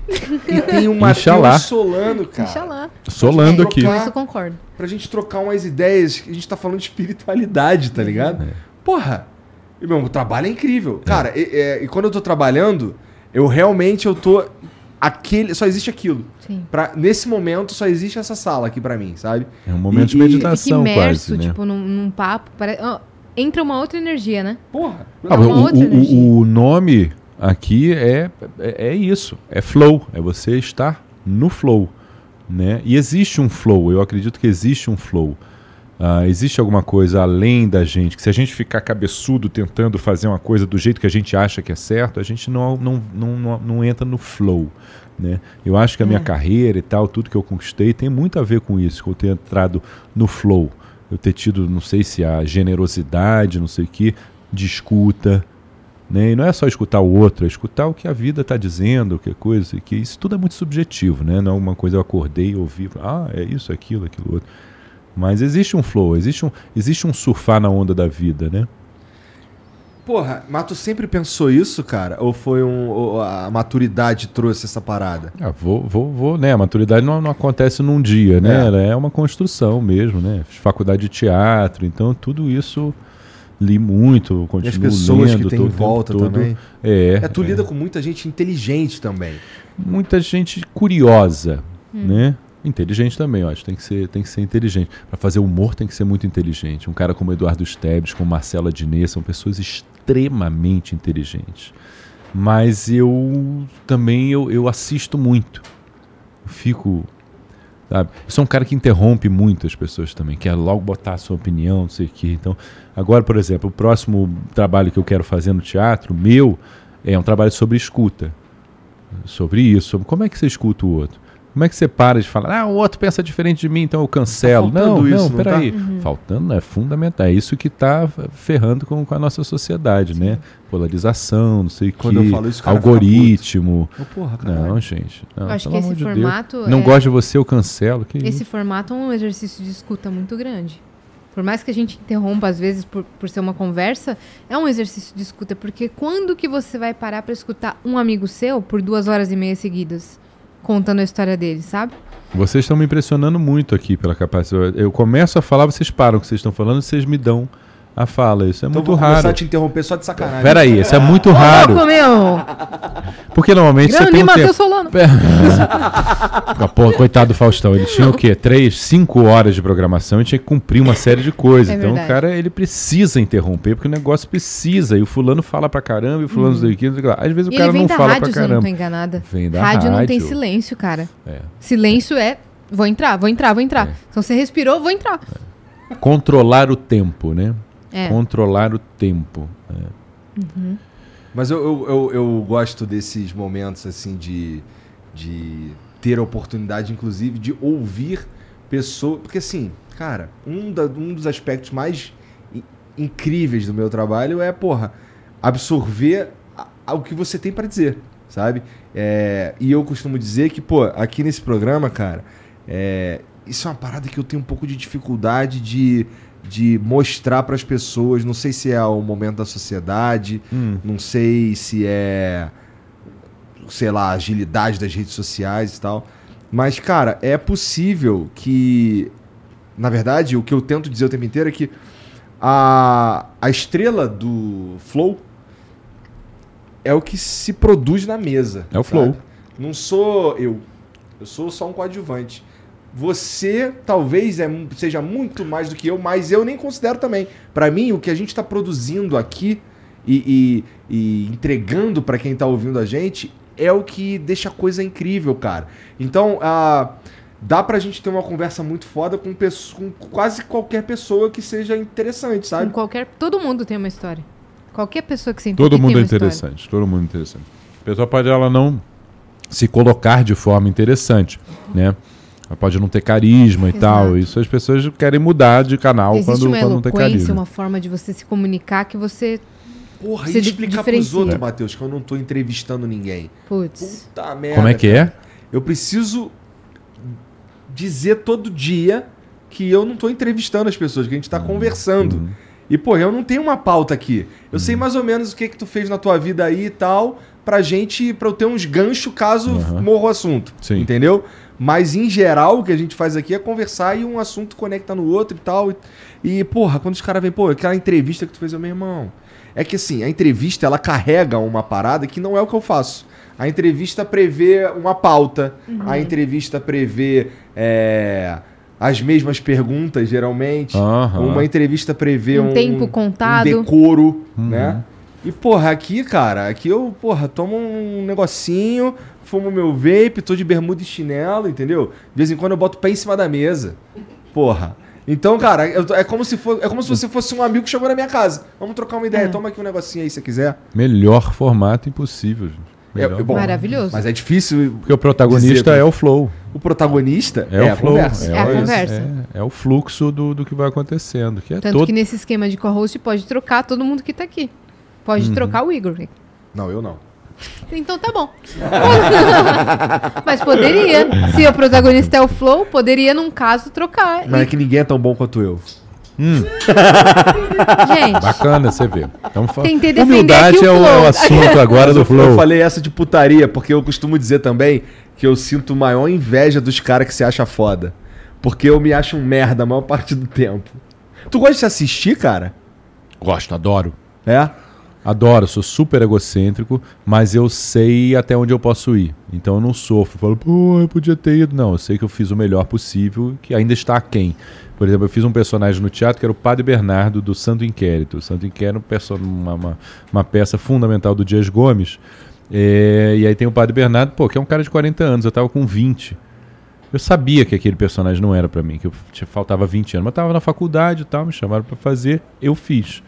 E tem o Inxalá. Matheus Solano, cara. Inxalá. Solando É, aqui. Com isso eu concordo. Pra gente trocar umas ideias. A gente tá falando de espiritualidade, tá ligado? É. Porra, e, meu, o trabalho é incrível. Cara, e, é, e quando eu tô trabalhando, eu realmente eu tô. Aquele, só existe aquilo. Sim. Pra, nesse momento só existe essa sala aqui pra mim, sabe? É um momento E- de meditação Fica imerso, quase, né? tipo, num, num papo. pare- ó, entra uma outra energia, né? Porra. Ah, uma o, outra o- energia. o- o nome aqui é, é, é isso, é flow, é você estar no flow, né? E existe um flow, eu acredito que existe um flow. Ah, existe alguma coisa além da gente, que se a gente ficar cabeçudo tentando fazer uma coisa do jeito que a gente acha que é certo, a gente não, não, não, não, não entra no flow, né? Eu acho que a minha É. carreira e tal, tudo que eu conquistei tem muito a ver com isso, com eu ter entrado no flow. Eu ter tido, não sei se a generosidade, não sei o que, de escuta, né? E não é só escutar o outro, é escutar o que a vida está dizendo, que coisa, que isso tudo é muito subjetivo, né? Não é uma coisa eu acordei ouvi, ah, é isso, aquilo, aquilo outro. Mas existe um flow, existe um, existe um surfar na onda da vida, né? porra, mas tu sempre pensou isso, cara? Ou foi um. ou a maturidade trouxe essa parada? Ah, vou, vou, vou, né? A maturidade não, não acontece num dia, né? É. Ela é uma construção mesmo, né? Fiz faculdade de teatro, então tudo isso li muito, E continuo as pessoas lendo que tem todo em volta todo. também. É, É, tu é. lida com muita gente inteligente também. muita gente curiosa, né? Inteligente também, eu acho. Tem que ser, tem que ser inteligente. Para fazer humor tem que ser muito inteligente. Um cara como Eduardo Esteves, como Marcelo Adnet, são pessoas extremamente inteligentes. Mas eu também eu, eu assisto muito. Eu fico. Sabe? Eu sou um cara que interrompe muito as pessoas também, quer logo botar a sua opinião, não sei o quê. Então, agora, por exemplo, o próximo trabalho que eu quero fazer no teatro, meu, é um trabalho sobre escuta sobre isso, sobre como é que você escuta o outro. Como é que você para de falar, ah, o outro pensa diferente de mim, então eu cancelo. Tá não, isso, não, não peraí. Uhum. Faltando é fundamental. É isso que está ferrando com, com a nossa sociedade, né? Polarização, não sei o Quando eu que, falo isso, algoritmo. Ô, porra. Não, gente. Não, Eu acho que esse de formato. Não é- gosto de você, eu cancelo. Que Esse isso? formato é um exercício de escuta muito grande. Por mais que a gente interrompa, às vezes, por, por ser uma conversa, é um exercício de escuta. Porque quando que você vai parar pra escutar um amigo seu por duas horas e meia seguidas? Contando a história dele, sabe? Vocês estão me impressionando muito aqui pela capacidade. Eu começo a falar, vocês param o que vocês estão falando, vocês me dão a fala. Isso é Então muito vou começar raro. a te interromper só de sacanagem. Peraí, isso é muito raro. Louco, meu! Porque normalmente você Grande tem um Matheus tempo. Solano. Ah, Pô, coitado do Faustão, ele tinha o quê? Três, cinco horas de programação e tinha que cumprir uma série de coisas. É então verdade. o cara, ele precisa interromper, porque o negócio precisa. E o fulano fala pra caramba, e o fulano não sei o quê, não sei o que lá. Às vezes o cara ele vem não da fala rádio, pra eu não tô caramba. enganada. Vem da rádio, não tem rádio. silêncio, cara. É. Silêncio é. Vou entrar, vou entrar, vou entrar. É. Então você respirou, vou entrar. Controlar o tempo, né? É. Controlar o tempo. É. Mas eu, eu, eu, eu gosto desses momentos, assim, de, de ter a oportunidade, inclusive, de ouvir pessoas. Porque, assim, cara, um, da- um dos aspectos mais incríveis do meu trabalho é, porra, absorver o que você tem pra dizer, sabe? É, e eu costumo dizer que, pô, aqui nesse programa, cara, é, isso é uma parada que eu tenho um pouco de dificuldade de, de mostrar pras pessoas. Não sei se é o momento da sociedade, Hum. não sei se é, sei lá, a agilidade das redes sociais e tal. Mas, cara, é possível que. Na verdade, o que eu tento dizer o tempo inteiro é que a, a estrela do Flow é o que se produz na mesa. É o flow. sabe? Não sou eu. Eu sou só um coadjuvante. Você talvez é, seja muito mais do que eu, mas eu nem considero também. Pra mim, o que a gente tá produzindo aqui e, e- e entregando pra quem tá ouvindo a gente é o que deixa a coisa incrível, cara. Então, ah, dá pra gente ter uma conversa muito foda com, com quase qualquer pessoa que seja interessante, Com sabe? qualquer. Todo mundo tem uma história. Qualquer pessoa que sente Todo aqui mundo tem é uma história. interessante, todo mundo é interessante. A pessoa pode ela não se colocar de forma interessante, né? Pode não ter carisma e Exato. tal. Isso as pessoas querem mudar de canal Existe quando, uma quando não tem carisma. uma forma de você se comunicar que você. Porra, Você e explicar pros outros, Matheus, que eu não tô entrevistando ninguém. Putz. Puta merda. Como é que é? Eu preciso dizer todo dia que eu não tô entrevistando as pessoas, que a gente tá conversando. Uhum. E, pô, eu não tenho uma pauta aqui. Eu sei mais ou menos o que que tu fez na tua vida aí e tal, pra gente, pra eu ter uns ganchos caso morra o assunto. Sim. Entendeu? Mas, em geral, o que a gente faz aqui é conversar e um assunto conecta no outro e tal. E, porra, quando os caras vêm, pô, aquela entrevista que tu fez, eu, meu irmão. É que, assim, a entrevista, ela carrega uma parada que não é o que eu faço. A entrevista prevê uma pauta. A entrevista prevê é, as mesmas perguntas, geralmente. Aham. Uma entrevista prevê Um um, tempo contado. um decoro, Uhum. né? E, porra, aqui, cara, aqui eu, porra, tomo um negocinho, fumo meu vape, tô de bermuda e chinelo, entendeu? De vez em quando eu boto o pé em cima da mesa. Porra. Então, cara, eu tô- é, como se for, é como se você fosse um amigo que chegou na minha casa. Vamos trocar uma ideia. É. Toma aqui um negocinho aí se você quiser. Melhor formato impossível. gente. Melhor. É, bom, Maravilhoso. Mas é difícil. Porque o protagonista dizer- é o flow. O protagonista É, é, o a flow. conversa. É a o- conversa. É, é o fluxo do, do que vai acontecendo. Que é Tanto todo. que nesse esquema de co-host pode trocar todo mundo que tá aqui. Pode Uhum. trocar o Igor. Não, eu não. Então tá bom. Mas poderia. Se o protagonista é o Flow, poderia, num caso, trocar. Mas é E- que ninguém é tão bom quanto eu. Gente, Bacana você ver. Vamos falar. Tentei defender Humildade aqui o é o, flow. é o assunto agora do Eu Flow. falei essa de putaria, porque eu costumo dizer também que eu sinto maior inveja dos caras que se acha foda. Porque eu me acho um merda a maior parte do tempo. Tu gosta de se assistir, cara? Gosto, adoro. É? Adoro, sou super egocêntrico, mas eu sei até onde eu posso ir. Então eu não sofro, falo, pô, eu podia ter ido. Não, eu sei que eu fiz o melhor possível, que ainda está aquém. Por exemplo, eu fiz um personagem no teatro que era o Padre Bernardo do Santo Inquérito. O Santo Inquérito é um uma, uma, uma peça fundamental do Dias Gomes. É, e aí tem o Padre Bernardo, pô, que é um cara de 40 anos, eu tava com 20. Eu sabia que aquele personagem não era pra mim, que eu faltava 20 anos, mas tava na faculdade e tal, me chamaram pra fazer, eu fiz.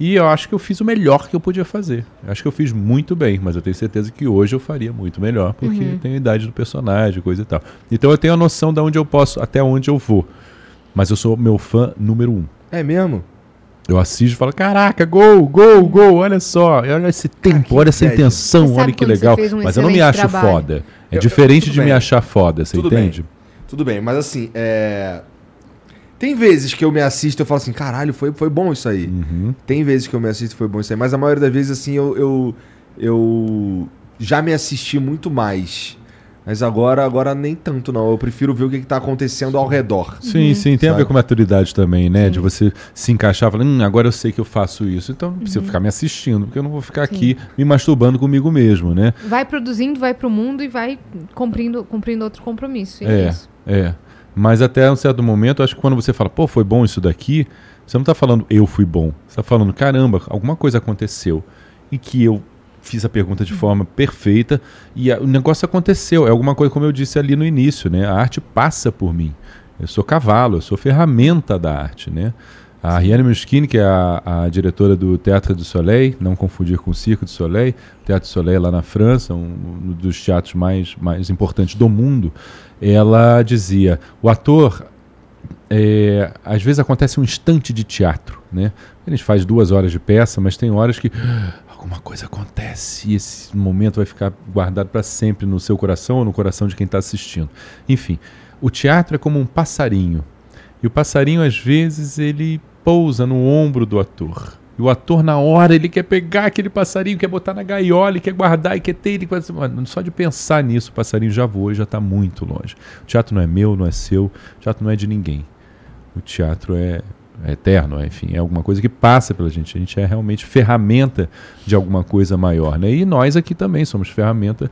E eu acho que eu fiz o melhor que eu podia fazer. Eu acho que eu fiz muito bem, mas eu tenho certeza que hoje eu faria muito melhor, porque Uhum. tenho a idade do personagem, coisa e tal. Então eu tenho a noção de onde eu posso, até onde eu vou. Mas eu sou meu fã número um. É mesmo? Eu assisto e falo, caraca, gol, gol, gol, olha só, olha esse tempo, que olha essa inveja. intenção, Você olha que legal. um Mas eu não me acho trabalho. foda. É Eu- eu- diferente tudo de me bem. achar foda, você Tudo entende? Tudo bem, mas assim, é. Tem vezes que eu me assisto e eu falo assim, caralho, foi, foi bom isso aí. Uhum. Tem vezes que eu me assisto e foi bom isso aí, mas a maioria das vezes, assim, eu, eu, eu já me assisti muito mais. Mas agora, agora nem tanto, não. Eu prefiro ver o que, que tá acontecendo ao redor. Sim, sim, tem a Sabe? ver com maturidade também, né? De você se encaixar, falando, hum, agora eu sei que eu faço isso, então não preciso ficar me assistindo, porque eu não vou ficar aqui me masturbando comigo mesmo, né? vai produzindo, vai pro mundo e vai cumprindo, cumprindo outro compromisso. E É, isso. é. Mas até um certo momento, acho que quando você fala, pô, foi bom isso daqui, você não tá falando eu fui bom. Você tá falando, caramba, alguma coisa aconteceu e que eu fiz a pergunta de forma perfeita e a- o negócio aconteceu. É alguma coisa, como eu disse ali no início, né? A arte passa por mim. Eu sou cavalo, eu sou ferramenta da arte, né? A Riane Muschini, que é a, a diretora do Teatro du Soleil, não confundir com o Circo du Soleil, Teatro du Soleil lá na França, um, um dos teatros mais, mais importantes do mundo, ela dizia, o ator, é, às vezes acontece um instante de teatro, né? A gente faz duas horas de peça, mas tem horas que alguma coisa acontece e esse momento vai ficar guardado para sempre no seu coração ou no coração de quem está assistindo. Enfim, o teatro é como um passarinho. E o passarinho, às vezes, ele pousa no ombro do ator. E o ator, na hora, ele quer pegar aquele passarinho, quer botar na gaiola, quer guardar e quer ter ele. Mano, Só de pensar nisso, o passarinho já voou e já está muito longe. O teatro não é meu, não é seu, o teatro não é de ninguém. O teatro é, é eterno, é, enfim, é alguma coisa que passa pela gente. A gente é realmente ferramenta de alguma coisa maior, né? E nós aqui também somos ferramenta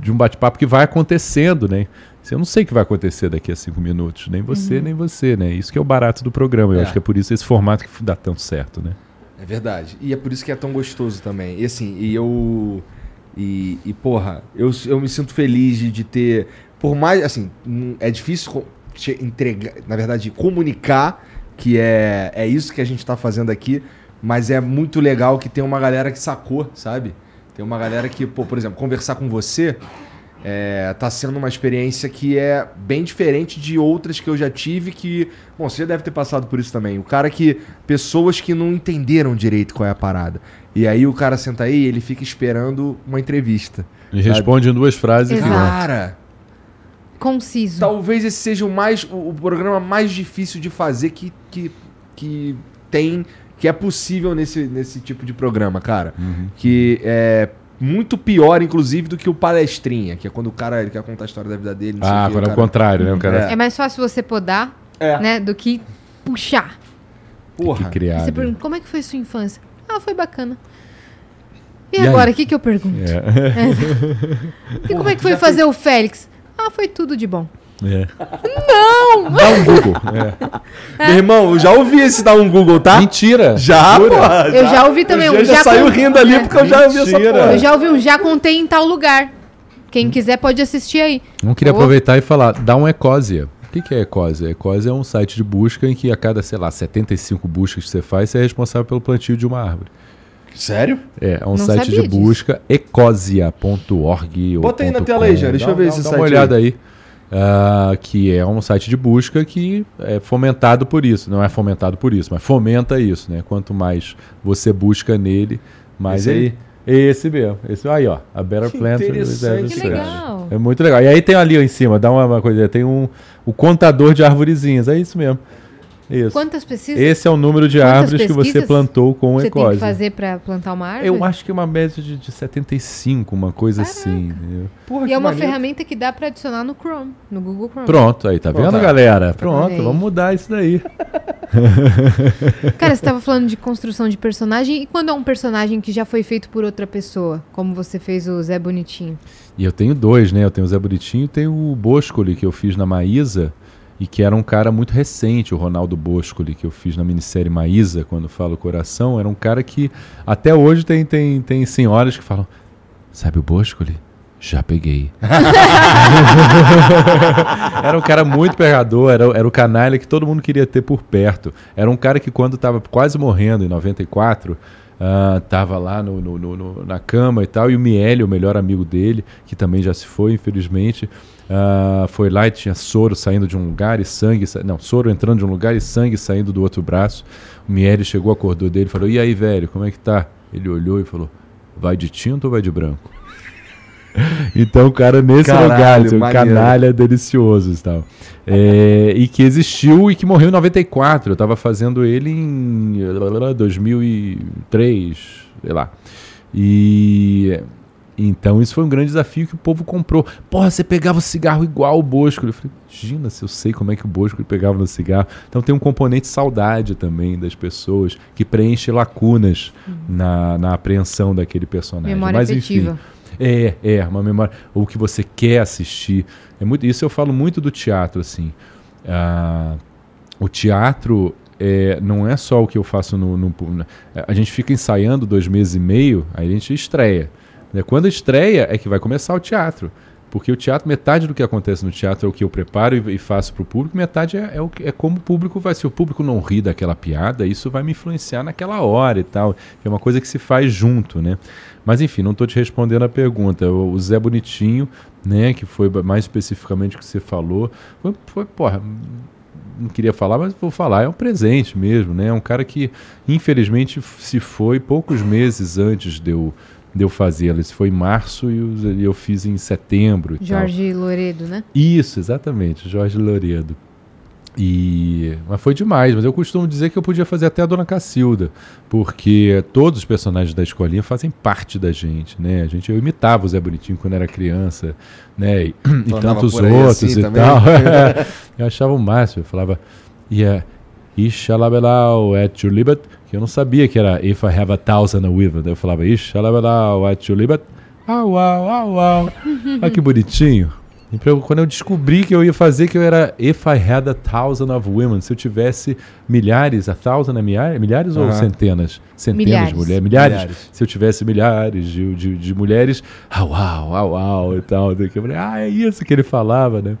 de um bate-papo que vai acontecendo, né? Eu não sei o que vai acontecer daqui a cinco minutos, nem você, nem você, né? Isso que é o barato do programa. Eu É. acho que é por isso esse formato que dá tão certo, né? É verdade. E é por isso que é tão gostoso também. E assim, e eu. E, e porra, eu, eu me sinto feliz de, de ter. Por mais. Assim, é difícil entregar. Na verdade, comunicar que é, é isso que a gente tá fazendo aqui. Mas é muito legal que tem uma galera que sacou, sabe? Tem uma galera que, pô, por exemplo, conversar com você é, tá sendo uma experiência que é bem diferente de outras que eu já tive que. Bom, você já deve ter passado por isso também. O cara que. Pessoas que não entenderam direito qual é a parada. E aí o cara senta aí e ele fica esperando uma entrevista. E Sabe? responde em duas frases. e Exato. Cara, Conciso. talvez esse seja o mais. O, o programa mais difícil de fazer que, que, que tem. Que é possível nesse, nesse tipo de programa, cara. Uhum. Que é muito pior, inclusive, do que o palestrinha, que é quando o cara ele quer contar a história da vida dele. Ah, quando é o contrário, né? O cara É mais fácil você podar, É. né, do que puxar. que Porra. E criar. você pergunta, como é que foi sua infância? Ah, foi bacana. E, E agora, o que, que eu pergunto? É. E como é que foi fazer o Félix? Ah, foi tudo de bom. É. Não! Dá um Google. É. Meu irmão, eu já ouvi esse dar um Google, tá? Mentira! Já, Jura? porra. Eu já ouvi também O um já, já saiu con- rindo ali É. porque eu já ouvi essa porra. Eu já ouvi um já contei em tal lugar. Quem quiser pode assistir aí. Não queria aproveitar e falar, dá um Ecósia. O que, que é Ecósia? Ecósia é um site de busca em que a cada, sei lá, 75 buscas que você faz, você é responsável pelo plantio de uma árvore. Sério? É, é um Não site de busca, ecosia.org. ou Bota aí na tela aí, com. Jean, deixa Dá- eu ver dá- esse dá site uma olhada aí. Ah, que é um site de busca que é fomentado por isso. Não é fomentado por isso, mas fomenta isso, né? Quanto mais você busca nele, mais Esse aí? ele. Esse mesmo. Esse aí, ó. A Better Que Plant. Que legal. É muito legal. E aí tem ali ó, em cima, dá uma, uma coisa, tem um o contador de arvorezinhas, é isso mesmo. Isso. Quantas pesquisas Esse é o número de Quantas árvores que você plantou com você tem ecose. que fazer pra plantar uma árvore? Eu acho que é uma média de, de 75, uma coisa Caraca. assim. Porra, E que é uma maneiro. ferramenta que dá pra adicionar no Chrome, no Google Chrome. Pronto, aí, tá Pronto, vendo, galera? Pronto, vamos mudar isso daí. Cara, você tava falando de construção de personagem. E quando é um personagem que já foi feito por outra pessoa? Como você fez o Zé Bonitinho. E eu tenho dois, né? Eu tenho o Zé Bonitinho e tenho o Boscoli, que eu fiz na Maísa, e que era um cara muito recente, o Ronaldo Boscoli, que eu fiz na minissérie Maísa, quando falo coração. Era um cara que até hoje tem, tem, tem senhoras que falam: Sabe o Boscoli? Já peguei. era um cara muito pegador, era, era o canalha que todo mundo queria ter por perto. Era um cara que, quando estava quase morrendo, em 94, ah, tava lá no, no- no- na cama e tal, e o Miele, o melhor amigo dele, que também já se foi, infelizmente, ah, foi lá e tinha soro saindo de um lugar e sangue. sa- Não, soro entrando de um lugar e sangue saindo do outro braço. O Miele chegou, acordou dele e falou: E aí, velho, como é que tá? Ele olhou e falou: Vai de tinto ou vai de branco? Então, o cara nesse Caralho, lugar, assim, um canalha delicioso e tal. É, e que existiu e que morreu em 94. Eu tava fazendo ele em 2003, sei lá. E então isso foi um grande desafio que o povo comprou. Porra, você pegava o cigarro igual o Bosco. Eu falei, imagina se eu sei como é que o Bosco pegava no cigarro. Então tem um componente saudade também das pessoas que preenche lacunas na, na apreensão daquele personagem. Memória Mas afetiva. enfim. É, é, uma memória. O que você quer assistir. É muito, isso eu falo muito do teatro, assim. Ah, o teatro é, não é só o que eu faço no, no- A gente fica ensaiando dois meses e meio, aí a gente estreia. né? Quando estreia é que vai começar o teatro. Porque o teatro, metade do que acontece no teatro é o que eu preparo e, e faço para o público, metade é, é o é como o público vai. Se o público não ri daquela piada, isso vai me influenciar naquela hora e tal. É uma coisa que se faz junto, né? Mas enfim, não estou te respondendo a pergunta. O, Zé Bonitinho, né, que foi mais especificamente o que você falou, foi, foi porra, não queria falar, mas vou falar, é um presente mesmo, né? É um cara que, infelizmente, se foi poucos meses antes de eu, de eu fazê-lo. Isso foi em março e eu, fiz em setembro. e tal. Jorge Loredo, né? Isso, exatamente, Jorge Loredo. E mas foi demais, mas eu costumo dizer que eu podia fazer até a Dona Cacilda, porque todos os personagens da escolinha fazem parte da gente, né? A gente eu imitava o Zé Bonitinho quando era criança, né? E, e tantos aí outros assim e também? tal. eu achava o máximo, eu falava yeah, Ixalabelau at your libet, que eu não sabia que era If I have a thousand a with. Daí eu falava Ixalabelau at your libet. Au, au, au, au. Olha que bonitinho. Quando eu descobri que eu ia fazer, que eu era If I had a thousand of women, se eu tivesse milhares, a thousand é milhares, milhares ou centenas? Centenas Milhares. de mulheres, milhares. Milhares. Se eu tivesse milhares de, de, de mulheres, au, au, au, au e tal. Eu falei, ah, é isso que ele falava, né?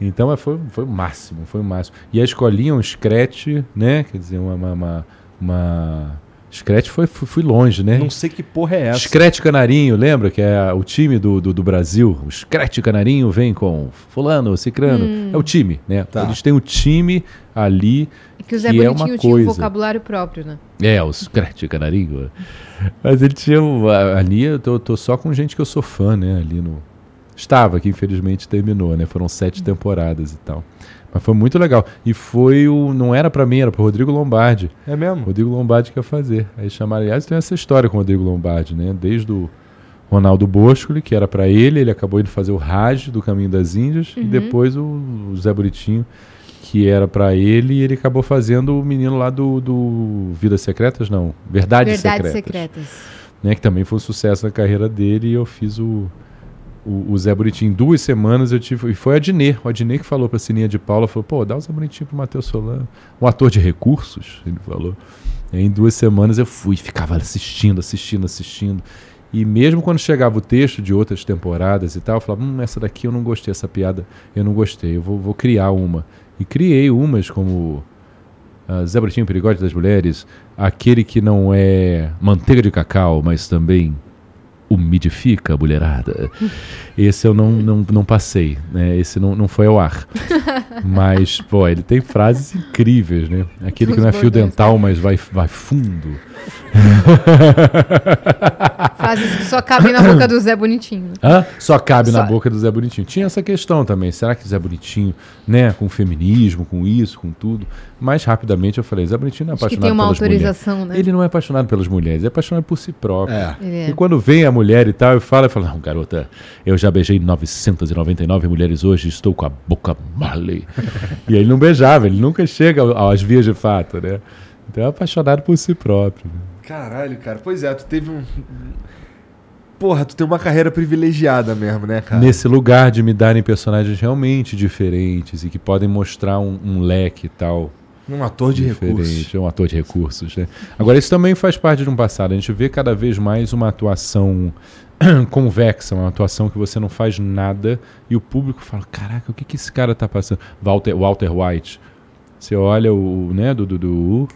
Então foi, foi o máximo, foi o máximo. E a escolinha, um scratch, né? Quer dizer, uma. uma, uma, uma... Scratch foi, fui, fui longe, né? Não sei que porra é essa. Scratch Canarinho, lembra que é o time do, do, do Brasil? O Scratch Canarinho vem com fulano, cicrano. É o time, né? Tá. Eles têm o time ali É que o Zé que é uma Bonitinho tinha um coisa. vocabulário próprio, né? É, o Scratch Canarinho. Mas ele tinha. um- Ali eu tô, tô só com gente que eu sou fã, né? Ali no. Estava, que infelizmente terminou, né? Foram sete temporadas e tal. Mas foi muito legal. E foi o. Não era pra mim, era pro Rodrigo Lombardi. É mesmo? Rodrigo Lombardi que ia fazer. Aí chamaram, aliás, tem essa história com o Rodrigo Lombardi, né? Desde o Ronaldo Boscoli, que era pra ele, ele acabou indo fazer o Raj do Caminho das Índias, e depois o, o Zé Bonitinho, que era pra ele, e ele acabou fazendo o menino lá do, do Vidas Secretas, não, Verdades, Verdades Secretas, secretas. né? Que também foi um sucesso na carreira dele, e eu fiz o, o, o Zé Bonitinho. Em duas semanas eu tive. E foi a Dinê. O Adnê que falou pra Sininha de Paula, falou, pô, dá o Zé Bonitinho pro Matheus Solano. Um ator de recursos, ele falou. Em duas semanas eu fui, ficava assistindo, assistindo, assistindo. E mesmo quando chegava o texto de outras temporadas e tal, eu falava, hum, essa daqui eu não gostei, essa piada eu não gostei, eu vou, vou criar uma. E criei umas como ah, Zé Bonitinho, Perigote das Mulheres, aquele que não é manteiga de cacau, mas também umidifica, mulherada. Esse eu não, não, não passei, né? Esse não, não foi ao ar. Mas, pô, ele tem frases incríveis, né? Aquele que não é fio dental, mas vai, vai fundo. Frases que só cabem na boca do Zé Bonitinho. Hã? Só cabe na Só- boca do Zé Bonitinho. Tinha essa questão também. Será que Zé Bonitinho, né, com feminismo, com isso, com tudo? Mas rapidamente eu falei, Zé Bonitinho não é Acho que apaixonado tem uma pelas mulheres. autorização, né? Ele não é apaixonado pelas mulheres, ele é apaixonado por si próprio. É. É. E quando vem a mulher e tal, eu falo, eu falo, não, garota, eu já beijei 999 mulheres hoje, estou com a boca mole. e ele não beijava, ele nunca chega às vias de fato, né? Então é apaixonado por si próprio. né? Caralho, cara. Pois é, tu teve um. Porra, tu tem uma carreira privilegiada mesmo, né, cara? Nesse lugar de me darem personagens realmente diferentes e que podem mostrar um, um leque e tal. Um ator de recursos. um ator de recursos, né? Agora, isso também faz parte de um passado. A gente vê cada vez mais uma atuação convexa, uma atuação que você não faz nada e o público fala: caraca, o que, que esse cara tá passando? Walter, Walter White. Você olha o, né, do, do, do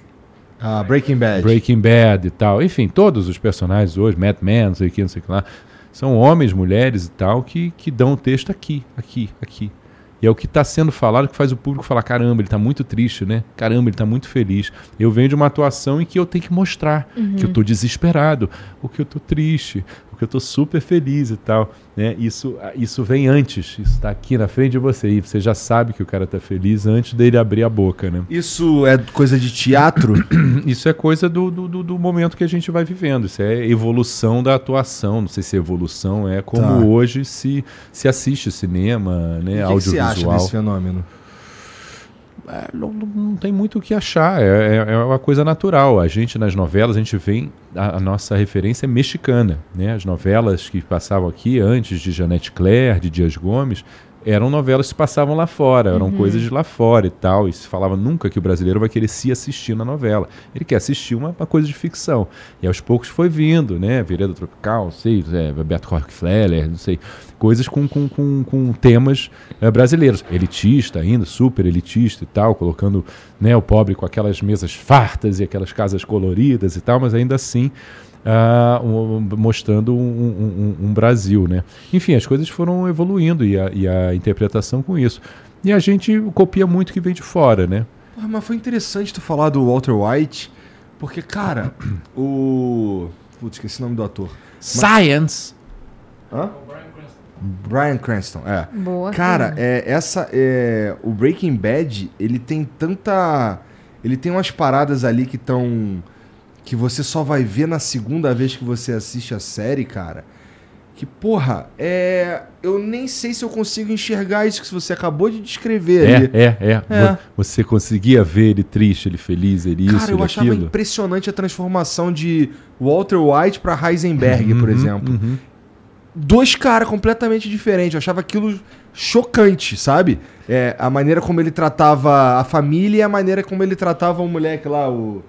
Ah, Breaking Bad. Breaking Bad e tal. Enfim, todos os personagens hoje, Mad Men, não sei o que, não sei o que lá, são homens, mulheres e tal, que, que dão o texto aqui, aqui, aqui. E é o que está sendo falado que faz o público falar: caramba, ele está muito triste, né? Caramba, ele está muito feliz. Eu venho de uma atuação em que eu tenho que mostrar que eu estou desesperado, ou que eu estou triste, ou que eu estou super feliz e tal. Né? Isso, isso vem antes, isso está aqui na frente de você. E você já sabe que o cara está feliz antes dele abrir a boca, né? Isso é coisa de teatro? Isso é coisa do, do, do- momento que a gente vai vivendo. Isso é evolução da atuação. Não sei se evolução é como Tá. hoje se, se assiste cinema, né, o que, que você acha desse fenômeno? É, não, não- tem muito o que achar. É, é- é uma coisa natural. A gente nas novelas a gente vem a, a nossa referência é mexicana, né? As novelas que passavam aqui antes de Janete Claire, de Dias Gomes, eram novelas que se passavam lá fora, eram coisas de lá fora e tal. E se falava nunca que o brasileiro vai querer se assistir na novela. Ele quer assistir uma, uma coisa de ficção. E aos poucos foi vindo, né? Vereda Tropical, não sei, é, Beto Rockefeller, não sei. Coisas com, com, com, com temas eh, brasileiros. Elitista ainda, super elitista e tal, colocando né, o pobre com aquelas mesas fartas e aquelas casas coloridas e tal, mas ainda assim ah, um- mostrando um, um- um- um Brasil, né? Enfim, as coisas foram evoluindo e a, e a interpretação com isso. E a gente copia muito o que vem de fora, né? Porra, mas foi interessante tu falar do Walter White, porque, cara, o. Putz, esqueci o nome do ator. Science! Hã? Brian Cranston, é. Boa. Cara, é, essa é o Breaking Bad, ele tem tanta ele tem umas paradas ali que estão que você só vai ver na segunda vez que você assiste a série, cara. Que porra, é, eu nem sei se eu consigo enxergar isso que você acabou de descrever ali. É, é, é, É. Vo- Você conseguia ver ele triste, ele feliz, ele isso, Cara, eu achava aquilo. impressionante a transformação de Walter White pra Heisenberg, por Uhum, exemplo. uhum. dois caras completamente diferentes. Eu achava aquilo chocante, sabe? É, a maneira como ele tratava a família e a maneira como ele tratava o moleque lá, o.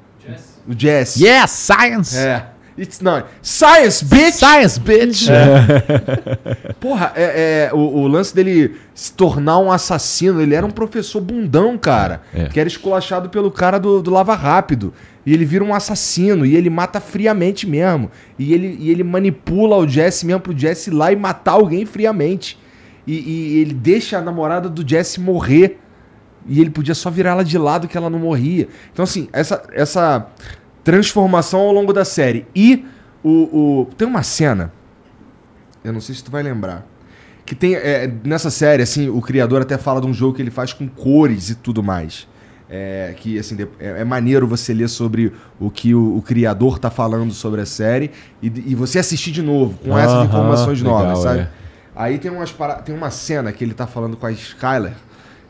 O Jesse. Yes, science! É. It's not. Science, bitch! Science, bitch! Porra, é, é, o, o lance dele se tornar um assassino, ele era um professor bundão, cara. É. Que era esculachado pelo cara do, do Lava Rápido. E ele vira um assassino, e ele mata friamente mesmo. E ele, e ele manipula o Jesse mesmo pro Jesse ir lá e matar alguém friamente. E, e ele deixa a namorada do Jesse morrer. E ele podia só virar ela de lado que ela não morria. Então, assim, essa, essa transformação ao longo da série. E o, o. Tem uma cena. Eu não sei se tu vai lembrar. Que tem. é, nessa série, assim, o criador até fala de um jogo que ele faz com cores e tudo mais. É, que assim, é, é maneiro você ler sobre o que o, o criador tá falando sobre a série e, e você assistir de novo, com essas Aham, informações legal, novas, sabe? é. Aí tem, umas para... tem uma cena que ele tá falando com a Skyler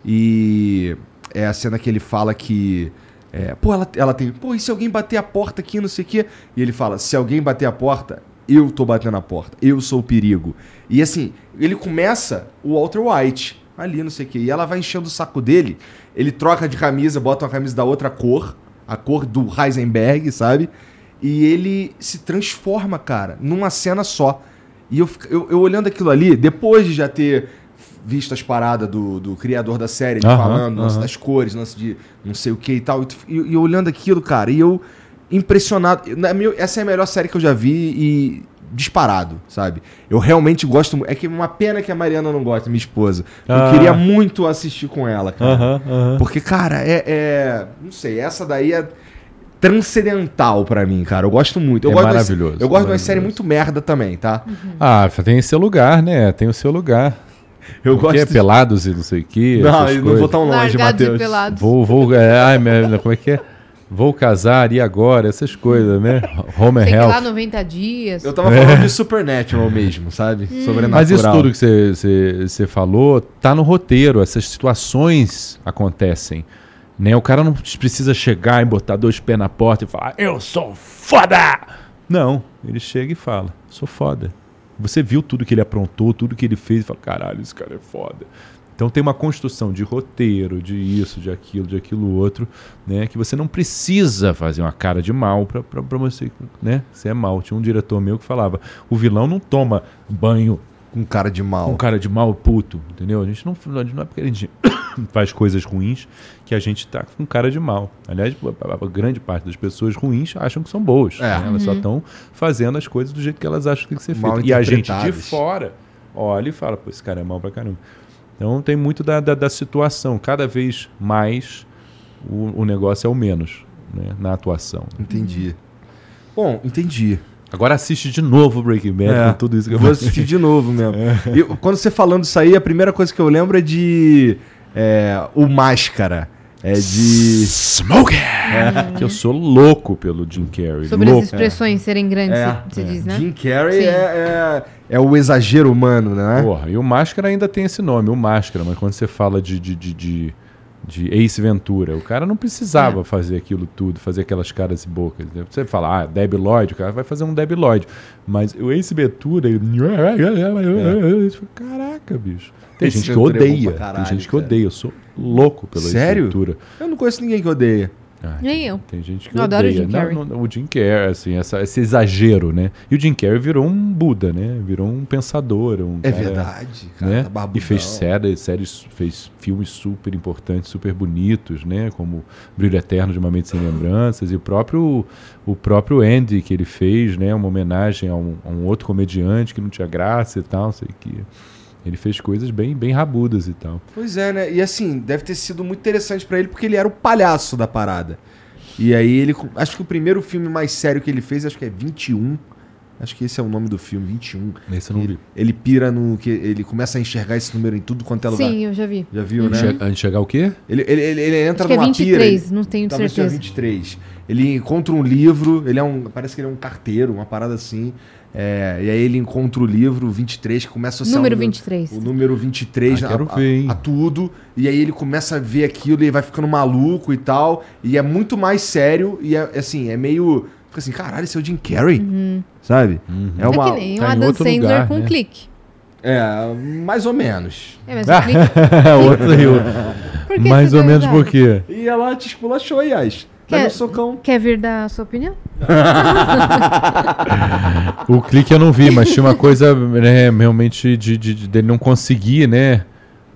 e é a cena que ele fala que. é, pô, ela, ela tem. Pô, e se alguém bater a porta aqui, não sei o quê? E ele fala: se alguém bater a porta, eu tô batendo a porta. Eu sou o perigo. E assim, ele começa o Walter White ali, não sei o quê. E ela vai enchendo o saco dele. Ele troca de camisa, bota uma camisa da outra cor, a cor do Heisenberg, sabe? E ele se transforma, cara, numa cena só. E eu, eu, eu olhando aquilo ali, depois de já ter visto as paradas do, do criador da série, ele Aham, falando, lance das cores, lance de não sei o que e tal, e, e- e olhando aquilo, cara, e eu, impressionado. Na minha- essa é a melhor série que eu já vi e disparado, sabe? Eu realmente gosto. É que uma pena que a Mariana não gosta, minha esposa. Eu Ah. queria muito assistir com ela, cara. Porque, cara, é, é- Não sei, essa daí é transcendental pra mim, cara. Eu gosto muito. Eu É gosto maravilhoso, eu gosto de uma série muito merda também, tá? Ah, tem seu lugar, né? Tem o seu lugar. Eu é gosto. de- pelados e não sei o quê. Não, eu não vou tão longe, Matheus. pelados. Vou, vou, é, ai, minha- como é que é? Vou casar e agora, essas coisas, né? Home Tem que ir lá Health. 90 dias. Eu tava falando de Supernatural mesmo, sabe? Sobrenatural. Mas isso tudo que você- você você falou tá no roteiro, essas situações acontecem. Né? O cara não precisa chegar e botar dois pés na porta e falar, eu sou foda! Não, ele chega e fala, sou foda. Você viu tudo que ele aprontou, tudo que ele fez e fala, caralho, esse cara é foda. Então tem uma construção de roteiro, de isso, de aquilo, de aquilo outro, né? Que você não precisa fazer uma cara de mal pra você, né? Você é mal. Tinha um diretor meu que falava, o vilão não toma banho Com cara de mal. um cara de mal puto, entendeu? A gente não, não é porque a gente faz coisas ruins que a gente tá com cara de mal. Aliás, a, grande parte das pessoas ruins acham que são boas. É. né? Elas só estão fazendo as coisas do jeito que elas acham que tem que ser feito. E a gente de fora olha e fala, pô, esse cara é mal pra caramba. Então tem muito da, da, da situação. Cada vez mais o, o negócio é o menos né? na atuação. Entendi. Bom, entendi. Agora assiste de novo o Breaking Bad É. com tudo isso que eu Vou assistir de novo mesmo. E quando você falando isso aí, a primeira coisa que eu lembro é de. É, o Máscara. É de. Smoke! Que eu sou louco pelo Jim Carrey. Sobre louco. as expressões serem grandes, É, você diz, né? Jim Carrey é, é, é o exagero humano, né? Porra, e o Máscara ainda tem esse nome, o Máscara, mas quando você fala de, de, de, de, de Ace Ventura, o cara não precisava fazer aquilo tudo, fazer aquelas caras e bocas. né? Você fala, ah, Debbie Lloyd, o cara vai fazer um Debbie Lloyd. Mas o Ace Ventura, ele... Caraca, bicho. Tem Ace gente que é odeia, caralho, tem gente que cara. odeia, eu sou louco pelo Sério? Ace Ventura. Eu não conheço ninguém que odeia. Ah, Nem tem- eu. Tem gente que Eu adoro o odeia. Jim Carrey. Não, não, o Jim Carrey, assim, essa- esse exagero, né? E o Jim Carrey virou um Buda, né? Virou um pensador, um É cara, verdade, cara. né? Tá e fez séries, séries, fez filmes super importantes, super bonitos, né? Como Brilho Eterno de uma Mente Sem Lembranças e o próprio o próprio Andy que ele fez, né? Uma homenagem a um, a um outro comediante que não tinha graça e tal, sei que ele fez coisas bem bem rabudas e tal. Pois é, né? E assim, deve ter sido muito interessante pra ele porque ele era o palhaço da parada. E aí ele. Acho que o primeiro filme mais sério que ele fez, acho que é 21. Acho que esse é o nome do filme, 21. Esse eu não vi. Ele, pira no. que Ele começa a enxergar esse número em tudo quanto é lugar. Sim, eu já vi. Já viu, né? Che- Enxergar o quê? Ele, ele, ele, ele entra Acho que é numa 23, pira. não tenho Talvez certeza. 23. Ele encontra um livro, ele é um. Parece que ele é um carteiro, uma parada assim. É, e aí ele encontra o livro 23, que começa a ser Número um- 23. O número 23 Ah, a, quero a- ver, hein? a tudo. E aí ele começa a ver aquilo e vai ficando maluco e tal. E é muito mais sério. E é assim, é meio. Fica assim, caralho, esse é o Jim Carrey. Sabe? É É uma. que nem o tá Adam outro Sandler lugar, com um né? clique. É, mais ou menos. É, mas o clique. Outro riu. Por que Mais ou menos por quê? E ela te esculachou, Yas. Dá Quer- socão. Quer vir dar a sua opinião? O clique eu não vi, mas tinha uma coisa né, realmente de, de, de- dele não conseguir, né?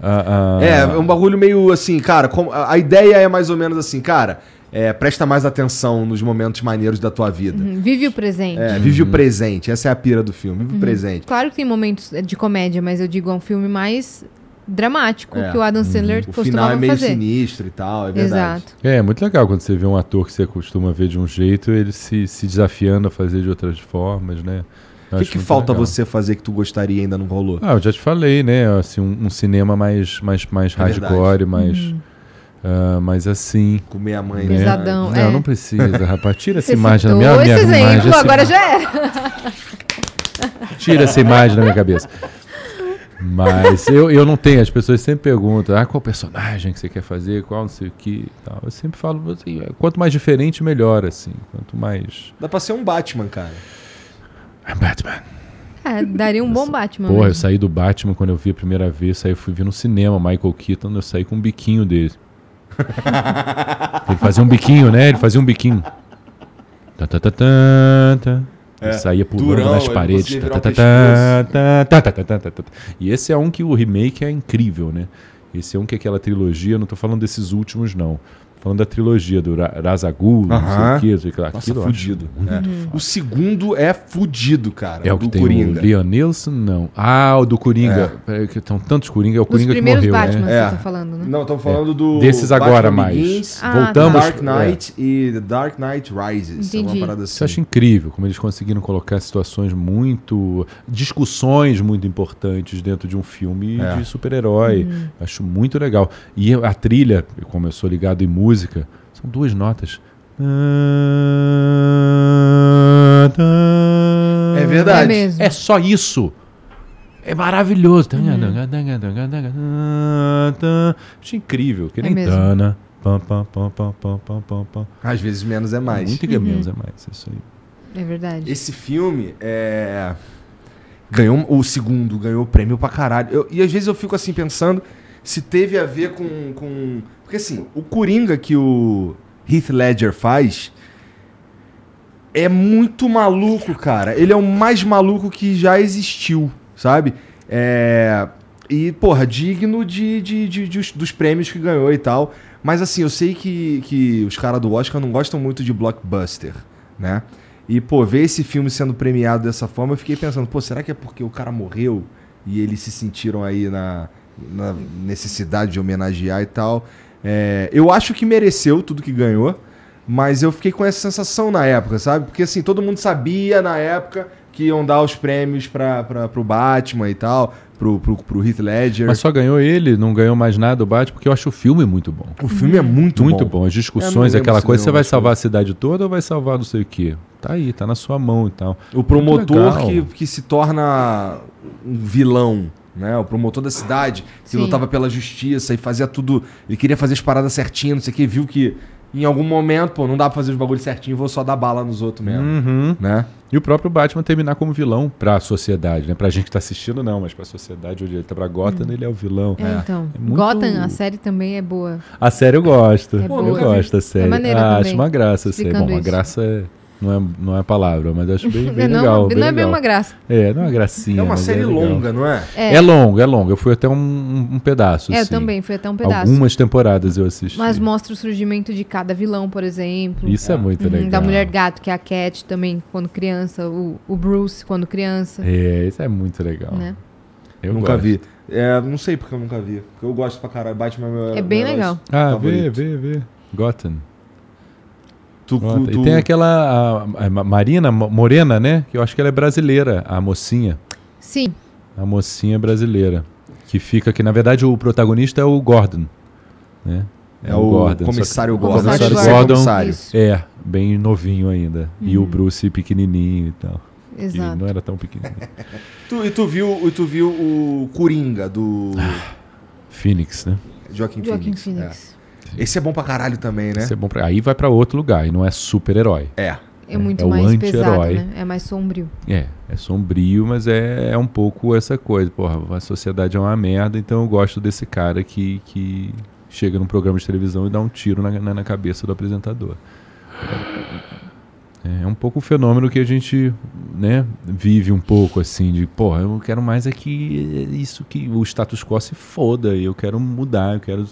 a- a- É, é um bagulho meio assim, cara. como- a ideia é mais ou menos assim, cara. é, presta mais atenção nos momentos maneiros da tua vida. Uhum, Vive o presente. É, vive o presente. Essa é a pira do filme. Vive o presente. Claro que tem momentos de comédia, mas eu digo, é um filme mais dramático É. que o Adam Sandler O final costumava é meio fazer. sinistro e tal, é verdade. Exato. É, muito legal quando você vê um ator que você costuma ver de um jeito, ele se, se desafiando a fazer de outras formas, né? O que, que falta legal. você fazer que tu gostaria e ainda não rolou? Ah, eu já te falei, né? Assim, um, um cinema mais, mais, mais É hardcore, mais, ah, mais assim. Comer a mãe, né? Pesadão, Não, é. não precisa, rapaz. Tira essa imagem da minha, minha esse imagem. exemplo, essa agora já era. Tira essa imagem da minha cabeça. Mas eu, eu não tenho, as pessoas sempre perguntam, ah, qual personagem que você quer fazer, qual não sei o que e tal. Eu sempre falo, assim, quanto mais diferente, melhor, assim. Quanto mais... Dá pra ser um Batman, cara. I'm Batman. É, daria um bom Batman. Porra, eu mesmo. saí do Batman quando eu vi a primeira vez, saí, fui ver no cinema, Michael Keaton, eu saí com um biquinho dele. Ele fazia um biquinho, né? Ele fazia um biquinho. Tá, tá, tá, tá, tá. Ele saía pulando durão, nas paredes. Tá, tá, tá. E esse é um que o remake é incrível, né? Esse é um que é aquela trilogia, não tô falando desses últimos, não. Falando da trilogia do Ra- Razagul, não sei o que, sei lá. Nossa, Aquilo eu acho fudido. É. O segundo é fudido, cara. É o que do tem Coringa. o Leon Nilsson? Não. Ah, o do Coringa. É. que estão tantos Coringa. É o Os Coringa que morreu, Batman, né? É. você tá falando, né? Não, estamos falando do. Desses agora mais. Ah, Voltamos. Dark Knight e The Dark Knight Rises. Entendi. Uma parada assim. Isso eu acho incrível, como eles conseguiram colocar situações muito. discussões muito importantes dentro de um filme É. de super-herói. Acho muito legal. E a trilha, como eu sou ligado em música, são duas notas. É verdade. É mesmo. É só isso. É maravilhoso. Acho incrível. Que É nem mesmo. Tana. Pam, pam, pam, pam, pam, pam, pam. Às vezes menos é mais. Muito que é menos é mais. Isso aí. É verdade. Esse filme é. Ganhou o segundo, ganhou prêmio pra caralho. Eu- e às vezes eu fico assim pensando se teve a ver com, com. Porque assim, o Coringa que o Heath Ledger faz é muito maluco, cara. Ele é o mais maluco que já existiu, sabe? É. E, porra, digno de, de, de- de os- dos prêmios que ganhou e tal. Mas assim, eu sei que, que os caras do Oscar não gostam muito de blockbuster, né? E, pô, ver esse filme sendo premiado dessa forma, eu fiquei pensando, pô, será que é porque o cara morreu e eles se sentiram aí na, na necessidade de homenagear e tal? É, eu acho que mereceu tudo que ganhou, mas eu fiquei com essa sensação na época, sabe? Porque assim, todo mundo sabia na época que iam dar os prêmios pra, pra, pro Batman e tal, pro, pro, pro Heath Ledger. Mas só ganhou ele, não ganhou mais nada o Batman, porque eu acho o filme muito bom. O filme é muito, Muito bom. bom. As discussões, aquela coisa, você vai salvar a cidade toda ou vai salvar não sei o quê? Tá aí, tá na sua mão e tal. O promotor Muito que, que se torna um vilão, né? O promotor da cidade, que Sim. lutava pela justiça e fazia tudo. Ele queria fazer as paradas certinho, não sei o que, viu que em algum momento, pô, não dá pra fazer os bagulhos certinho, vou só dar bala nos outros mesmo. Uhum. Né? E o próprio Batman terminar como vilão pra sociedade, né? Pra gente que tá assistindo, não, mas pra sociedade, onde ele tá pra Gotham, ele é o vilão. É, então. É muito- Gotham, a série também é boa. A série eu gosto. É eu boa. gosto da série. maneira ah, também, acho uma graça a série. explicando Bom, uma isso. graça é, não, é, não é palavra, mas acho bem, bem não, legal. não bem é bem uma graça. É, não é uma gracinha. É uma mas série legal. longa, não é? É, É longo, é longo. Eu fui até um, um- um pedaço. é, eu assim. também, foi até um pedaço. Algumas temporadas eu assisti. Mas mostra o surgimento de cada vilão, por exemplo. Isso é, muito Uhum, legal. Da Mulher Gato, que é a Cat também, quando criança. O, o Bruce, quando criança. É, isso é muito legal. Né? Eu nunca gosto. vi. É, não sei porque eu nunca vi. Porque eu gosto pra caralho. Batman é meu É bem legal. Ah, vê, vê, vê. Gotham. Tu, tu- E tem aquela a, a Ma- Marina Mo- Morena, né? Que eu acho que ela é brasileira, a mocinha. Sim, A mocinha brasileira. Que fica que, na verdade, o protagonista é o Gordon. Né? É o Gordon, que- comissário O Gordon. comissário Gordon. comissário. É, bem novinho ainda. E Uhum. o Bruce pequenininho e tal. Ele exato. não era tão pequenininho. Tu, e tu viu, e tu viu o Coringa do Phoenix, né? Joaquim, Joaquim Phoenix. Phoenix. É. Esse é bom pra caralho também, né? Isso é bom pra... Aí vai pra outro lugar e não é super-herói. É. É, muito é o mais pesado, né? É mais sombrio. É, é sombrio, mas é, é um pouco essa coisa. Porra, a sociedade é uma merda, então eu gosto desse cara que, que chega num programa de televisão e dá um tiro na, na, na cabeça do apresentador. É um pouco o fenômeno que a gente né, vive um pouco assim, de porra, eu quero mais é que isso que o status quo se foda, eu quero mudar, eu quero.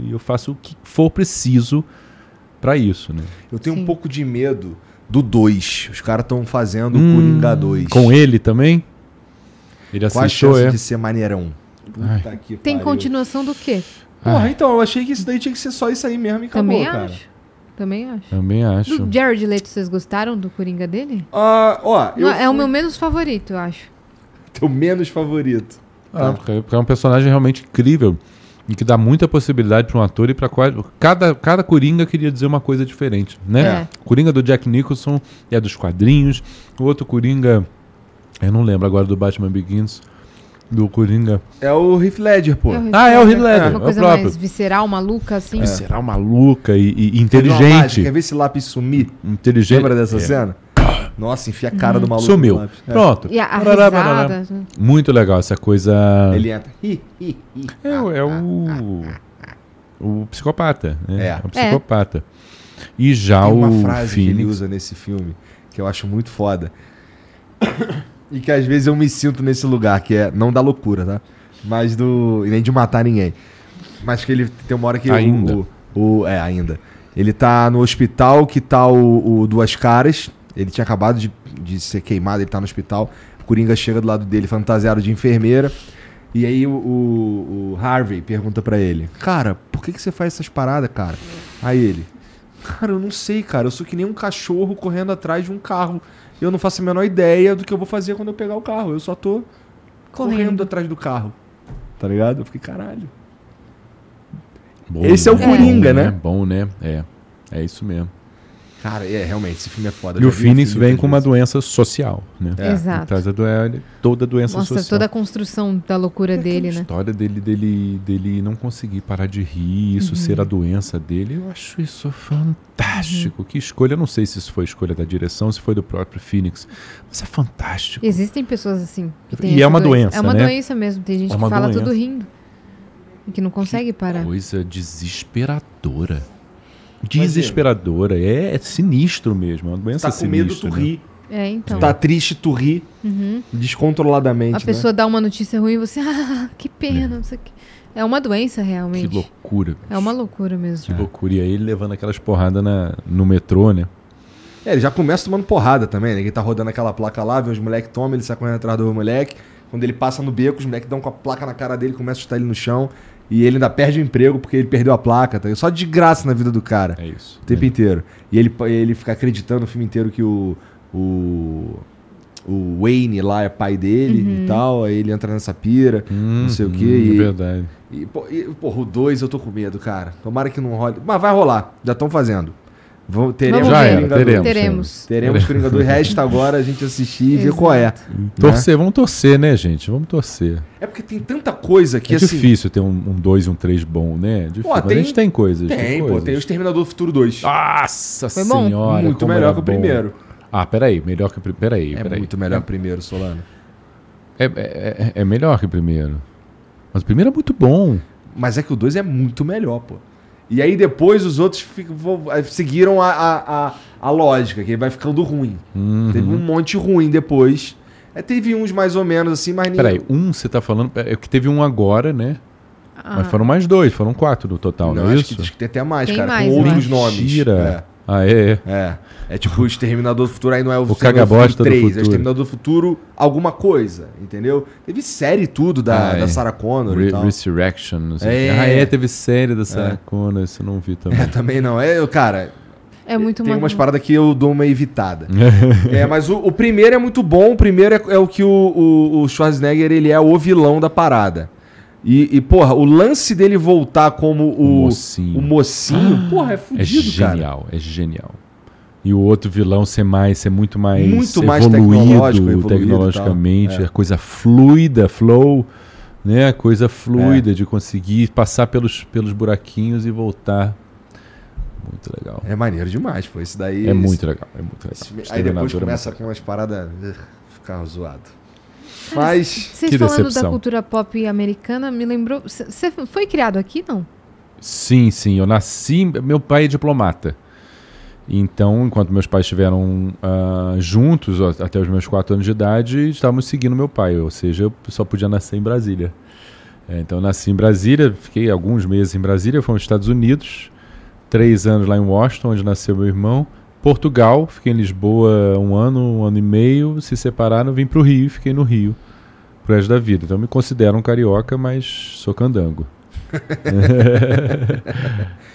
E eu faço o que for preciso pra isso, né? Eu tenho um Sim. pouco de medo do 2. Os caras estão fazendo o Hum, Coringa 2. Com ele também? Ele Qual a aceitou, chance é? de ser maneirão? Ai. Puta que Tem pariu. continuação do quê? Porra, Ai. então, eu achei que isso daí tinha que ser só isso aí mesmo e acabou, Também cara. Também acho. Também acho. Do Jared Leto, vocês gostaram do Coringa dele? Ah, ó, eu Não, é o fui- meu menos favorito, eu acho. teu menos favorito. Ah, porque porque é um personagem realmente incrível e que dá muita possibilidade para um ator e para cada cada coringa queria dizer uma coisa diferente, né? É. O Coringa do Jack Nicholson é dos quadrinhos, o outro coringa eu não lembro agora do Batman Begins, do coringa. É o Heath Ledger, pô. É o Ah, é o Heath É Ledger, Uma é o coisa próprio. mais visceral, maluca, assim. Será maluca e, e uma inteligente, mágica? Quer ver esse lápis sumir? inteligente. Lembra dessa É. cena? Nossa, enfia a cara do maluco Sumiu. no lápis. É. Pronto. E a, a né? Muito legal essa coisa. Ele entra. Hi, hi, hi. É, o- é o. O psicopata. Né? É. o psicopata. E já Tem o. uma frase que ele usa nesse filme que eu acho muito foda. E que às vezes eu me sinto nesse lugar, que é não da loucura, tá? Mas do. E nem de matar ninguém. Mas que ele tem uma hora que Ainda. o- O, é, ainda. Ele tá no hospital que tá o, o Duas Caras. Ele tinha acabado de, de ser queimado, ele tá no hospital. O Coringa chega do lado dele, fantasiado de enfermeira. E aí o, o- o Harvey pergunta pra ele: Cara, por que, que você faz essas paradas, cara? Aí ele: Cara, eu não sei, cara. Eu sou que nem um cachorro correndo atrás de um carro. Eu não faço a menor ideia do que eu vou fazer quando eu pegar o carro. Eu só tô correndo, Correndo. atrás do carro. Tá ligado? Eu fiquei, caralho. Bom, Esse é o Coringa, né? Bom, né? É. É isso mesmo. Cara, é, realmente, esse filme é foda. E o Phoenix vem com uma doença social, né? É. Exato. Traz a doen- toda a doença Mostra social. toda a construção da loucura dele, A né? história dele, dele, dele não conseguir parar de rir, isso ser Uhum. a doença dele, eu acho isso fantástico. Que escolha, eu não sei se isso foi escolha da direção, se foi do próprio Phoenix, mas é fantástico. Existem pessoas assim. que E é uma doença, É uma né? doença mesmo. Tem gente É que fala doença. tudo rindo. E que não consegue parar. Coisa desesperadora. Desesperadora. É, é sinistro mesmo, é uma doença Tá com medo, tu sinistra. né? ri. É, então. Tá triste, tu ri. Uhum. Descontroladamente. A né? pessoa dá uma notícia ruim e você, ah, que pena, não sei o quê. É uma doença, Que realmente. loucura. É uma loucura mesmo. Que loucura. E aí ele levando aquelas porradas na, no metrô, né? É, ele já começa tomando porrada também, né? Ele tá rodando aquela placa lá, vê os moleques tomam, ele sai correndo atrás do moleque. Quando ele passa no beco, os moleques dão com a placa na cara dele, começa a chutar ele no chão. E ele ainda perde o emprego porque ele perdeu a placa. Tá? Só de graça na vida do cara. É isso. O tempo inteiro. E ele, ele fica acreditando o filme inteiro que o, o, o Wayne lá é pai dele e tal. Aí ele entra nessa pira, não sei o quê. É E, verdade. e, e, porra, o 2 eu tô com medo, cara. Tomara que não role. Mas vai rolar, já estão fazendo. Vamos, teremos Já era, teremos. Teremos. Teremos Coringa 2. Resta agora a gente assistir e ver qual é. Torcer, vamos torcer, né, gente? Vamos torcer. É porque tem tanta coisa que é assim. difícil ter um 2 e um 3 bom, né? É difícil. Pô, Mas tem- a gente tem coisas. Tem, pô, coisas. tem o Exterminador do Futuro 2. Nossa Foi bom? senhora. Muito como melhor que o bom. primeiro. Ah, peraí, melhor que o primeiro. Peraí, É peraí. muito melhor que o primeiro, Solano. É, é, é- é melhor que o primeiro. Mas o primeiro é muito bom. Mas é que o 2 é muito melhor, pô. E aí depois os outros ficam- eh, seguiram a, a, a, a lógica, que vai ficando ruim. Uhum. Teve um monte ruim depois. É, teve uns mais ou menos assim, mas Peraí, um você tá falando. É que teve um agora, né? Ah, Mas foram mais dois, foram quatro no total, não, é acho isso? que, diz que tem até mais, Tem cara, mais, com outros acho. nomes. Mentira. Ah, é. É, é. É tipo o Exterminador do Futuro, aí não é o, O cagabosta do 3, é o futuro. Exterminador do Futuro alguma coisa, entendeu? Teve série e tudo da, Ah, da é. Sarah Connor Re e tal. Resurrection, não sei. É. Ah, é, teve série da Sarah Connor, isso eu não vi também. É, também não. É, eu, cara, É muito tem uma- umas paradas que eu dou uma evitada. é, mas o, o primeiro é muito bom. O primeiro é, é o que o, o, o Schwarzenegger, ele é o vilão da parada. E, e, porra, o lance dele voltar como o, mocinho. o mocinho, porra, é É fudido, cara. genial, é genial. E o outro vilão ser mais, ser muito mais Muito mais evoluído, tecnológico, evoluído tecnologicamente. É. a coisa fluida, flow, né? A coisa fluida É. de conseguir passar pelos, pelos buraquinhos e voltar. Muito legal. É maneiro demais, pô. Esse daí. É, muito legal, é muito legal. esse- aí depois é começa muito com umas paradas. Ficar zoado. Mas. Vocês Que falando decepção. da cultura pop americana, me lembrou. Você foi criado aqui, não? Sim, sim. Eu nasci. Meu pai é diplomata. Então, enquanto meus pais estiveram ah, juntos até os meus quatro anos de idade, estávamos seguindo meu pai. Ou seja, eu só podia nascer em Brasília. É, então, eu nasci em Brasília, fiquei alguns meses em Brasília, fui aos Estados Unidos, três anos lá em Washington, onde nasceu meu irmão. Portugal, fiquei em Lisboa um ano, um ano e meio, se separaram, vim para o Rio, fiquei no Rio pro resto da vida. Então, me considero um carioca, mas sou candango.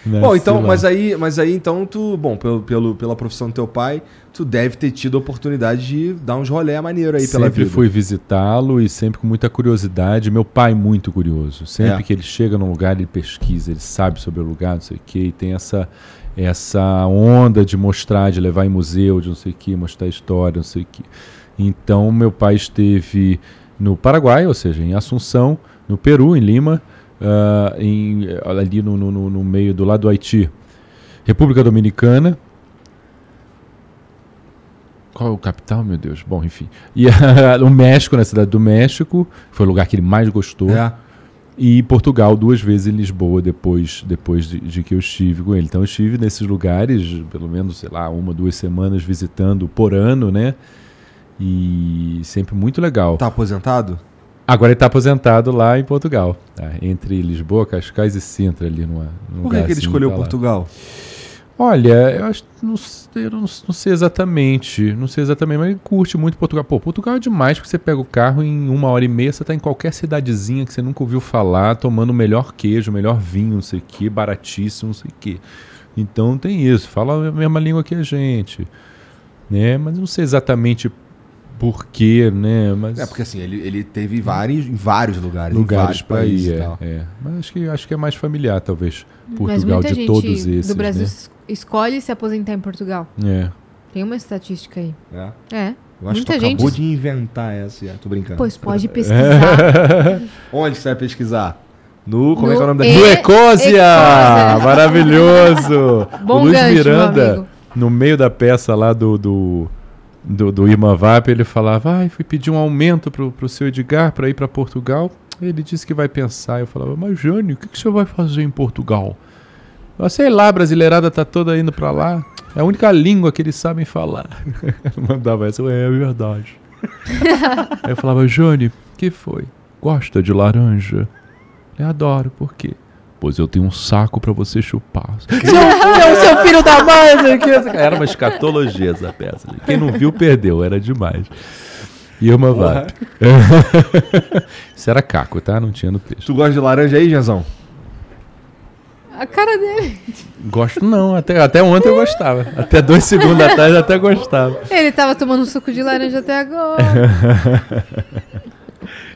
Bom, Nasci então, lá. mas aí, mas aí então tu, bom, pelo, pelo, pela profissão do teu pai, tu deve ter tido a oportunidade de dar uns rolé maneiro aí pela sempre vida. fui visitá-lo e sempre com muita curiosidade. Meu pai muito curioso. Sempre É. que ele chega num lugar, ele pesquisa, ele sabe sobre o lugar, não sei o quê, e tem essa essa onda de mostrar, de levar em museu, de não sei o quê, mostrar história, não sei o quê. Então, meu pai esteve no Paraguai, ou seja, em Assunção, no Peru, em Lima, ah, em, ali no, no- no- meio do lado do Haiti, República Dominicana, qual é o capital, meu Deus? Bom, enfim. E a- o México, na cidade do México, foi o lugar que ele mais gostou. É. E Portugal duas vezes em Lisboa depois, depois de, de que eu estive com ele. Então eu estive nesses lugares, pelo menos, sei lá, uma, duas semanas visitando por ano, né? E sempre muito legal. Tá aposentado? Agora ele está aposentado lá em Portugal, tá? entre Lisboa, Cascais e Sintra, ali numa, num Por que, que ele escolheu tá lá. Olha, eu acho não eu não, não sei exatamente, não sei exatamente, mas ele curte muito Portugal. Pô, Portugal é demais porque você pega o carro em uma hora e meia, você tá em qualquer cidadezinha que você nunca ouviu falar, tomando o melhor queijo, o melhor vinho, não sei o que, baratíssimo, não sei o que. Então tem isso, fala a mesma língua que a gente, né? Mas não sei exatamente por quê, né? Mas É, porque assim, ele, ele teve vários, em vários lugares, em lugares vários para países ir, é, é. Mas acho que acho que é mais familiar, talvez, Portugal muita de gente todos esses, do Brasil né? es- escolhe se aposentar em Portugal. É. Tem uma estatística aí. É. É. Eu acho Muita que tu gente- acabou de inventar essa, é, tô brincando. Pois pode pesquisar. Onde você vai pesquisar? No, como é No que é o nome E- daqui? Do Ecósia! Ecósia. Maravilhoso! Bom o Luiz gancho, meu Miranda, amigo. no meio da peça lá do, do, do, do Irma Vap, ele falava, ai, fui pedir um aumento pro, pro seu Edgar para ir para Portugal. Ele disse que vai pensar. Eu falava, mas Jânio, o que, que você vai fazer em Portugal? Eu, sei lá, a brasileirada tá toda indo para lá. É a única língua que eles sabem falar. Eu Mandava essa, eu, é verdade. Aí eu falava, Jânio, que foi? Gosta de laranja? Eu adoro, por quê? Pois eu tenho um saco pra você chupar. seu, seu, seu filho da mãe! o. Era uma escatologia essa peça. Quem não viu, perdeu. Era demais. E uma VAP. Isso era caco, tá? Não tinha no texto. Tu gosta de laranja aí, Janzão? A cara dele. Gosto não. Até, até ontem eu gostava. Até dois segundos atrás eu até gostava. Ele tava tomando suco de laranja até agora.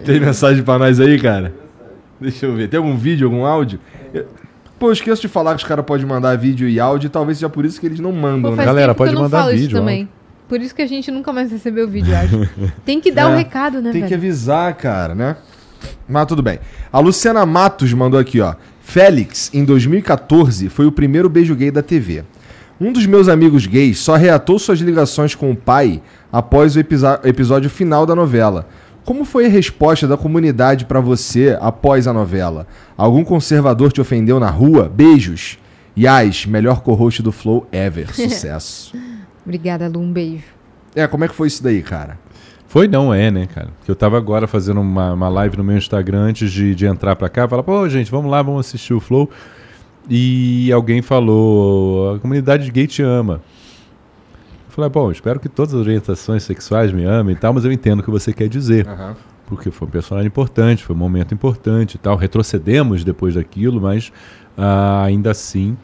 Tem mensagem pra nós aí, cara? Deixa eu ver. Tem algum vídeo, algum áudio? Eu- Pô, eu esqueço de falar que os caras podem mandar vídeo e áudio, talvez seja por isso que eles não mandam, Pô, né? Galera, pode mandar vídeo, também. Por isso que a gente nunca mais recebeu vídeo, eu acho. Tem que dar o É, recado, né, Tem que velho? avisar, cara, né? Mas tudo bem. A Luciana Matos mandou aqui, ó. Félix, em 2014, foi o primeiro beijo gay da TV. Um dos meus amigos gays só reatou suas ligações com o pai após o episódio final da novela. Como foi a resposta da comunidade pra você após a novela? Algum conservador te ofendeu na rua? Beijos. Yas, melhor co-host do Flow ever. Sucesso. Obrigada, Lu. Um beijo. é, como é que foi isso daí, cara? Foi não é, né, cara? Porque eu tava agora fazendo uma, uma live no meu Instagram antes de, de entrar pra cá. Falar, pô, gente, vamos lá, vamos assistir o Flow. E alguém falou, a comunidade gay te ama. Eu falei, bom, espero que todas as orientações sexuais me amem e tal, mas eu entendo o que você quer dizer. Aham. Porque foi um personagem importante, foi um momento importante e tal. Retrocedemos depois daquilo, mas ah, ainda assim,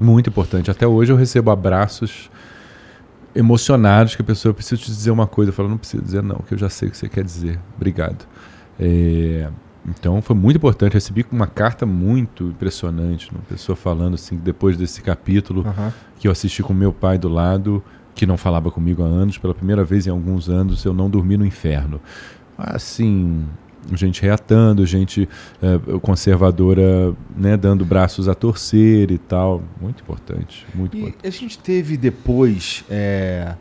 muito importante. Até hoje eu recebo abraços emocionados que a pessoa precisa te dizer uma coisa. Eu falo, não preciso dizer não, que eu já sei o que você quer dizer. Obrigado. É, então foi muito importante. Recebi uma carta muito impressionante, uma pessoa falando assim, depois desse capítulo Aham. que eu assisti com meu pai do lado, que não falava comigo há anos, pela primeira vez em alguns anos eu não dormi no inferno. Assim, gente reatando, gente eh, conservadora, né, dando braços a torcer e tal. Muito importante, muito E importante. a gente teve depois é,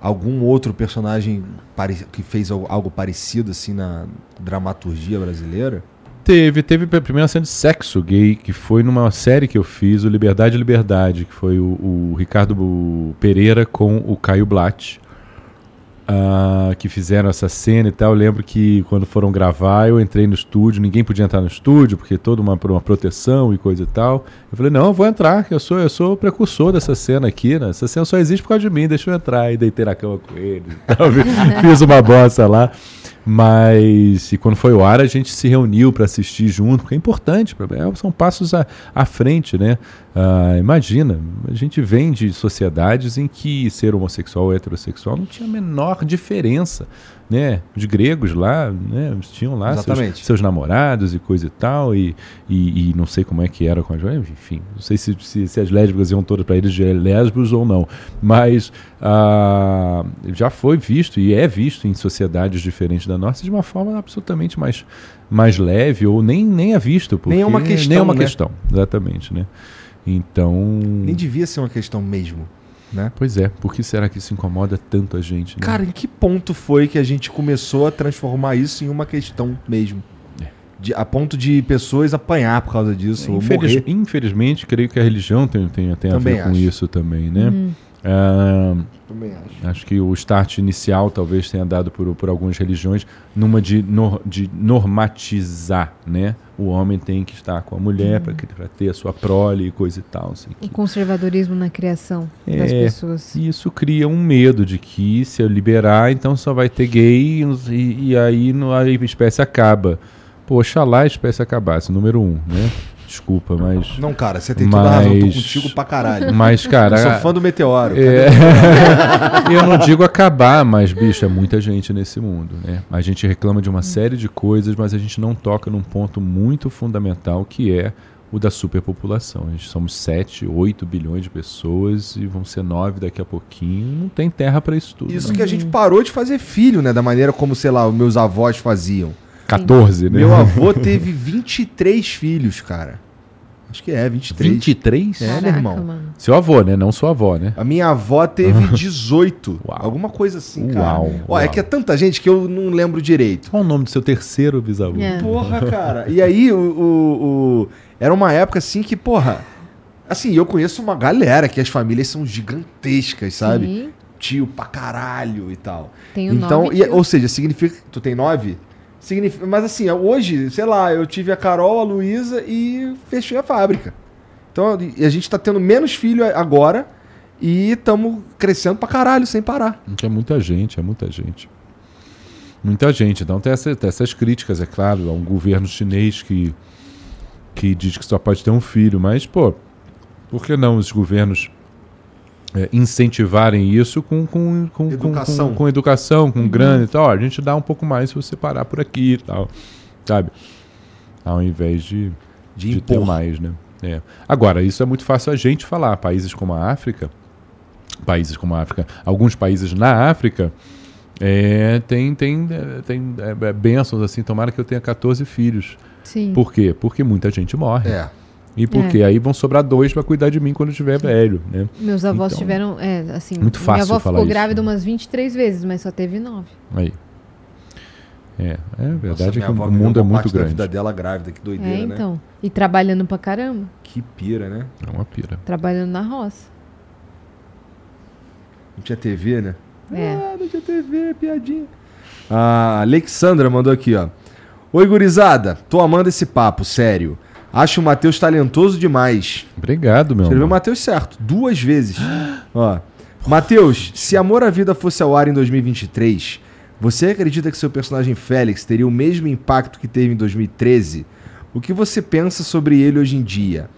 algum outro personagem que fez algo, algo parecido assim na dramaturgia brasileira? Teve, teve a primeira cena de sexo gay, que foi numa série que eu fiz, o Liberdade Liberdade, que foi o, o Ricardo Pereira com o Caio Blatt. Ah, que fizeram essa cena e tal. Eu lembro que quando foram gravar, eu entrei no estúdio, ninguém podia entrar no estúdio, porque toda uma, uma proteção e coisa e tal. Eu falei, não, eu vou entrar, eu sou, eu sou o precursor dessa cena aqui, né? Essa cena só existe por causa de mim, deixa eu entrar. E deitei na cama com ele e tal, fiz uma bossa lá. Mas e quando foi o ar, a gente se reuniu para assistir junto, porque é importante, é, são passos à, à frente, né? Ah, imagina, a gente vem de sociedades em que ser homossexual ou heterossexual não tinha a menor diferença, né? Os gregos lá, né? Tinham lá seus, seus namorados e coisa e tal, e, e, e não sei como é que era com as enfim, não sei se, se, se as lésbicas iam todas para eles de lésbicos ou não, mas ah, já foi visto e é visto em sociedades diferentes da nossa de uma forma absolutamente mais, mais leve, ou nem, nem é visto. Nem é uma porque questão, Nem é uma né? questão, exatamente, né? Então. Nem devia ser uma questão mesmo, né? Pois é, por que será que isso incomoda tanto a gente? Né? Cara, em que ponto foi que a gente começou a transformar isso em uma questão mesmo? É. De- a ponto de pessoas apanhar por causa disso, ou Infeliz- morrer. Infelizmente, creio que a religião tem, tem, tem a ver com acho. isso também, né? Hum. Ah, Também acho. Acho que o start inicial talvez tenha dado por, por algumas religiões numa de, nor- de normatizar, né? O homem tem que estar com a mulher para ter a sua prole e coisa e tal. Assim, O que- conservadorismo na criação das É. pessoas. E isso cria um medo de que se eu liberar, então só vai ter gay e, e aí no- a espécie acaba. Pô, oxalá a espécie acabasse, número um, né? Desculpa, mas... Não, cara, você tem toda a razão. Tô contigo pra caralho. Mas, cara... Eu sou fã do Meteoro. É. eu não digo acabar, mas, bicho, é muita gente nesse mundo, né? A gente reclama de uma série de coisas, mas a gente não toca num ponto muito fundamental que é o da superpopulação. A gente somos 7, 8 bilhões de pessoas e vão ser 9 daqui a pouquinho. Não tem terra para isso tudo. Isso que a gente parou de fazer filho, né? Da maneira como, sei lá, os meus avós faziam. 14, né? Meu avô teve 23 filhos, cara. Acho que é, 23. 23? É, meu Caraca, irmão. mano. Seu avô, né? Não sua avó, né? A minha avó teve 18. Uau. Alguma coisa assim, cara. Uau, Ó, é que é tanta gente que eu não lembro direito. Qual o nome do seu terceiro bisavô? É. Porra, cara. E aí, o, o- o- era uma época assim que, porra. Assim, eu conheço uma galera que as famílias são gigantescas, sabe? Sim, Tio pra caralho e tal. tenho então, nove e- ou seja, significa. Tu tem nove? Significa, mas assim, hoje, sei lá, eu tive a Carol, a Luísa e fechei a fábrica. Então, a gente tá tendo menos filho agora e estamos crescendo pra caralho, sem parar. É muita gente, é muita gente. Muita gente. Então tem, essa- tem essas críticas, é claro, a um governo chinês que, que diz que só pode ter um filho, mas, pô, por que não os governos é, incentivarem isso com, com, com, Educação. com, com, educação, com grana e tal? Ó, a gente dá um pouco mais se você parar por aqui e tal, sabe? Ao invés de, De de ter mais, né? É. Agora, isso é muito fácil a gente falar. Países como a África, países como a África, alguns países na África, é, tem, tem, tem é, é, bênçãos assim, tomara que eu tenha 14 filhos. Sim. Por quê? Porque muita gente morre. É. E porque aí vão sobrar dois para cuidar de mim quando eu estiver velho, né? Meus avós Então, tiveram, é, assim, muito minha fácil avó falar ficou grávida né? umas 23 vezes, mas só teve nove. Aí. É, é Nossa, verdade minha é que avó o mundo é muito grande. vida dela grávida, que doideira, é, né? então. E trabalhando pra caramba. Que pira, né? É uma pira. Trabalhando na roça. Não tinha TV, né? É. Ah, não tinha TV, piadinha. A Alexandra mandou aqui, ó. Oi, gurizada. Tô amando esse papo, sério. Acho o Matheus talentoso demais. Obrigado, meu Escreveu o. Matheus certo, duas vezes. Ó. Matheus, se Amor à Vida fosse ao ar em 2023, você acredita que seu personagem Félix teria o mesmo impacto que teve em 2013? O que você pensa sobre ele hoje em dia?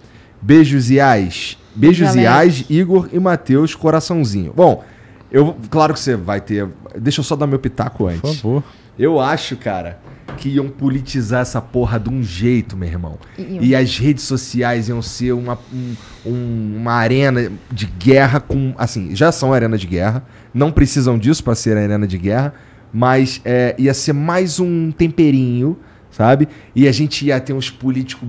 Beijos e ais. Beijos e ais, Igor e Matheus, coraçãozinho. Bom, eu claro que você vai ter. Deixa eu só dar meu pitaco Por antes. favor. Eu acho, cara, que iam politizar essa porra de um jeito, meu irmão. Iam. E as redes sociais iam ser uma, um- um- uma arena de guerra com. Assim, já são arena de guerra. Não precisam disso pra ser arena de guerra. Mas é, ia ser mais um temperinho, sabe? E a gente ia ter uns políticos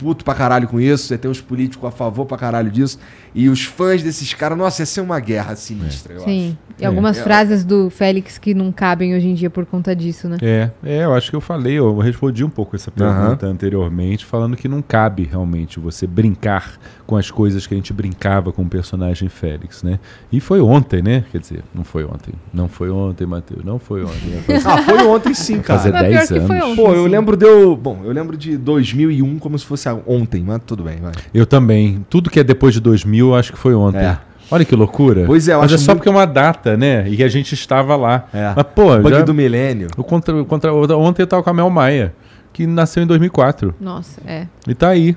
puto pra caralho com isso, ia ter uns políticos a favor pra caralho disso. E os fãs desses caras, nossa, ia ser uma guerra sinistra, eu Sim. E É. algumas É. frases do Félix que não cabem hoje em dia por conta disso, né? É, é, eu acho que eu falei, eu respondi um pouco essa pergunta anteriormente, falando que não cabe realmente você brincar com as coisas que a gente brincava com o personagem Félix, né? E foi ontem, né? Quer dizer, não foi ontem. Não foi ontem, Matheus. Não foi ontem. Fazer- acho. Ah, foi ontem sim, cara. fazer Mas pior 10 que foi anos. ontem. Pô, eu Sim. lembro de eu. Bom, eu lembro de 2001 como se fosse a- ontem, mas tudo bem, vai. Eu também. Tudo que é depois de 2000, eu acho que foi ontem. É. Olha que loucura. Pois é, eu Mas acho é só muito- porque é uma data, né? E que a gente estava lá. É. Mas, pô, Bug já... do milênio. o contra, o contra, ontem eu tava com a Mel Maia, que nasceu em 2004. Nossa, é. E tá aí.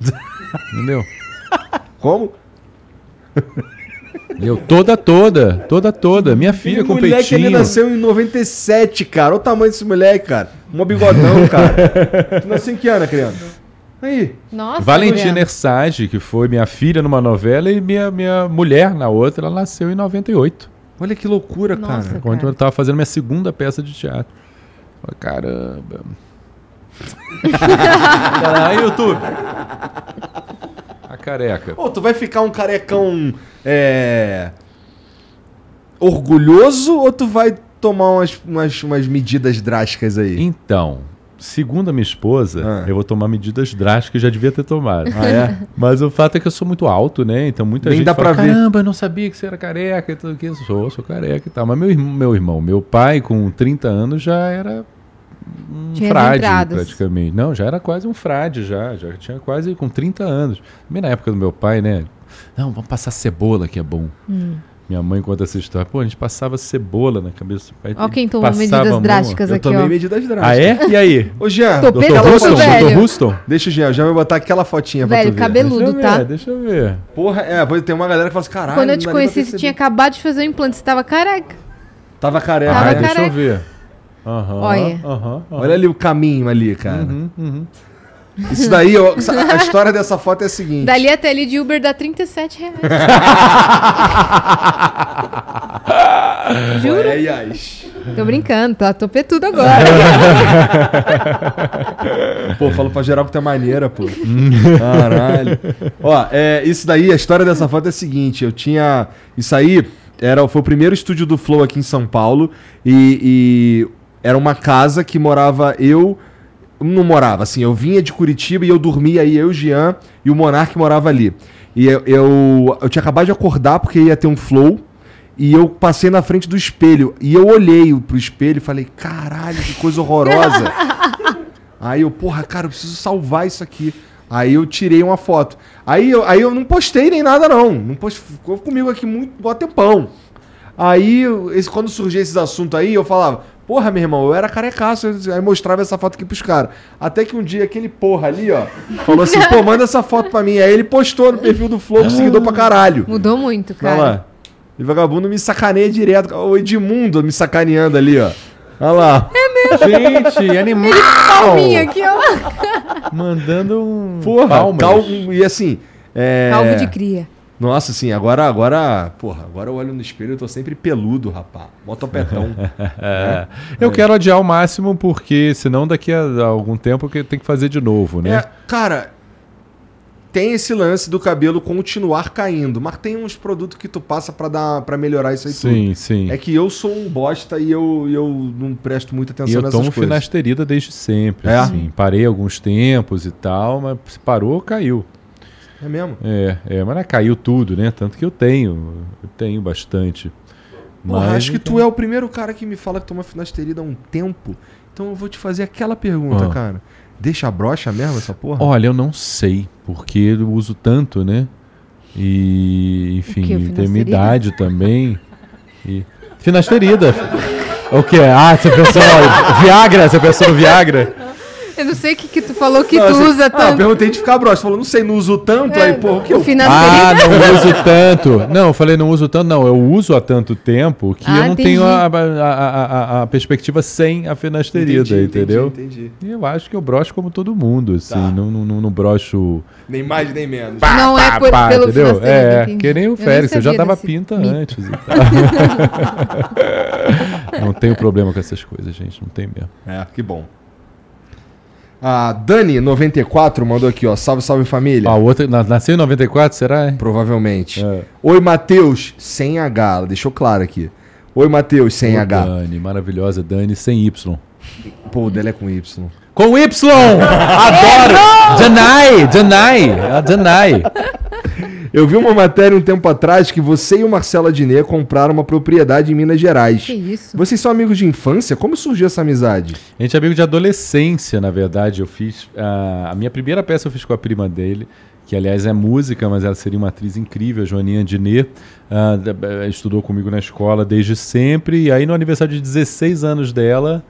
Entendeu? Como? Eu toda, toda, toda, toda. Minha filha Aquele com moleque ele peitinho. nasceu em 97, cara. Olha o tamanho desse moleque, cara. Um bigodão, cara. Tu nasceu em que ano, criança? Aí. Nossa, Valentina. Ersage, que foi minha filha numa novela, e minha, minha mulher na outra, ela nasceu em 98. Olha que loucura, Nossa. cara. Quando Cara. eu tava fazendo minha segunda peça de teatro. Falei, Caramba. Aí, YouTube. A careca. Pô, tu vai ficar um carecão é, orgulhoso ou tu vai tomar umas, umas, umas medidas drásticas aí? Então, Segundo a minha esposa, Ah. eu vou tomar medidas drásticas, já devia ter tomado. Ah, é? Mas o fato é que eu sou muito alto, né? Então muita Nem gente dá fala, pra ver." caramba, eu não sabia que você era careca e tudo que eu sou, sou careca e tal. Mas meu, irmão- meu irmão, meu pai, com 30 anos, já era um Tinha frade, entradas. praticamente. Não, já era quase um frade, já. Já tinha quase com 30 anos. Também na época do meu pai, né? Não, vamos passar cebola, que é bom. Hum. Minha mãe conta essa história. Pô, a gente passava cebola na cabeça do pai. Ó quem tomou medidas drásticas Eu aqui, tomei ó. medidas drásticas. Ah, é? E aí? Ô, Jean, Tô Peludo, Houston? Doutor Houston? deixa o Jean, já vai botar aquela fotinha pra Velho, tu ver. cabelo- Deixa eu tá? ver, deixa eu ver. Porra, é, tem uma galera que fala assim, caralho. Quando eu te conheci, você tinha acabado de fazer o implante, você tava careca. Tava careca, Ah, Tava né? deixa eu ver. Aham, Olha. aham, aham. Olha ali o caminho ali, cara. Uhum, uhum. Isso daí, ó, a história dessa foto é a seguinte. Dali até ali de Uber dá 37 reais. Juro. É, Yas. Tô brincando, tá topetudo agora. Pô, falo pra geral que tu é maneira, pô. Caralho. Ó, é, isso daí, a história dessa foto é a seguinte: eu tinha. Isso aí era, foi o primeiro estúdio do Flow aqui em São Paulo. E, e era uma casa que morava eu. Não morava, assim, eu vinha de Curitiba e eu dormia aí, eu, o Jean e o Monark morava ali. E eu, eu, eu tinha acabado de acordar porque ia ter um flow. E eu passei na frente do espelho. E eu olhei pro espelho e falei, caralho, que coisa horrorosa. Aí eu, porra, cara, eu preciso salvar isso aqui. Aí eu tirei uma foto. Aí eu, aí eu não postei nem nada, não. não post... Ficou comigo aqui muito bom tempão. Aí, esse, quando surgia esses assuntos aí, eu falava, porra, meu irmão, eu era carecaço. Aí mostrava essa foto aqui pros caras. Até que um dia aquele porra ali, ó, falou assim, pô, manda essa foto pra mim. Aí ele postou no perfil do Flow, seguidor pra caralho. Mudou muito, Olha cara. lá. E vagabundo me sacaneia direto. O Edmundo me sacaneando ali, ó. Olha lá. Gente, animal! Palminha aqui, ó. Mandando um. Porra, palmas. cal... e assim. É... Calvo de cria. Nossa, assim, agora, agora. Porra, agora eu olho no espelho e eu tô sempre peludo, rapá. Motopetão. É. Eu quero adiar ao máximo porque senão daqui a algum tempo eu tenho que fazer de novo, né? É, cara, tem esse lance do cabelo continuar caindo, mas tem uns produtos que tu passa pra dar para melhorar isso aí sim, sim. tudo. É que eu sou um bosta e eu, eu não presto muita E atenção eu nessas tomo coisas. finasterida desde sempre. É? Assim. Parei alguns tempos e tal, mas se parou, caiu. É mesmo? É, é, mas é, caiu tudo, né? Tanto que eu tenho, eu tenho bastante. Porra, Mas, acho que então- tu é o primeiro cara que me fala que toma finasterida há um tempo. Então eu vou te fazer aquela pergunta, Ah. cara. Deixa a brocha mesmo essa porra? Olha, eu não sei, porque eu uso tanto, né? E, enfim, tem minha idade também. E... Finasterida. o que? Ah, você pensou Viagra? Você pensou no Viagra? Eu não sei o que, que tu falou que Não, tu assim, usa Ah, eu tanto. perguntei de ficar broxa. Falou, não sei, não uso tanto. aí, porra, o que eu Ah, não uso tanto. Não, eu falei não uso tanto, não. Eu uso há tanto tempo que Ah, eu não entendi. tenho a, a- a- a- a perspectiva sem a finasterida, Entendi, entendeu? Entendi, entendi. E eu acho que eu brocho como todo mundo, assim. Tá. Não, não, não, brocho. Nem mais, nem menos. Não é por- pelo entendeu? É, entendi. que nem Eu o Félix, eu já sabia dava pinta mito. antes e tal. não tenho problema com essas coisas, gente. Não tem mesmo. É, que bom. A Dani94 mandou aqui, ó. Salve, salve família. Ah, o outro, na- nasceu em 94, será? é? Provavelmente. É. Oi, Matheus, sem H. Ela deixou claro aqui. Oi, Matheus, sem Ô, H. Dani, maravilhosa Dani, sem Y. Pô, o dela é com Y. Com Y! Adoro! Danai! A Danai! Eu vi uma matéria um tempo atrás que você e o Marcelo Adnet compraram uma propriedade em Minas Gerais. Que isso? Vocês são amigos de infância? Como surgiu essa amizade? A gente é amigo de adolescência, na verdade. Eu fiz. ah, a minha primeira peça eu fiz com a prima dele, que aliás é música, mas ela seria uma atriz incrível, a Joaninha Diné. Ah, da- eh, estudou comigo na escola desde sempre. E aí, no aniversário de 16 anos dela,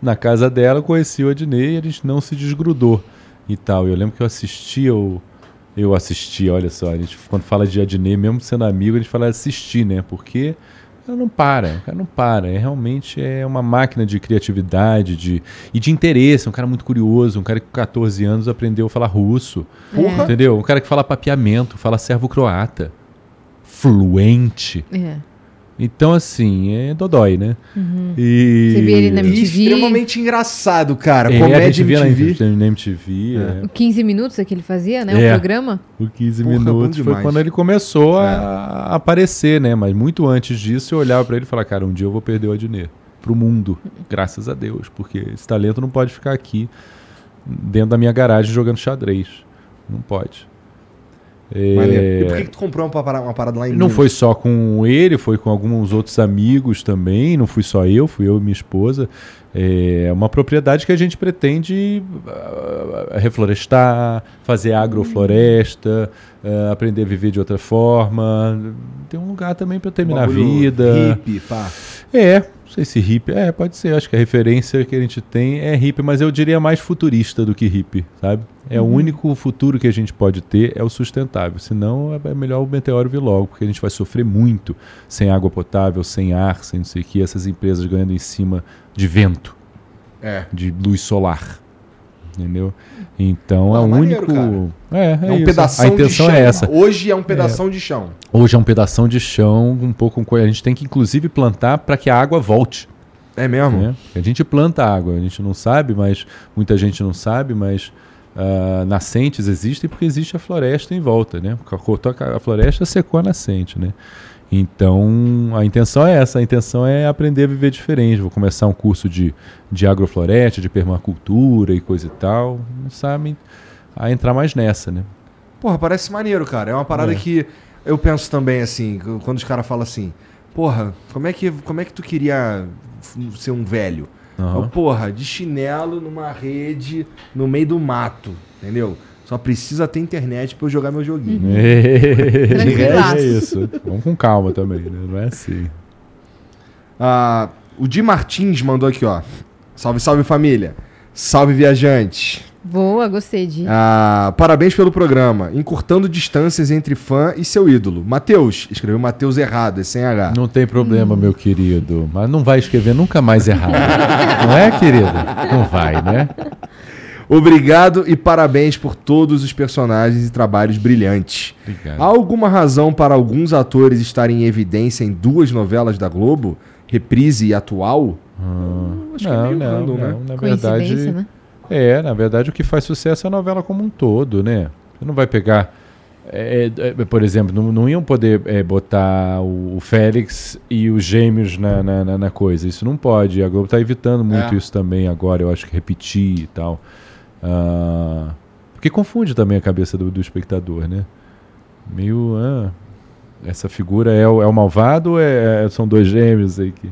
na casa dela, eu conheci o Adnet e a gente não se desgrudou e tal. Eu lembro que eu assistia o. Eu assistia, olha só, a gente, quando fala de Adnet, mesmo sendo amigo, a gente fala assistir, né? Porque o cara não para, o cara não para. É realmente é uma máquina de criatividade de, e de interesse. Um cara muito curioso, um cara que com 14 anos aprendeu a falar russo. Porra. Entendeu? Um cara que fala papiamento, fala servo-croata. Fluente. É. Então, assim, é dodói, né? Uhum. E... Você vê ele na E MTV. extremamente engraçado, cara. É, a Comédia gente via na MTV. Na MTV é. O 15 minutos é que ele fazia, né? O É. programa. O 15 Porra, minutos foi quando ele começou a, É. a aparecer, né? Mas muito antes disso eu olhava pra ele e falava, cara, um dia eu vou perder o Adnet. para o mundo, graças a Deus, porque esse talento não pode ficar aqui dentro da minha garagem jogando xadrez. Não pode. Maneiro. E por É, que, que tu comprou uma parada, uma parada lá em não Minas? foi só com ele, foi com alguns outros amigos também. Não fui só eu, fui eu e minha esposa. É uma propriedade que a gente pretende ah, reflorestar, fazer agrofloresta, ah, aprender a viver de outra forma. Tem um lugar também para terminar a vida. Hippie, pá. É, sei se hippie. É, pode ser. Acho que a referência que a gente tem é hippie, mas eu diria mais futurista do que hippie, sabe? É o único futuro que a gente pode ter é o sustentável. Senão é melhor o meteoro vir logo, porque a gente vai sofrer muito sem água potável, sem ar, sem não sei o que, essas empresas ganhando em cima de vento, É. de luz solar. Entendeu? Então Ah, é o maneiro, único. É, é, É um isso. pedação A intenção de chão. é essa. Hoje é um pedação de chão. Hoje é um pedação de chão, um pouco. com- A gente tem que inclusive plantar para que a água volte. É mesmo? né? A gente planta água, a gente não sabe, mas muita gente não sabe, mas ah, nascentes existem porque existe a floresta em volta, né? Cortou a a floresta, secou a nascente, né? Então, a intenção é essa, a intenção é aprender a viver diferente. Vou começar um curso de, de agrofloresta, de permacultura e coisa e tal. Não sabem a entrar mais nessa, né? Porra, parece maneiro, cara. É uma parada É. que eu penso também assim, quando os caras falam assim, porra, como é que, como é que tu queria ser um velho? Aham. Eu, porra, de chinelo numa rede no meio do mato, entendeu? Só precisa ter internet pra eu jogar meu joguinho. É, Tranquilaço. é isso. Vamos com calma também, né? Não é assim. Ah, o Di Martins mandou aqui, ó. Salve, salve família. Salve viajante. Boa, gostei de. Ah, parabéns pelo programa. Encurtando distâncias entre fã e seu ídolo. Matheus. Escreveu Matheus errado, é sem H. Não tem problema, meu querido. Mas não vai escrever nunca mais errado. não é, querido? Não vai, né? Obrigado e parabéns por todos os personagens e trabalhos brilhantes. Obrigado. Há alguma razão para alguns atores estarem em evidência em duas novelas da Globo? Reprise e atual? acho que é não, meio não, random, né? não. Na Coincidência, verdade, né? é, na verdade o que faz sucesso é a novela como um todo, né? Você não vai pegar, é, é, por exemplo, não, não iam poder é, botar o, o Félix e os gêmeos na, na, na- na coisa. Isso não pode. A Globo está evitando muito É. isso também agora. Eu acho que repetir e tal. Ah, porque confunde também a cabeça do, do espectador, né? Meio. ah, essa figura é o, é o malvado ou é, são dois gêmeos aí que.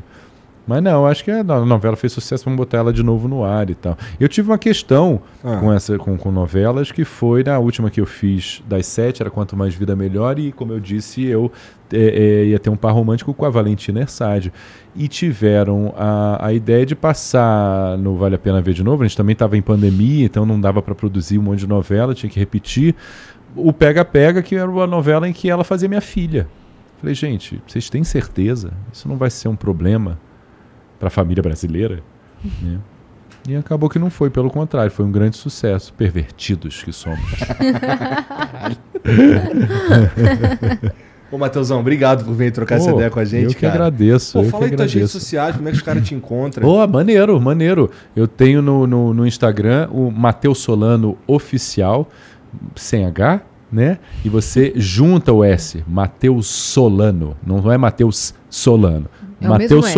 Mas não, acho que a no- novela fez sucesso, vamos botar ela de novo no ar e tal. Eu tive uma questão Ah. com, essa, com, com novelas que foi na última que eu fiz das sete, era Quanto Mais Vida Melhor, e como eu disse, eu é, é, ia ter um par romântico com a Valentina Ersade. E tiveram a, a ideia de passar no Vale a Pena Ver de Novo, a gente também estava em pandemia, então não dava para produzir um monte de novela, tinha que repetir. O Pega Pega, que era uma novela em que ela fazia minha filha. Falei, gente, vocês têm certeza? Isso não vai ser um problema para a família brasileira? Né? E acabou que não foi, pelo contrário, foi um grande sucesso. Pervertidos que somos. Ô, Matheusão, obrigado por vir trocar essa Pô, ideia com a gente, Eu que cara. agradeço. Pô, eu fala que aí tuas redes sociais, como é que os caras te encontram. Boa, maneiro, maneiro. Eu tenho no, no, no Instagram o Matheus Solano Oficial, sem H, né? E você junta o S, Matheus Solano. Não é Matheus Solano. É Matheus mesmo S.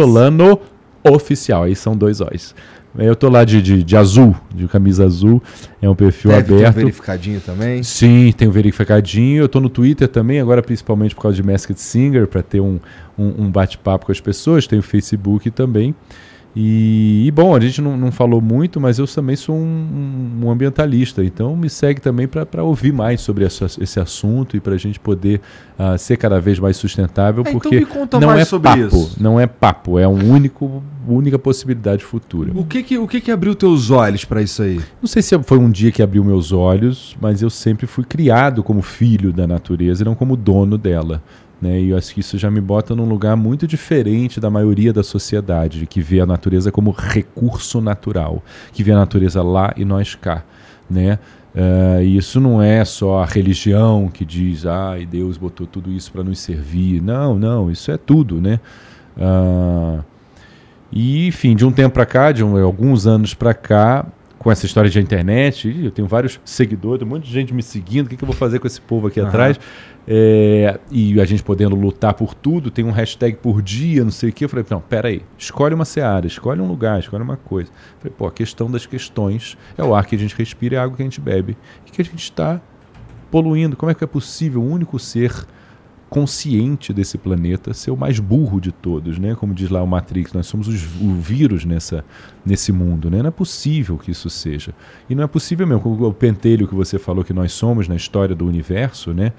Oficial. Aí são dois O's. Eu tô lá de, de, de azul, de camisa azul. É um perfil Deve ter um aberto. verificadinho também. Sim, tem o verificadinho. Eu tô no Twitter também, agora principalmente por causa de Masked Singer, para ter um, um, um bate-papo com as pessoas. Tem o Facebook também. E, e, bom, a gente não, não falou muito, mas eu também sou um, um ambientalista, então me segue também para ouvir mais sobre essa, esse assunto e para a gente poder ah, ser cada vez mais sustentável, É, então porque conta não é sobre papo, isso. não é papo, é único, única possibilidade futura. O que que, o que que abriu teus olhos pra isso aí? Não sei se foi um dia que abriu meus olhos, mas eu sempre fui criado como filho da natureza e não como dono dela. Né? E eu acho que isso já me bota num lugar muito diferente da maioria da sociedade, que vê a natureza como recurso natural, que vê a natureza lá e nós cá. Né? E isso não é só a religião que diz, ah, Deus botou tudo isso para nos servir. Não, não, isso é tudo. Né? Ah, e, enfim, de um tempo para cá, de um- alguns anos para cá, com essa história de internet, ih, eu tenho vários seguidores, um monte de gente me seguindo, o que, que eu vou fazer com esse povo aqui Aham. atrás? É, e a gente podendo lutar por tudo, tem um hashtag por dia, não sei o que. Eu falei, não, peraí, escolhe uma seara, escolhe um lugar, escolhe uma coisa. Eu falei, pô, a questão das questões é o ar que a gente respira, é a água que a gente bebe. E que a gente está poluindo. Como é que é possível o único ser consciente desse planeta ser o mais burro de todos, né? Como diz lá o Matrix, nós somos os, o vírus nessa, nesse mundo, né? Não é possível que isso seja. E não é possível mesmo, o pentelho que você falou que nós somos na história do universo, né?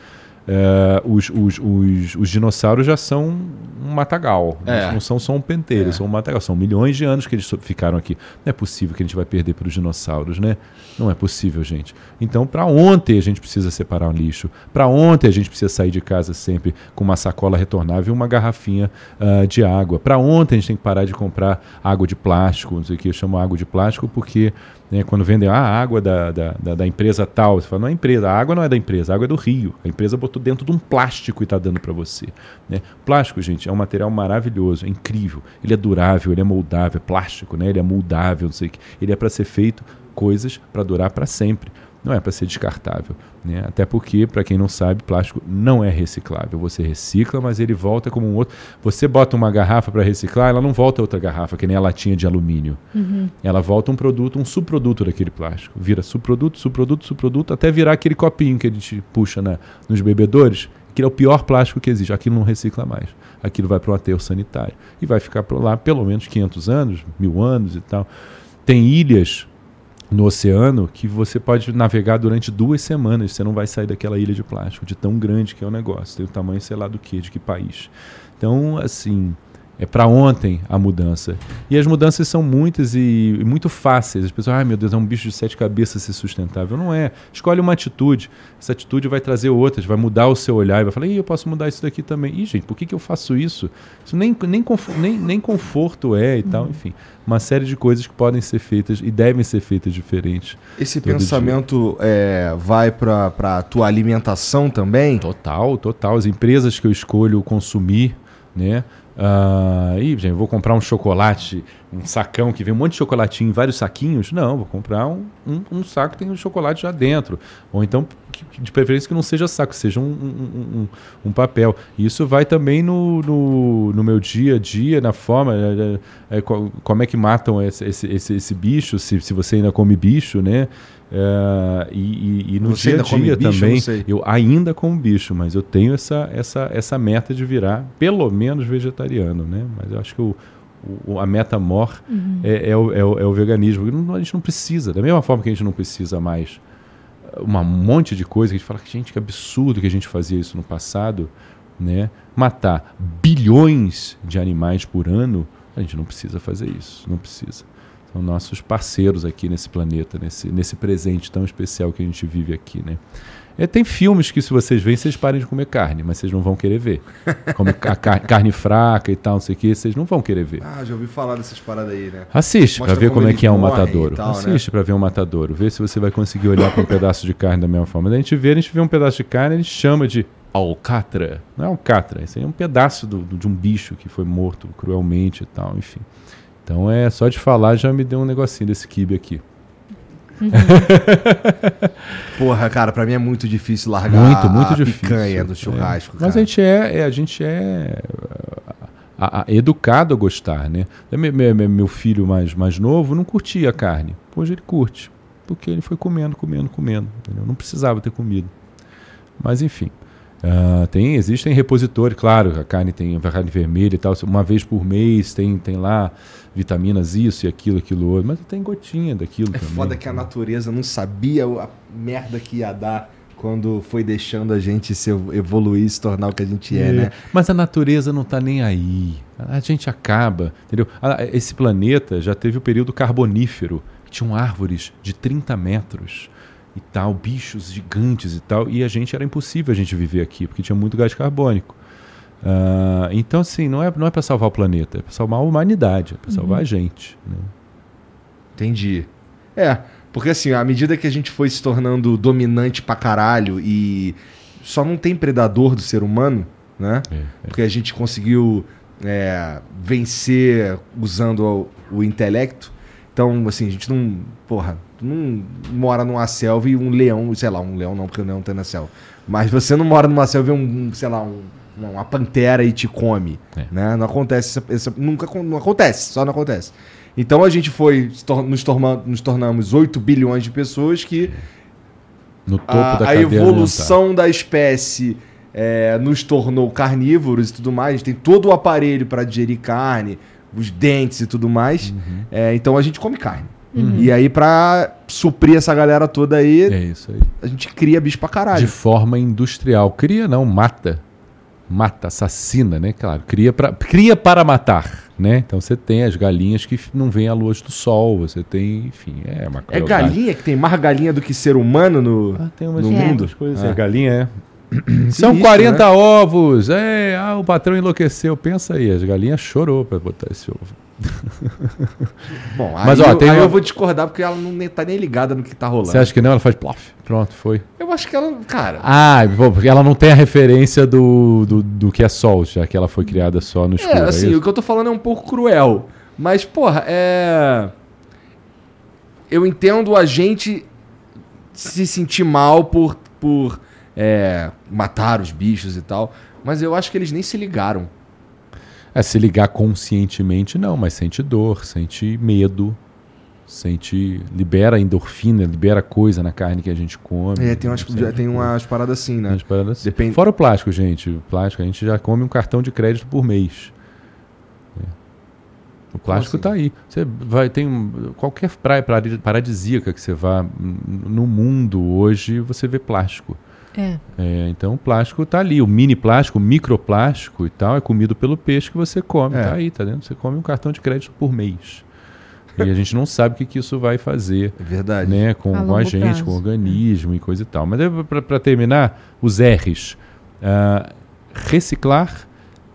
Eh, os, os, os, os dinossauros já são um matagal, É. Eles não são só um pentelho, É. são um matagal. São milhões de anos que eles ficaram aqui. Não é possível que a gente vai perder para os dinossauros, né? Não é possível, gente. Então, para ontem a gente precisa separar o lixo. Para ontem a gente precisa sair de casa sempre com uma sacola retornável e uma garrafinha ah, de água. Para ontem a gente tem que parar de comprar água de plástico, não sei o que, eu chamo água de plástico porque né, quando vendem ah, a água da, da, da, da empresa tal, você fala, não é empresa, a água não é da empresa, a água é do rio. A empresa botou dentro de um plástico e está dando para você. Né? Plástico, gente, é um material maravilhoso, é incrível. Ele é durável, ele é moldável, é plástico, né? ele é moldável, não sei o que. Ele é para ser feito coisas para durar para sempre. Não é para ser descartável. Né? Até porque, para quem não sabe, plástico não é reciclável. Você recicla, mas ele volta como um outro. Você bota uma garrafa para reciclar, ela não volta outra garrafa, que nem a latinha de alumínio. Ela volta um produto, um subproduto daquele plástico. Vira subproduto, subproduto, subproduto, até virar aquele copinho que a gente puxa na, nos bebedores, que é o pior plástico que existe. Aquilo não recicla mais. Aquilo vai para um aterro sanitário. E vai ficar lá pelo menos 500 anos, mil anos e tal. Tem ilhas no oceano que você pode navegar durante duas semanas. Você não vai sair daquela ilha de plástico, de tão grande que é o negócio. Tem o tamanho, sei lá do que, de que país. Então, assim, é para ontem a mudança. E as mudanças são muitas e, e muito fáceis. As pessoas, ai meu Deus, é um bicho de sete cabeças ser sustentável. Não é. Escolhe uma atitude. Essa atitude vai trazer outras, vai mudar o seu olhar e vai falar, Ih, eu posso mudar isso daqui também. Ih, gente, por que, que eu faço isso? Isso nem, nem, confo- nem, nem conforto é e tal, enfim. Uma série de coisas que podem ser feitas e devem ser feitas diferentes. Esse pensamento é, vai para a tua alimentação também? Total, total. As empresas que eu escolho consumir, né? Ah, ih, gente, vou comprar um chocolate, um sacão que vem um monte de chocolatinho em vários saquinhos? Não, vou comprar um, um, um saco que tem o chocolate já dentro. Ou então, que- de preferência que não seja saco, seja um, um, um- um papel. E isso vai também no, no, no meu dia a dia, na forma, é, é, é, co- como é que matam esse, esse, esse, esse bicho, se, se você ainda come bicho, né? É, e, e- e no Você dia a dia bicho? Também, sei. eu ainda como bicho, mas eu tenho essa, essa, essa meta de virar pelo menos vegetariano, né? Mas eu acho que o, o- a meta mor é, é o, é, o, é o veganismo. Não- A gente não precisa, da mesma forma que a gente não precisa mais um monte de coisa que a gente fala que gente que absurdo que a gente fazia isso no passado, né? Matar bilhões de animais por ano, a gente não precisa fazer isso, não precisa. São nossos parceiros aqui nesse planeta, nesse, nesse presente tão especial que a gente vive aqui, né? É, tem filmes que se vocês veem, vocês parem de comer carne, mas vocês não vão querer ver. Como a car- carne fraca e tal, não sei o que, vocês não vão querer ver. Ah, já ouvi falar dessas paradas aí, né? Assiste pra ver como como é que é um matadouro. tal, né? Assiste pra ver um matadouro. Vê se você vai conseguir olhar para um pedaço de carne da mesma forma. Daí a gente vê, a gente vê um pedaço de carne, a gente chama de alcatra. Não é alcatra, isso aí é um pedaço do- do- de um bicho que foi morto cruelmente e tal, enfim. Então é só de falar já me deu um negocinho desse kibe aqui. Porra, cara, pra mim é muito difícil largar Muito, muito a difícil. picanha do É. churrasco, Mas cara. a gente é, é- a gente é a- a- educado a gostar, né? Me- me- me- Meu filho mais, mais novo não curtia carne. Hoje ele curte. Porque ele foi comendo, comendo, comendo. entendeu? Não precisava ter comido. Mas enfim. Ah, tem, existem repositórios, claro, a carne tem a carne vermelha e tal, uma vez por mês tem, tem lá vitaminas, isso e aquilo, aquilo outro, mas tem gotinha daquilo É também. foda que a natureza não sabia a merda que ia dar quando foi deixando a gente se evoluir, se tornar o que a gente é, É, né? Mas a natureza não está nem aí. A gente acaba, entendeu? Esse planeta já teve o período carbonífero, que tinham árvores de 30 metros e tal, bichos gigantes e tal, e a gente era impossível a gente viver aqui, porque tinha muito gás carbônico. Ah, então, assim, não é, não é para salvar o planeta, é para salvar a humanidade, é para salvar a gente. né? Entendi. É, porque assim, à medida que a gente foi se tornando dominante pra caralho e só não tem predador do ser humano, né? É, é. Porque a gente conseguiu é, vencer usando o, o intelecto. Então, assim, a gente não. Porra, Tu não mora numa selva e um leão, sei lá, um leão não, porque o leão tá na selva. Mas você não mora numa selva e um, sei lá, um, uma pantera e te come. É. Né? Não acontece, essa- essa- nunca não acontece, só não acontece. Então a gente foi, nos, torma- nos tornamos 8 bilhões de pessoas que No topo a, da a evolução da espécie é, nos tornou carnívoros e tudo mais. A gente tem todo o aparelho para digerir carne, os dentes e tudo mais. Uhum. É, então a gente come carne. E aí, pra suprir essa galera toda aí. É isso aí. a gente cria bicho pra De caralho. forma industrial. Cria não, mata. Mata, assassina, né? Claro, cria, pra, cria para matar, né? Então você tem as galinhas que não vêm à luz do sol, você tem, enfim, é uma É crueldade. galinha que tem mais galinha do que ser humano no. Ah, tem umas No tem mundo? coisas. Ah. É. Galinha é. São Sinistro, 40 ovos. É, ah, o patrão enlouqueceu. Pensa aí, as galinhas chorou para botar esse ovo. Bom, Mas, aí, ó, eu, tem aí uma- eu vou discordar porque ela não tá nem ligada no que tá rolando. Você acha que não? Ela faz plof. Pronto, foi. Eu acho que ela. Cara. Ah, porque ela não tem a referência do, do, do que é sol, já que ela foi criada só no escuro. É, assim, isso? o que eu tô falando é um pouco cruel. Mas, porra, é. Eu entendo a gente se sentir mal por, por é, matar os bichos e tal. Mas eu acho que eles nem se ligaram. É, se ligar conscientemente, não, mas sente dor, sente medo, sente. libera endorfina, libera coisa na carne que a gente come. É, tem umas, tem coisa. umas paradas assim, né? Umas paradas assim. Depende- Fora o plástico, gente. O plástico, a gente já come um cartão de crédito por mês. O plástico assim? tá aí. Você vai, tem qualquer praia paradi- paradisíaca que você vá no mundo hoje, você vê plástico. É. É, então o plástico tá ali. O mini plástico, o microplástico e tal, é comido pelo peixe que você come. É. Tá aí, tá dentro. Você come um cartão de crédito por mês. E a gente não sabe o que, que isso vai fazer É verdade. né, com, A com a gente, prazo. com o organismo e coisa e tal. Mas para terminar, os R's. Ah, reciclar,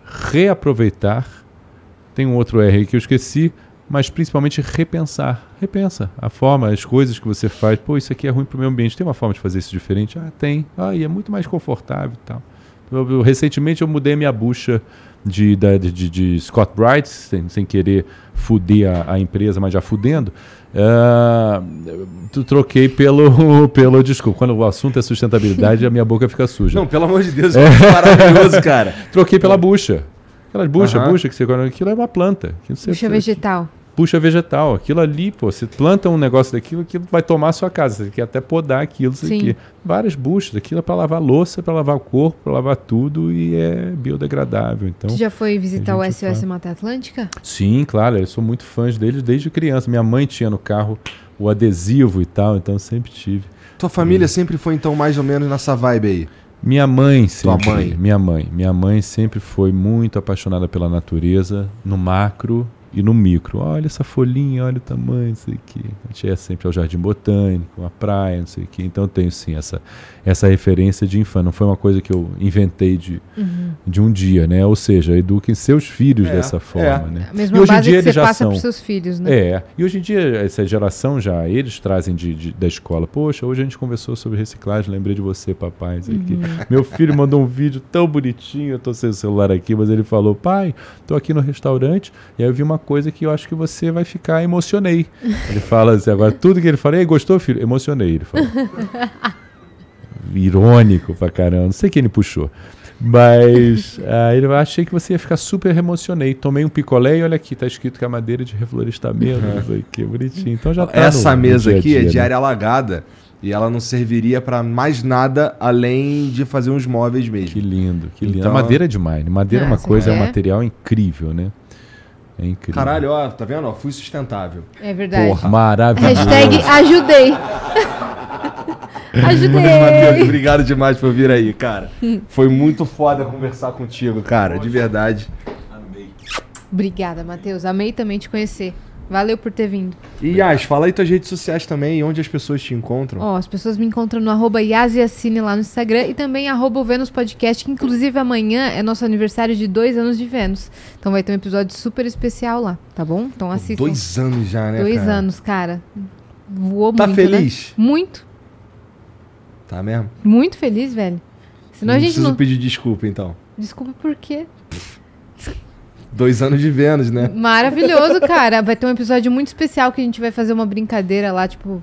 reaproveitar. Tem um outro R aí que eu esqueci, mas principalmente repensar. Repensa a forma, as coisas que você faz. Pô, isso aqui é ruim para o meio ambiente. Tem uma forma de fazer isso diferente? Ah, tem. Ah, e é muito mais confortável e tal. Eu- eu- recentemente eu mudei a minha bucha de, da- de, de- de Scott Bright, sem, sem querer fuder a, a empresa, mas já fudendo. Tu troquei pelo, pelo. Desculpa, quando o assunto é sustentabilidade, a minha boca fica suja. Não, pelo amor de Deus, é maravilhoso, cara. Troquei pela bucha. Aquelas bucha, bucha que você. Aquilo é uma planta. Aquilo você- Puxa vegetal. Aquilo ali, pô, você planta um negócio daquilo, aquilo vai tomar a sua casa. Você quer até podar aquilo, isso aqui. Várias buchas. Aquilo é para lavar louça, para lavar o corpo, para lavar tudo e é biodegradável. Então, Tu já foi visitar o SOS faz. Mata Atlântica? sim, claro, eu sou muito fã deles desde criança. Minha mãe tinha no carro o adesivo e tal, então eu sempre tive. Tua família sempre foi, então, mais ou menos nessa vibe aí. Minha mãe Tua sempre, mãe? minha mãe, minha mãe sempre foi muito apaixonada pela natureza, no macro e no micro. Olha essa folhinha, olha o tamanho, não sei o quê. A gente ia sempre ao jardim botânico, à praia, não sei o quê. Então eu tenho sim essa essa referência de infância. Não foi uma coisa que eu inventei de, de um dia, né? Ou seja, eduquem seus filhos É, dessa forma, né? A mesma E hoje em base dia que você eles já passa são. para seus filhos, né? É, e hoje em dia, essa geração já, eles trazem de, de- da escola. Poxa, hoje a gente conversou sobre reciclagem, lembrei de você, papai. isso aqui. Meu filho mandou um vídeo tão bonitinho, eu tô sem o celular aqui, mas ele falou, pai, tô aqui no restaurante, e aí eu vi uma coisa que eu acho que você vai ficar, emocionei. Ele fala assim, agora tudo que ele fala, ei, gostou, filho? Emocionei, ele falou. Irônico pra caramba, não sei quem ele puxou. Mas aí eu achei que você ia ficar super emocionei. Tomei um picolé e olha aqui, tá escrito que é madeira de reflorestamento, o que, bonitinho. Então já tá Essa no- no mesa dia a aqui é de né? área alagada e ela não serviria pra mais nada além de fazer uns móveis mesmo. Que lindo, que lindo. Então- a madeira é demais. né? Madeira é uma Ah, coisa, é um é? material incrível, né? É incrível. Caralho, ó, tá vendo? Ó, fui sustentável. É verdade. Porra. Maravilhoso. Hashtag ajudei. Matheus, ajudei. obrigado demais por vir aí, cara. Foi muito foda conversar contigo, cara, de verdade. Obrigada, Matheus. Amei também te conhecer. Valeu por ter vindo. E Yas, fala aí tuas redes sociais também, onde as pessoas te encontram. Ó, as pessoas me encontram no arroba Yasiacine lá no Instagram e também arroba Vênus Podcast, que inclusive amanhã é nosso aniversário de dois anos de Vênus. Então vai ter um episódio super especial lá, tá bom? Então assistam. Dois anos já, né, Dois cara? anos, cara. Voou Tá muito, feliz? né? Muito. Tá mesmo? Muito feliz, velho. Senão a gente preciso não... pedir desculpa, então. Desculpa por quê? Dois anos de Vênus, né? Maravilhoso, cara. Vai ter um episódio muito especial que a gente vai fazer uma brincadeira lá, tipo,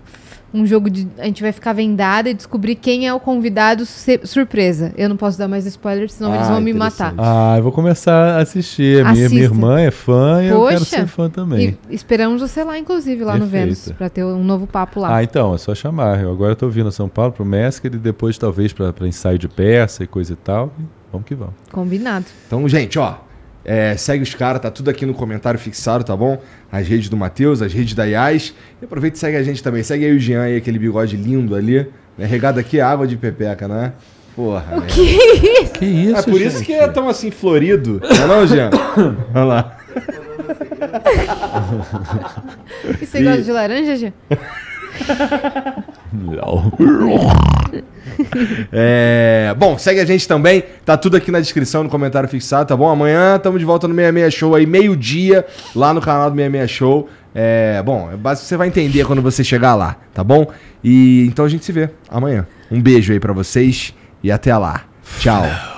um jogo de. A gente vai ficar vendada e descobrir quem é o convidado surpresa. Eu não posso dar mais spoilers, senão eles Ah, vão me matar. Ah, eu vou começar a assistir. Minha, minha irmã é fã e eu quero ser fã também. E esperamos você lá, inclusive, lá no. Vênus, pra ter um novo papo lá. Ah, então, é só chamar. Eu agora tô vindo a São Paulo pro Masker e depois talvez pra pra ensaio de peça e coisa e tal. E vamos que vamos. Combinado. Então, gente, ó. É, segue os caras, tá tudo aqui no comentário fixado, tá bom? As redes do Matheus, as redes da Yas. E aproveita e segue a gente também. Segue aí o Jean aí, aquele bigode lindo ali. Né? Regado aqui é água de pepeca, né? Porra, né? Que isso, É por isso que é tão assim florido, não é não, Jean? Olha lá. E você gosta de laranja, Gê? É, bom, segue a gente também. Tá tudo aqui na descrição, no comentário fixado, tá bom? Amanhã estamos de volta no 66 Show aí, meio-dia, lá no canal do 66 Show. É, bom, é você vai entender quando você chegar lá, tá bom? E então a gente se vê amanhã. Um beijo aí pra vocês e até lá. Tchau.